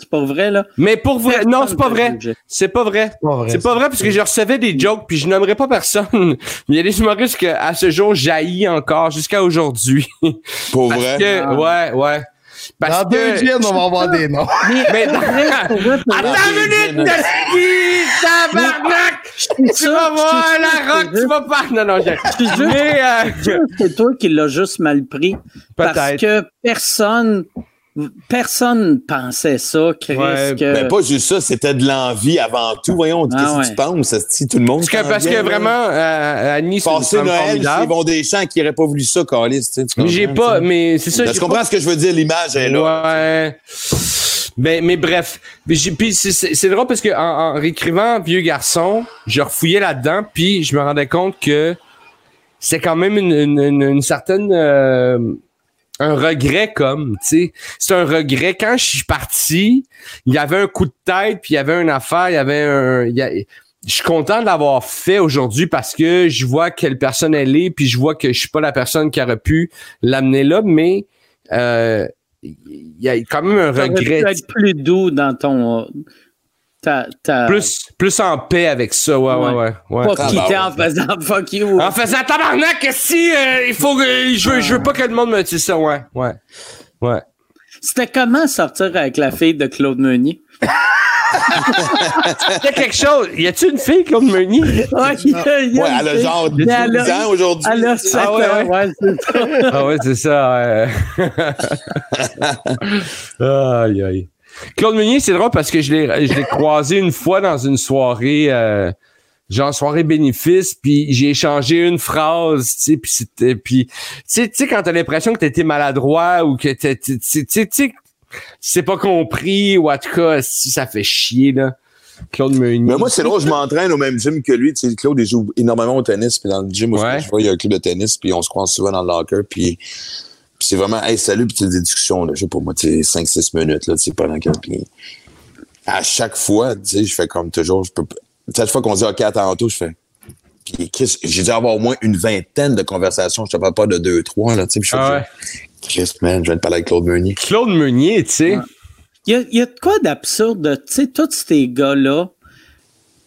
C'est pas vrai, là. Mais pour vrai, Personne non, c'est pas vrai. C'est pas vrai. C'est pas vrai parce que je recevais des jokes puis je nommerai pas personne. Mais il y a des humoristes que à ce jour jaillit encore jusqu'à aujourd'hui. Pour Parce vrai? que ouais, ouais. Parce Dans deux que on va avoir des noms. mais Attends une minute, Nasty, tabarnak! je suis Tu vas voir la rock, tu vas pas. Non, non, j'ai. Mais euh, c'est toi qui l'as juste mal pris. Parce Peut-être. que personne, personne pensait ça, Chris. Ouais, que... Ben, pas juste ça, c'était de l'envie avant tout. Voyons, Ah qu'est-ce que ouais. tu penses? Si tout le monde. parce que parce que vraiment euh, Annie c'est Passer Noël, ils vont des champs qui n'auraient pas voulu ça, Calis. tu sais, tu Mais j'ai comprends, pas mais c'est ça Ben, tu comprends ce que je veux dire? L'image est là. Ouais. Mais, mais bref. Mais j'ai- Puis c'est- c'est c'est drôle parce que en, en réécrivant Vieux garçon, je refouillais là-dedans, puis je me rendais compte que c'est quand même une, une, une- une certaine euh, un regret comme, tu sais. C'est un regret. Quand je suis parti, il y avait un coup de tête, puis il y avait une affaire, il y avait un. il y a- je suis content de l'avoir fait aujourd'hui parce que je vois quelle personne elle est, puis je vois que je suis pas la personne qui aurait pu l'amener là, mais euh, il y a quand même un regret. être plus doux dans ton. Euh, Ta, ta, Plus, plus en paix avec ça, ouais, ouais, ouais. ouais. Pas Ah, quitter bah en faisant fuck you. En faisant tabarnak, si euh, il faut que je veux, je veux pas que le monde me dise ça, ouais, ouais, ouais. C'était comment sortir avec la fille de Claude Meunier? Il y a quelque chose. Y a-tu une fille Claude Meunier? Ouais, y a- il y a Ouais, elle a genre 12 Mais elle a- ans aujourd'hui. Elle a 7 Ah ouais, ans, ouais, c'est ça. Ah ouais, c'est ça. ouais. aïe, aïe. Claude Meunier, c'est drôle parce que je l'ai, je l'ai croisé une fois dans une soirée, euh, genre soirée bénéfice, puis j'ai échangé une phrase, tu sais, puis c'était, puis tu sais, quand t'as l'impression que t'étais maladroit ou que t'es, tu sais, tu sais, tu sais, c'est pas compris ou en tout cas, si ça fait chier là. Claude Meunier. Mais moi, c'est drôle, je m'entraîne au même gym que lui. Tu sais, Claude, il joue énormément au tennis. Puis dans le gym, où Ouais. je vois, il y a un club de tennis. Puis on se croise souvent dans le locker. Puis c'est vraiment, hey, salut. Puis des discussions, là, je sais pas moi, tu sais, 5-6 minutes, là, tu sais, pendant que. Puis à chaque fois, tu sais, je fais comme toujours, je peux Chaque fois qu'on dit OK à tantôt, je fais. Puis Chris, j'ai dû avoir au moins une vingtaine de conversations. Je te parle pas de deux, trois, là, tu sais. Puis je fais, Ah ouais. Chris, man, je viens de parler avec Claude Meunier. Claude Meunier, tu sais. Il y a, il y a de quoi d'absurde, tu sais, tous ces gars-là,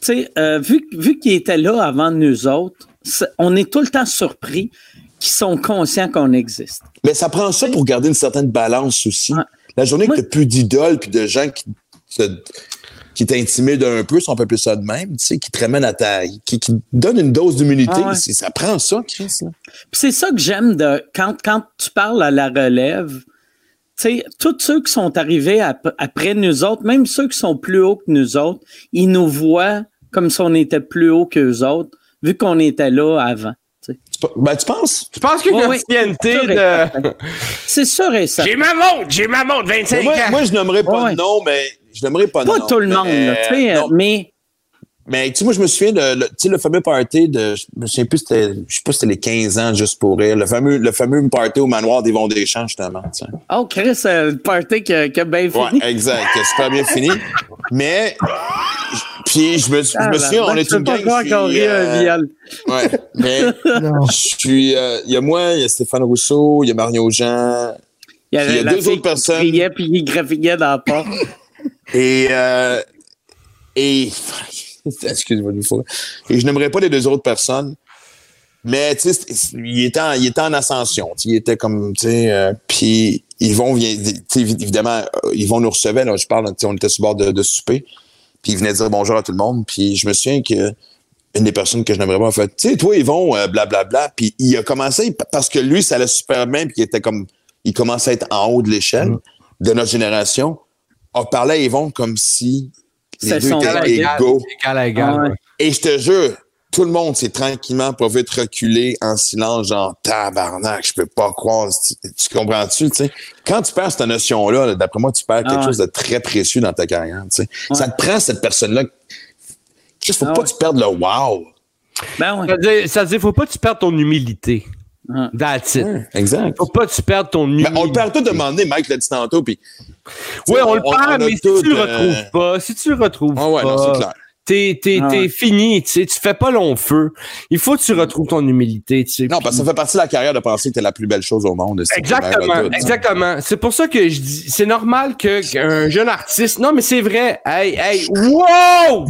tu sais, euh, vu, vu qu'ils étaient là avant nous autres, c'est- on est tout le temps surpris qu'ils sont conscients qu'on existe. Mais ça prend ça pour garder une certaine balance aussi. La journée que t'as plus d'idoles puis de gens qui te- qui t'intimident un peu, si on peut appeler ça de même, tu sais, qui te ramènent à ta... qui, qui te donnent une dose. Ah ouais. C'est- Ça prend ça, Chris. c'est ça que j'aime de quand, quand tu parles à la relève. Tu sais, tous ceux qui sont arrivés ap- après nous autres, même ceux qui sont plus hauts que nous autres, ils nous voient comme si on était plus haut qu'eux autres, vu qu'on était là avant. Tu. Tu Ben, tu penses? Je pense qu'il y a une de. C'est sûr et certain. J'ai ma montre, j'ai ma montre, 25 Moi, ans. moi, je n'aimerais pas de nom, mais je n'aimerais pas de Pas nom. tout le monde, mais, là, tu sais, non, mais Mais tu sais, moi, je me souviens de le, tu sais, le fameux party de. Je me souviens plus, c'était. Je sais pas si c'était les 15 ans juste pour rire. Le fameux, le fameux party au manoir d'Yvon Deschamps, justement. tu sais. oh Chris, euh, le party qui a, qui a bien Ouais, fini. exact. C'est super bien fini. Mais. Puis je me, je me souviens, on est une pas gang. qu'on suis, rit un euh, viol. Ouais. Mais je suis. euh, Il y a moi, il y a Stéphane Rousseau, il y a Mario Jean. Il y il y a deux autres personnes. qui criait puis qui graphiquait dans la porte. Et. Euh, et. Fois. Et je n'aimerais pas les deux autres personnes. Mais, tu sais, il était, en, il était en ascension. Il était comme, tu sais, euh, puis ils vont, évidemment, euh, ils vont nous recevoir. Là, je parle, on était sur bord de, de souper. Puis ils venaient dire bonjour à tout le monde. Puis je me souviens que une des personnes que je n'aimerais pas a fait, tu sais, toi, ils vont, euh, blablabla. Puis il a commencé, parce que lui, ça allait super bien, puis il était comme, il commençait à être en haut de l'échelle de notre génération. On parlait à Yvon comme si les C'est deux étaient égaux. Égal à égal. Ah ouais. Et je te jure, tout le monde s'est tranquillement pas vite reculer en silence, genre tabarnak, je peux pas croire. Tu, tu comprends-tu? Quand tu perds cette notion-là, là, d'après moi, tu perds quelque Ah ouais. chose de très précieux dans ta carrière. Ça te prend cette personne-là. Il faut Ah pas ouais. que tu perdes le wow. Ben. Ça veut dire, ça veut dire, faut pas que tu perdes ton humilité. Ah. That's it. Exact. Faut pas que tu perdes ton Mais humilité. on le perd tout de demander, Mike l'a dit tantôt, puis. Oui, on, le perd, on mais si tout, tu le euh, retrouves pas, si tu le retrouves Ah ouais, non, pas, c'est clair. T'es, t'es, Ah t'es fini, tu sais, tu fais pas long feu. Il faut que tu retrouves ton humilité, tu sais. Non, parce que ça fait partie de la carrière de penser que t'es la plus belle chose au monde. c'est Exactement, tout, exactement. C'est pour ça que je dis, c'est normal que qu'un jeune artiste, non mais c'est vrai, hey, hey, wow!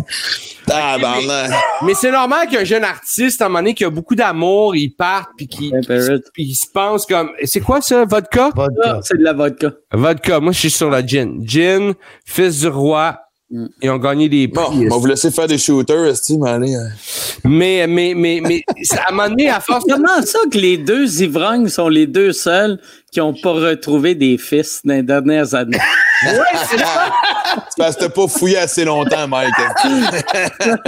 Mais c'est normal qu'un jeune artiste, à un moment donné, qui a beaucoup d'amour, il parte puis qui, Ben, il se pense comme, c'est quoi ça, vodka? Ah, Vodka. c'est de la vodka. Vodka. Moi, je suis sur la gin. Gin, fils du roi. Ils ont gagné des prix. Bon, on va vous laisser faire des shooters, esti, mais allez. euh. Mais, mais, mais, mais, à un moment donné, à force Comment ça que les deux ivrognes sont les deux seuls qui n'ont pas retrouvé des fils dans les dernières années? C'est parce que t'as pas fouillé assez longtemps, Mike.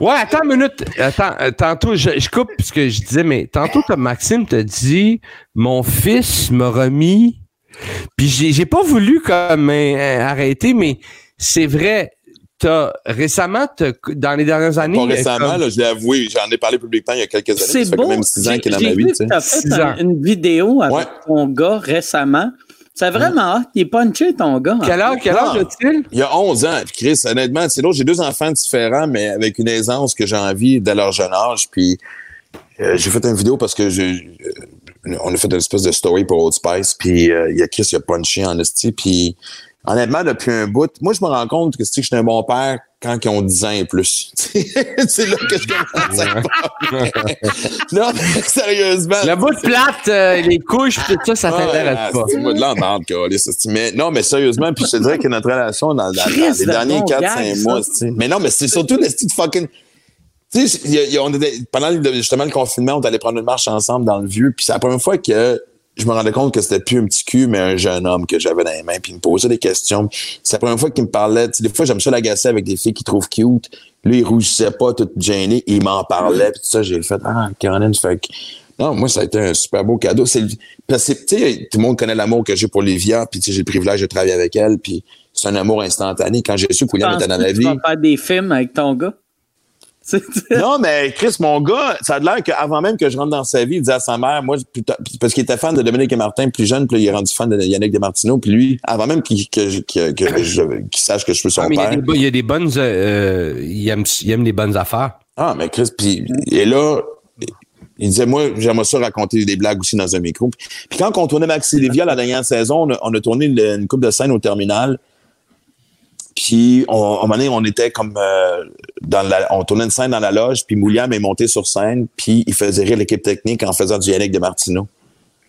Ouais, attends une minute. Attends, euh, tantôt, je, je coupe parce que je disais, mais tantôt, comme Maxime t'a dit, mon fils m'a remis. Puis j'ai, j'ai pas voulu comme euh, arrêter, mais c'est vrai. T'as récemment, dans les dernières années. Pas euh, récemment, comme- là, je l'ai avoué, j'en ai parlé publiquement il y a quelques années. C'est ça fait beau. quand même six ans J'ai- qu'il est dans ma vie, tu t'as fait un- une vidéo avec Ouais. ton gars récemment. C'est vraiment hot. Il est punché, ton gars. Quel âge, quel âge Ah. a-t-il? Il y a 11 ans. Puis Chris, honnêtement, c'est l'autre, j'ai deux enfants différents, mais avec une aisance que j'ai envie dès leur jeune âge. Puis euh, j'ai fait une vidéo parce que je, je- on a fait une espèce de story pour Old Spice. Puis euh, il y a Chris, il a punché en esti. Puis honnêtement, depuis un bout, moi, je me rends compte que, tu sais, que je suis un bon père quand ils ont 10 ans et plus. c'est là que je commence à. Non, mais sérieusement. Le bout de plate, euh, les couches, tout ça, ça t'intéresse Ah, pas. c'est moi de l'entendre, Mais non, mais sérieusement, puis je te dirais que notre relation dans, dans- dans Christ les de derniers bon 4-5 gag, mois. Mais non, mais c'est surtout le style fucking. Tu sais, pendant justement le confinement, on allait prendre une marche ensemble dans le vieux, puis c'est la première fois que je me rendais compte que c'était plus un petit cul, mais un jeune homme que j'avais dans les mains, puis il me posait des questions. C'est la première fois qu'il me parlait. Tu des fois, j'aime ça l'agacer avec des filles qu'il trouve cute. Lui, il rougissait pas, tout gêné, il m'en parlait, puis tout ça, j'ai fait Ah, Caroline, fait que. Non, moi, ça a été un super beau cadeau. C'est, parce que, tu sais, tout le monde connaît l'amour que j'ai pour Livia, puis tu j'ai le privilège de travailler avec elle, puis c'est un amour instantané. Quand j'ai su que William était dans ma tu vie. vas faire des films avec ton gars? Non, mais Chris, mon gars, ça a l'air qu'avant même que je rentre dans sa vie, il disait à sa mère, moi, parce qu'il était fan de Dominique et Martin plus jeune, puis là, il est rendu fan de Yannick Desmartino, puis lui, avant même qu'il que, sache que je suis son Ah, mais il y, a père. des, il y a des bonnes. euh, il, aime, il aime les bonnes affaires. Ah, mais Chris, puis et là, il disait, moi, j'aimerais ça raconter des blagues aussi dans un micro. Puis, puis quand on tournait Maxi Lévia la dernière saison, on a, on a tourné une, une coupe de scène au terminal. Puis, on, à un moment donné, on était comme euh, dans la, on tournait une scène dans la loge, puis Mouliam est monté sur scène, puis il faisait rire l'équipe technique en faisant du Yannick de Martino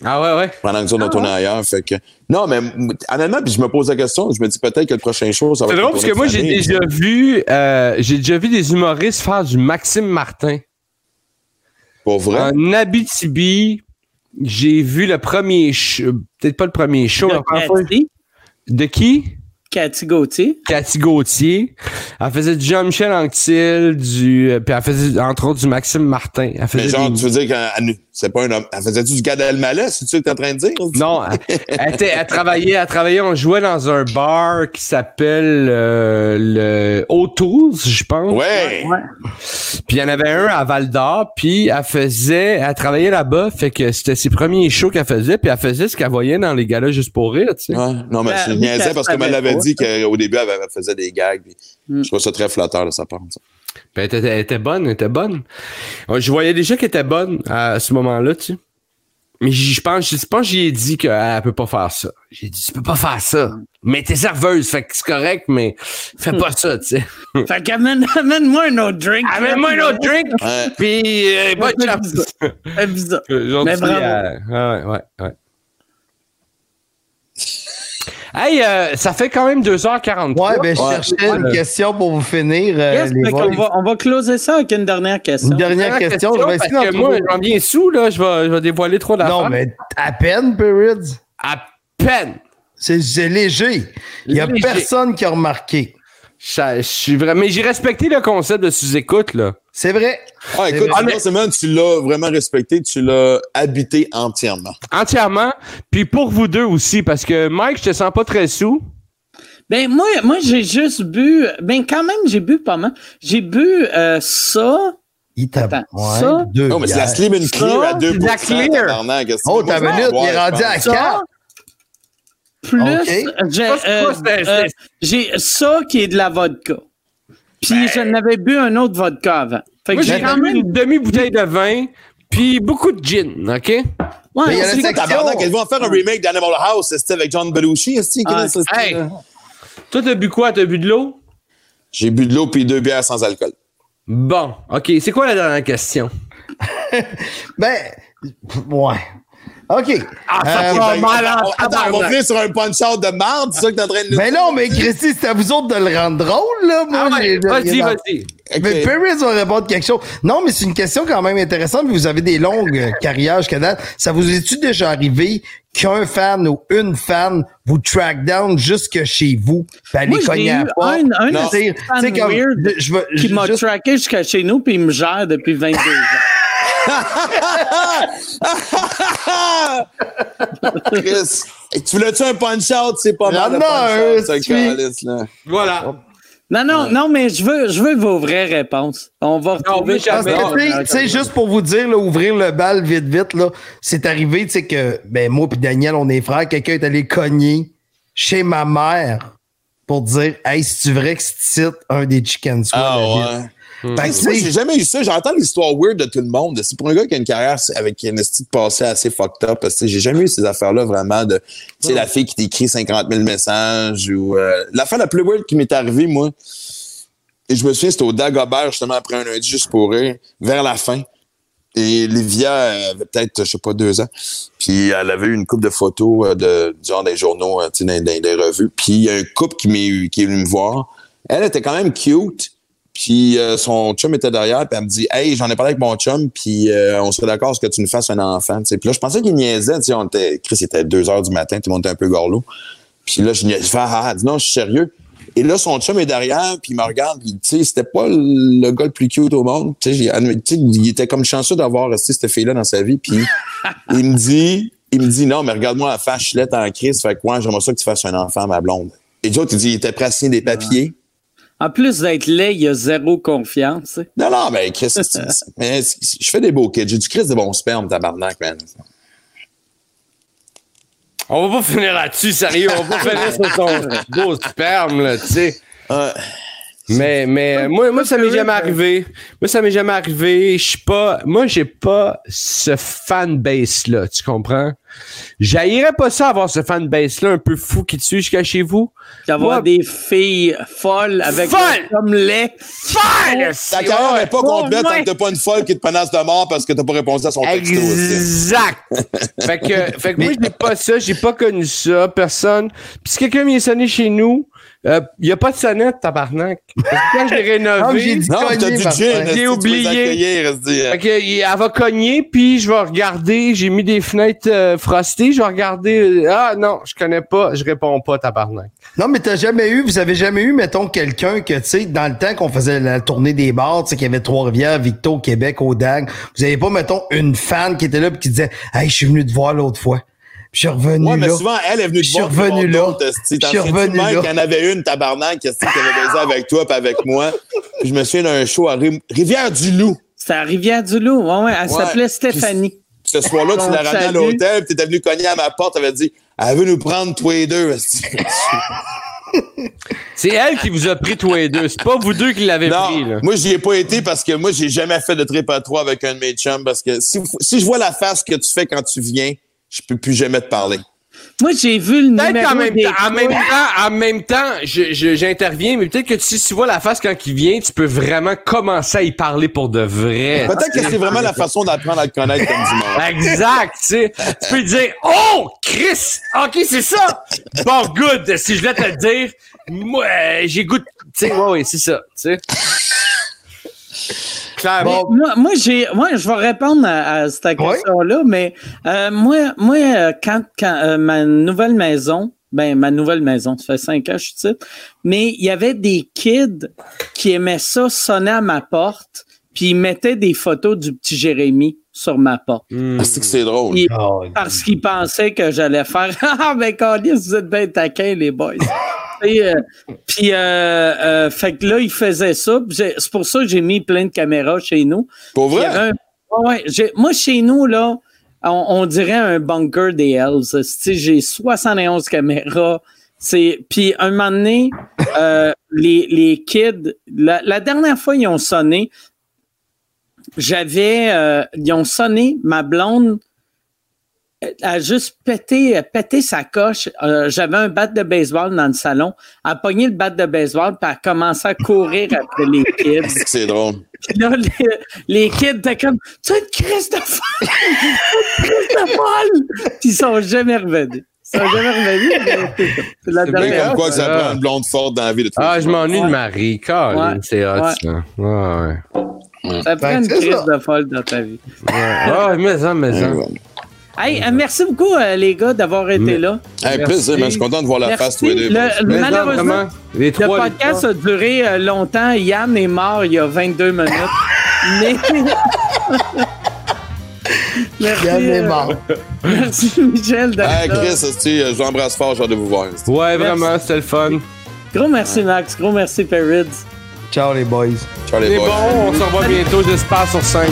Ah ouais, ouais. pendant que nous autres, on tournait ailleurs. Fait que, non, mais honnêtement, puis je me pose la question, je me dis peut-être que le prochain show, ça va C'est drôle une parce que moi, j'ai déjà vu, euh, j'ai déjà vu des humoristes faire du Maxime Martin. Pour vrai? En Abitibi, j'ai vu le premier show, peut-être pas le premier show, la De première fois- Cathy, de qui? Cathy Gauthier. Cathy Gauthier. Elle faisait du Jean-Michel Anctil, du, euh, puis elle faisait entre autres du Maxime Martin. Elle faisait Mais genre, des- tu veux dire qu'elle elle- c'est pas un homme. Elle faisait-tu du Gad Elmaleh, c'est ça que t'es en train de dire? Non, elle, elle était- elle travaillait, elle travaillait, on jouait dans un bar qui s'appelle euh, le O'Tools, je pense. Ouais. Ouais. Puis il y en avait un à Val d'Or, puis elle faisait, elle travaillait là-bas, fait que c'était ses premiers shows qu'elle faisait, puis elle faisait ce qu'elle voyait dans les galas juste pour rire, tu sais. Ouais. Non, mais Ben, je oui, niaisais qu'elle parce que savait elle l'avait pas, dit qu'au début, elle, elle faisait des gags. puis Mm. Je trouve ça très flatteur de sa part. ça. Puis elle était, elle était bonne, elle était bonne. Je voyais déjà qu'elle était bonne à ce moment-là, tu sais. Mais je pense, je pense que j'y ai dit qu'elle peut pas faire ça. J'ai dit, tu peux pas faire ça. Mais t'es serveuse, fait que c'est correct, mais fais pas ça, tu sais. Fait qu'amène, amène-moi un autre drink. Amène-moi un autre drink, puis euh, bonne chance. bizarre. C'est bizarre. Gentil, Mais bravo. euh, ouais, ouais, ouais. Hey, euh, ça fait quand même 2h43. Ouais, ben, je Ouais. cherchais une question pour vous finir. euh, Yes, les boys. va, on va closer ça avec une dernière question. Une dernière question. Je vais essayer parce que moi, j'en viens sous, là, je vais, je vais dévoiler trop d'affaires. Non, mais à peine, Periods. À peine. C'est c'est léger. Il n'y a Léger. personne qui a remarqué. Ça, je suis vraiment. Mais j'ai respecté le concept de sous-écoute, là. C'est vrai. Ah, écoute, Ah, non seulement tu l'as vraiment respecté, tu l'as habité entièrement. Entièrement. Puis pour vous deux aussi, parce que Mike, je te sens pas très sous. Ben moi, moi j'ai juste bu. Ben quand même, j'ai bu pas mal. J'ai bu euh, ça. Il t'a Attends, ouais, ça? deux Non, mais c'est la. Slim and Clear à Ça, 2 c'est de la clear. Oh, ta minute, il est rendu à pense. Ça, 4. plus Ok. j'ai, Ça, c'est euh, euh, j'ai ça qui est de la vodka. Puis je n'avais bu un autre vodka avant. Fait que Moi, j'ai quand même. une demi-bouteille de vin, puis beaucoup de gin, OK? Ouais, Mais il y a tabarnak? Ils vont faire un remake d'Animal House, c'était avec John Belushi, Ah, hey. Toi, t'as bu quoi? T'as bu de l'eau? J'ai bu de l'eau puis deux bières sans alcool. Bon, OK. C'est quoi la dernière question? Ben, ouais. OK. Ah, ça Euh, Ben, on- Attends, on va sur un punch-out de marde, c'est ça que t'es en train de nous Ben non, mais Christy, c'est à vous autres de le rendre drôle, là. Moi, Ah ouais, vas-y, vas-y. Mais Paris va répondre quelque chose. Non, mais c'est une question quand même intéressante. Vous avez des longues euh, carrières jusqu'à date. Ça vous est-tu déjà arrivé qu'un fan ou une fan vous track down jusque chez vous? Moi, cogner à eu porte? un, un Non. fans sais, comme, weird je- je qui m'a juste- traqué jusqu'à chez nous puis il me gère depuis 22 ans. Chris, tu voulais-tu un punch-out? C'est pas mal Non, tu-. Voilà. Non, non, non, mais je veux, je veux vos vraies réponses. On va retrouver tu sais, tu juste pour vous dire, là, ouvrir le bal vite, vite, là, c'est arrivé, tu sais, que, ben, moi puis Daniel, on est frères, quelqu'un est allé cogner chez ma mère pour dire, hey, c'est-tu vrai que c'est un des chicken squad? Ah ouais. Moi, tu sais, j'ai jamais eu ça. J'entends l'histoire weird de tout le monde. C'est pour un gars qui a une carrière avec une estime passée assez fucked up. Parce que j'ai jamais eu ces affaires-là vraiment de, tu sais, la fille qui t'écrit 50 000 messages ou, euh, l'affaire la plus weird qui m'est arrivée, moi, et je me souviens, c'était au Dagobert, justement, après un lundi juste pour rire, vers la fin. Et Livia avait peut-être, je sais pas, deux ans. Puis elle avait eu une coupe de photos euh, de, genre des journaux, euh, tu sais, dans, dans des revues. Puis il y a un couple qui, m'est, qui est venu me voir. Elle était quand même cute. Puis euh, son chum était derrière, puis elle me dit Hey, j'en ai parlé avec mon chum, puis euh, on serait d'accord que tu nous fasses un enfant. Puis là, je pensais qu'il niaisait, tu sais, on était. Chris, il était 2 heures du matin, tout le monde était un peu gorlot. Puis là, je fais Ah, ah. Non, je suis sérieux. Et là, son chum est derrière, puis il me regarde, puis tu sais, c'était pas le gars le plus cute au monde. Tu sais, il était comme chanceux d'avoir resté cette fille-là dans sa vie, puis il me dit, il me dit non, mais regarde-moi la face, je en crise, fait que ouais, j'aimerais ça que tu fasses un enfant, ma blonde. Et l'autre, il dit, il était prêt à signer des papiers. En plus d'être laid, il y a zéro confiance. Non, non, mais Chris, mais je fais des beaux kids. J'ai du Chris de bon sperme, tabarnak, man. On va pas finir là-dessus, sérieux. On va pas finir sur ton beau sperme, là, tu sais. Mais, mais moi, moi, ça m'est jamais arrivé. Moi, ça m'est jamais arrivé. Je suis pas. Moi, j'ai pas ce fanbase-là, tu comprends? J'haïrais pas ça avoir ce fanbase-là un peu fou qui te suit jusqu'à chez vous. D'avoir des filles folles avec Folles! comme lait. Fan! Ta carrière n'est pas complète tant que t'as pas une folle qui te menace de mort parce que t'as pas répondu à son texto. aussi. Exact. fait que, fait que moi, j'ai pas ça, j'ai pas connu ça, personne. Puis si quelqu'un vient sonner chez nous, il y a pas de sonnette, tabarnak. Quand je l'ai Ah, j'ai rénové, dit- Non, t'as Cogné, du Martin. gin. J'ai oublié. fait que, il- elle va cogner, puis je vais regarder, j'ai mis des fenêtres euh, frostées, je vais regarder, euh, ah non, je connais pas, je réponds pas, tabarnak. Non, mais t'as jamais eu, vous avez jamais eu, mettons, quelqu'un que, tu sais, dans le temps qu'on faisait la tournée des bars, tu sais, qu'il y avait Trois-Rivières, Victo, Québec, au DAG, vous avez pas, mettons, une fan qui était là pis qui disait, hey, je suis venu te voir l'autre fois. Puis je suis revenu Ouais, mais là. souvent, elle est venue Je te suis voir. puis revenu voir là. Je suis revenu là. Il y en avait une, tabarnak, qui avait baisé avec toi puis avec moi? Puis je me souviens d'un show à Ri- Rivière-du-Loup. C'était à Rivière-du-Loup. Ouais, ouais, elle Ouais. s'appelait Stéphanie. Ce soir-là, tu l'as ramené à l'hôtel, puis t'étais venu cogner à ma porte, t'avais dit, elle veut nous prendre tous les deux. C'est elle qui vous a pris tous les deux, c'est pas vous deux qui l'avez pris, là. moi, j'y ai pas été parce que moi, j'ai jamais fait de trip à trois avec un de mes chums parce que si, si je vois la face que tu fais quand tu viens, je peux plus jamais te parler. Moi, j'ai vu le Peut-être numéro qu'en même des temps, en même temps, en même temps, j'interviens, mais peut-être que si tu vois la face quand il vient, tu peux vraiment commencer à y parler pour de vrai. Peut-être que c'est vraiment la façon d'apprendre à te connaître comme du monde. Exact, tu sais. Tu peux dire, oh, Chris, ok, c'est ça. Bon, good. Si je voulais te le dire, moi, euh, j'ai goût, de- tu sais, ouais, ouais, c'est ça, tu sais. Moi, moi, j'ai, moi, je vais répondre à, à cette question-là, mais euh, moi, moi, euh, quand, quand euh, ma nouvelle maison, ben ma nouvelle maison, ça fait cinq ans je suis ici, mais il y avait des kids qui aimaient ça sonner à ma porte, puis il mettait des photos du petit Jérémy sur ma porte. Hmm. Ah, que c'est drôle. Oh, parce qu'il pensait que j'allais faire Ah, ben, Carlis, vous êtes bien taquins, les boys. Euh, puis, euh, euh, fait que là, il faisait ça. C'est pour ça que j'ai mis plein de caméras chez nous. Pour vrai? un- Ouais, moi, chez nous, là, on, on dirait un bunker des Hells. J'ai 71 caméras. C'est, puis un moment donné, euh, les, les kids, la, la dernière fois, ils ont sonné. J'avais, euh, ils ont sonné, ma blonde a juste pété, pété sa coche. Euh, J'avais un bat de baseball dans le salon. Elle a pogné le bat de baseball, puis elle a commencé à courir après les kids. C'est drôle. Puis là, les, les kids étaient comme Tu as une crise de folle! Tu as une crise de folle! Puis ils sont jamais revenus. Ils sont jamais revenus. c'est la dernière comme quoi que ça Ah. prend une blonde forte dans la vie de Ah, je m'ennuie de Marie. Colin, Ouais. c'est hot, Ouais. ça. Ouais, ouais. Ça prend une crise ça. de folle dans ta vie. Ouais. Ah, mais ça, mais ça. Hey, euh, merci beaucoup, euh, les gars, d'avoir été là. Hey, plaisir, man. Je suis content de voir la Merci. face tous les deux. Le- malheureusement, le les podcast a duré euh, longtemps. Yann est mort il y a 22 minutes. Mais. merci, Yann est mort. merci, Michel. d'être Hey, là. Chris, je vous embrasse fort, j'ai hâte de vous voir. Ouais, vraiment, c'était le fun. Gros merci, Max. Gros merci, Perrids. Ciao, les boys. Ciao les C'est boys. bon, on se revoit bientôt, j'espère, sur scène.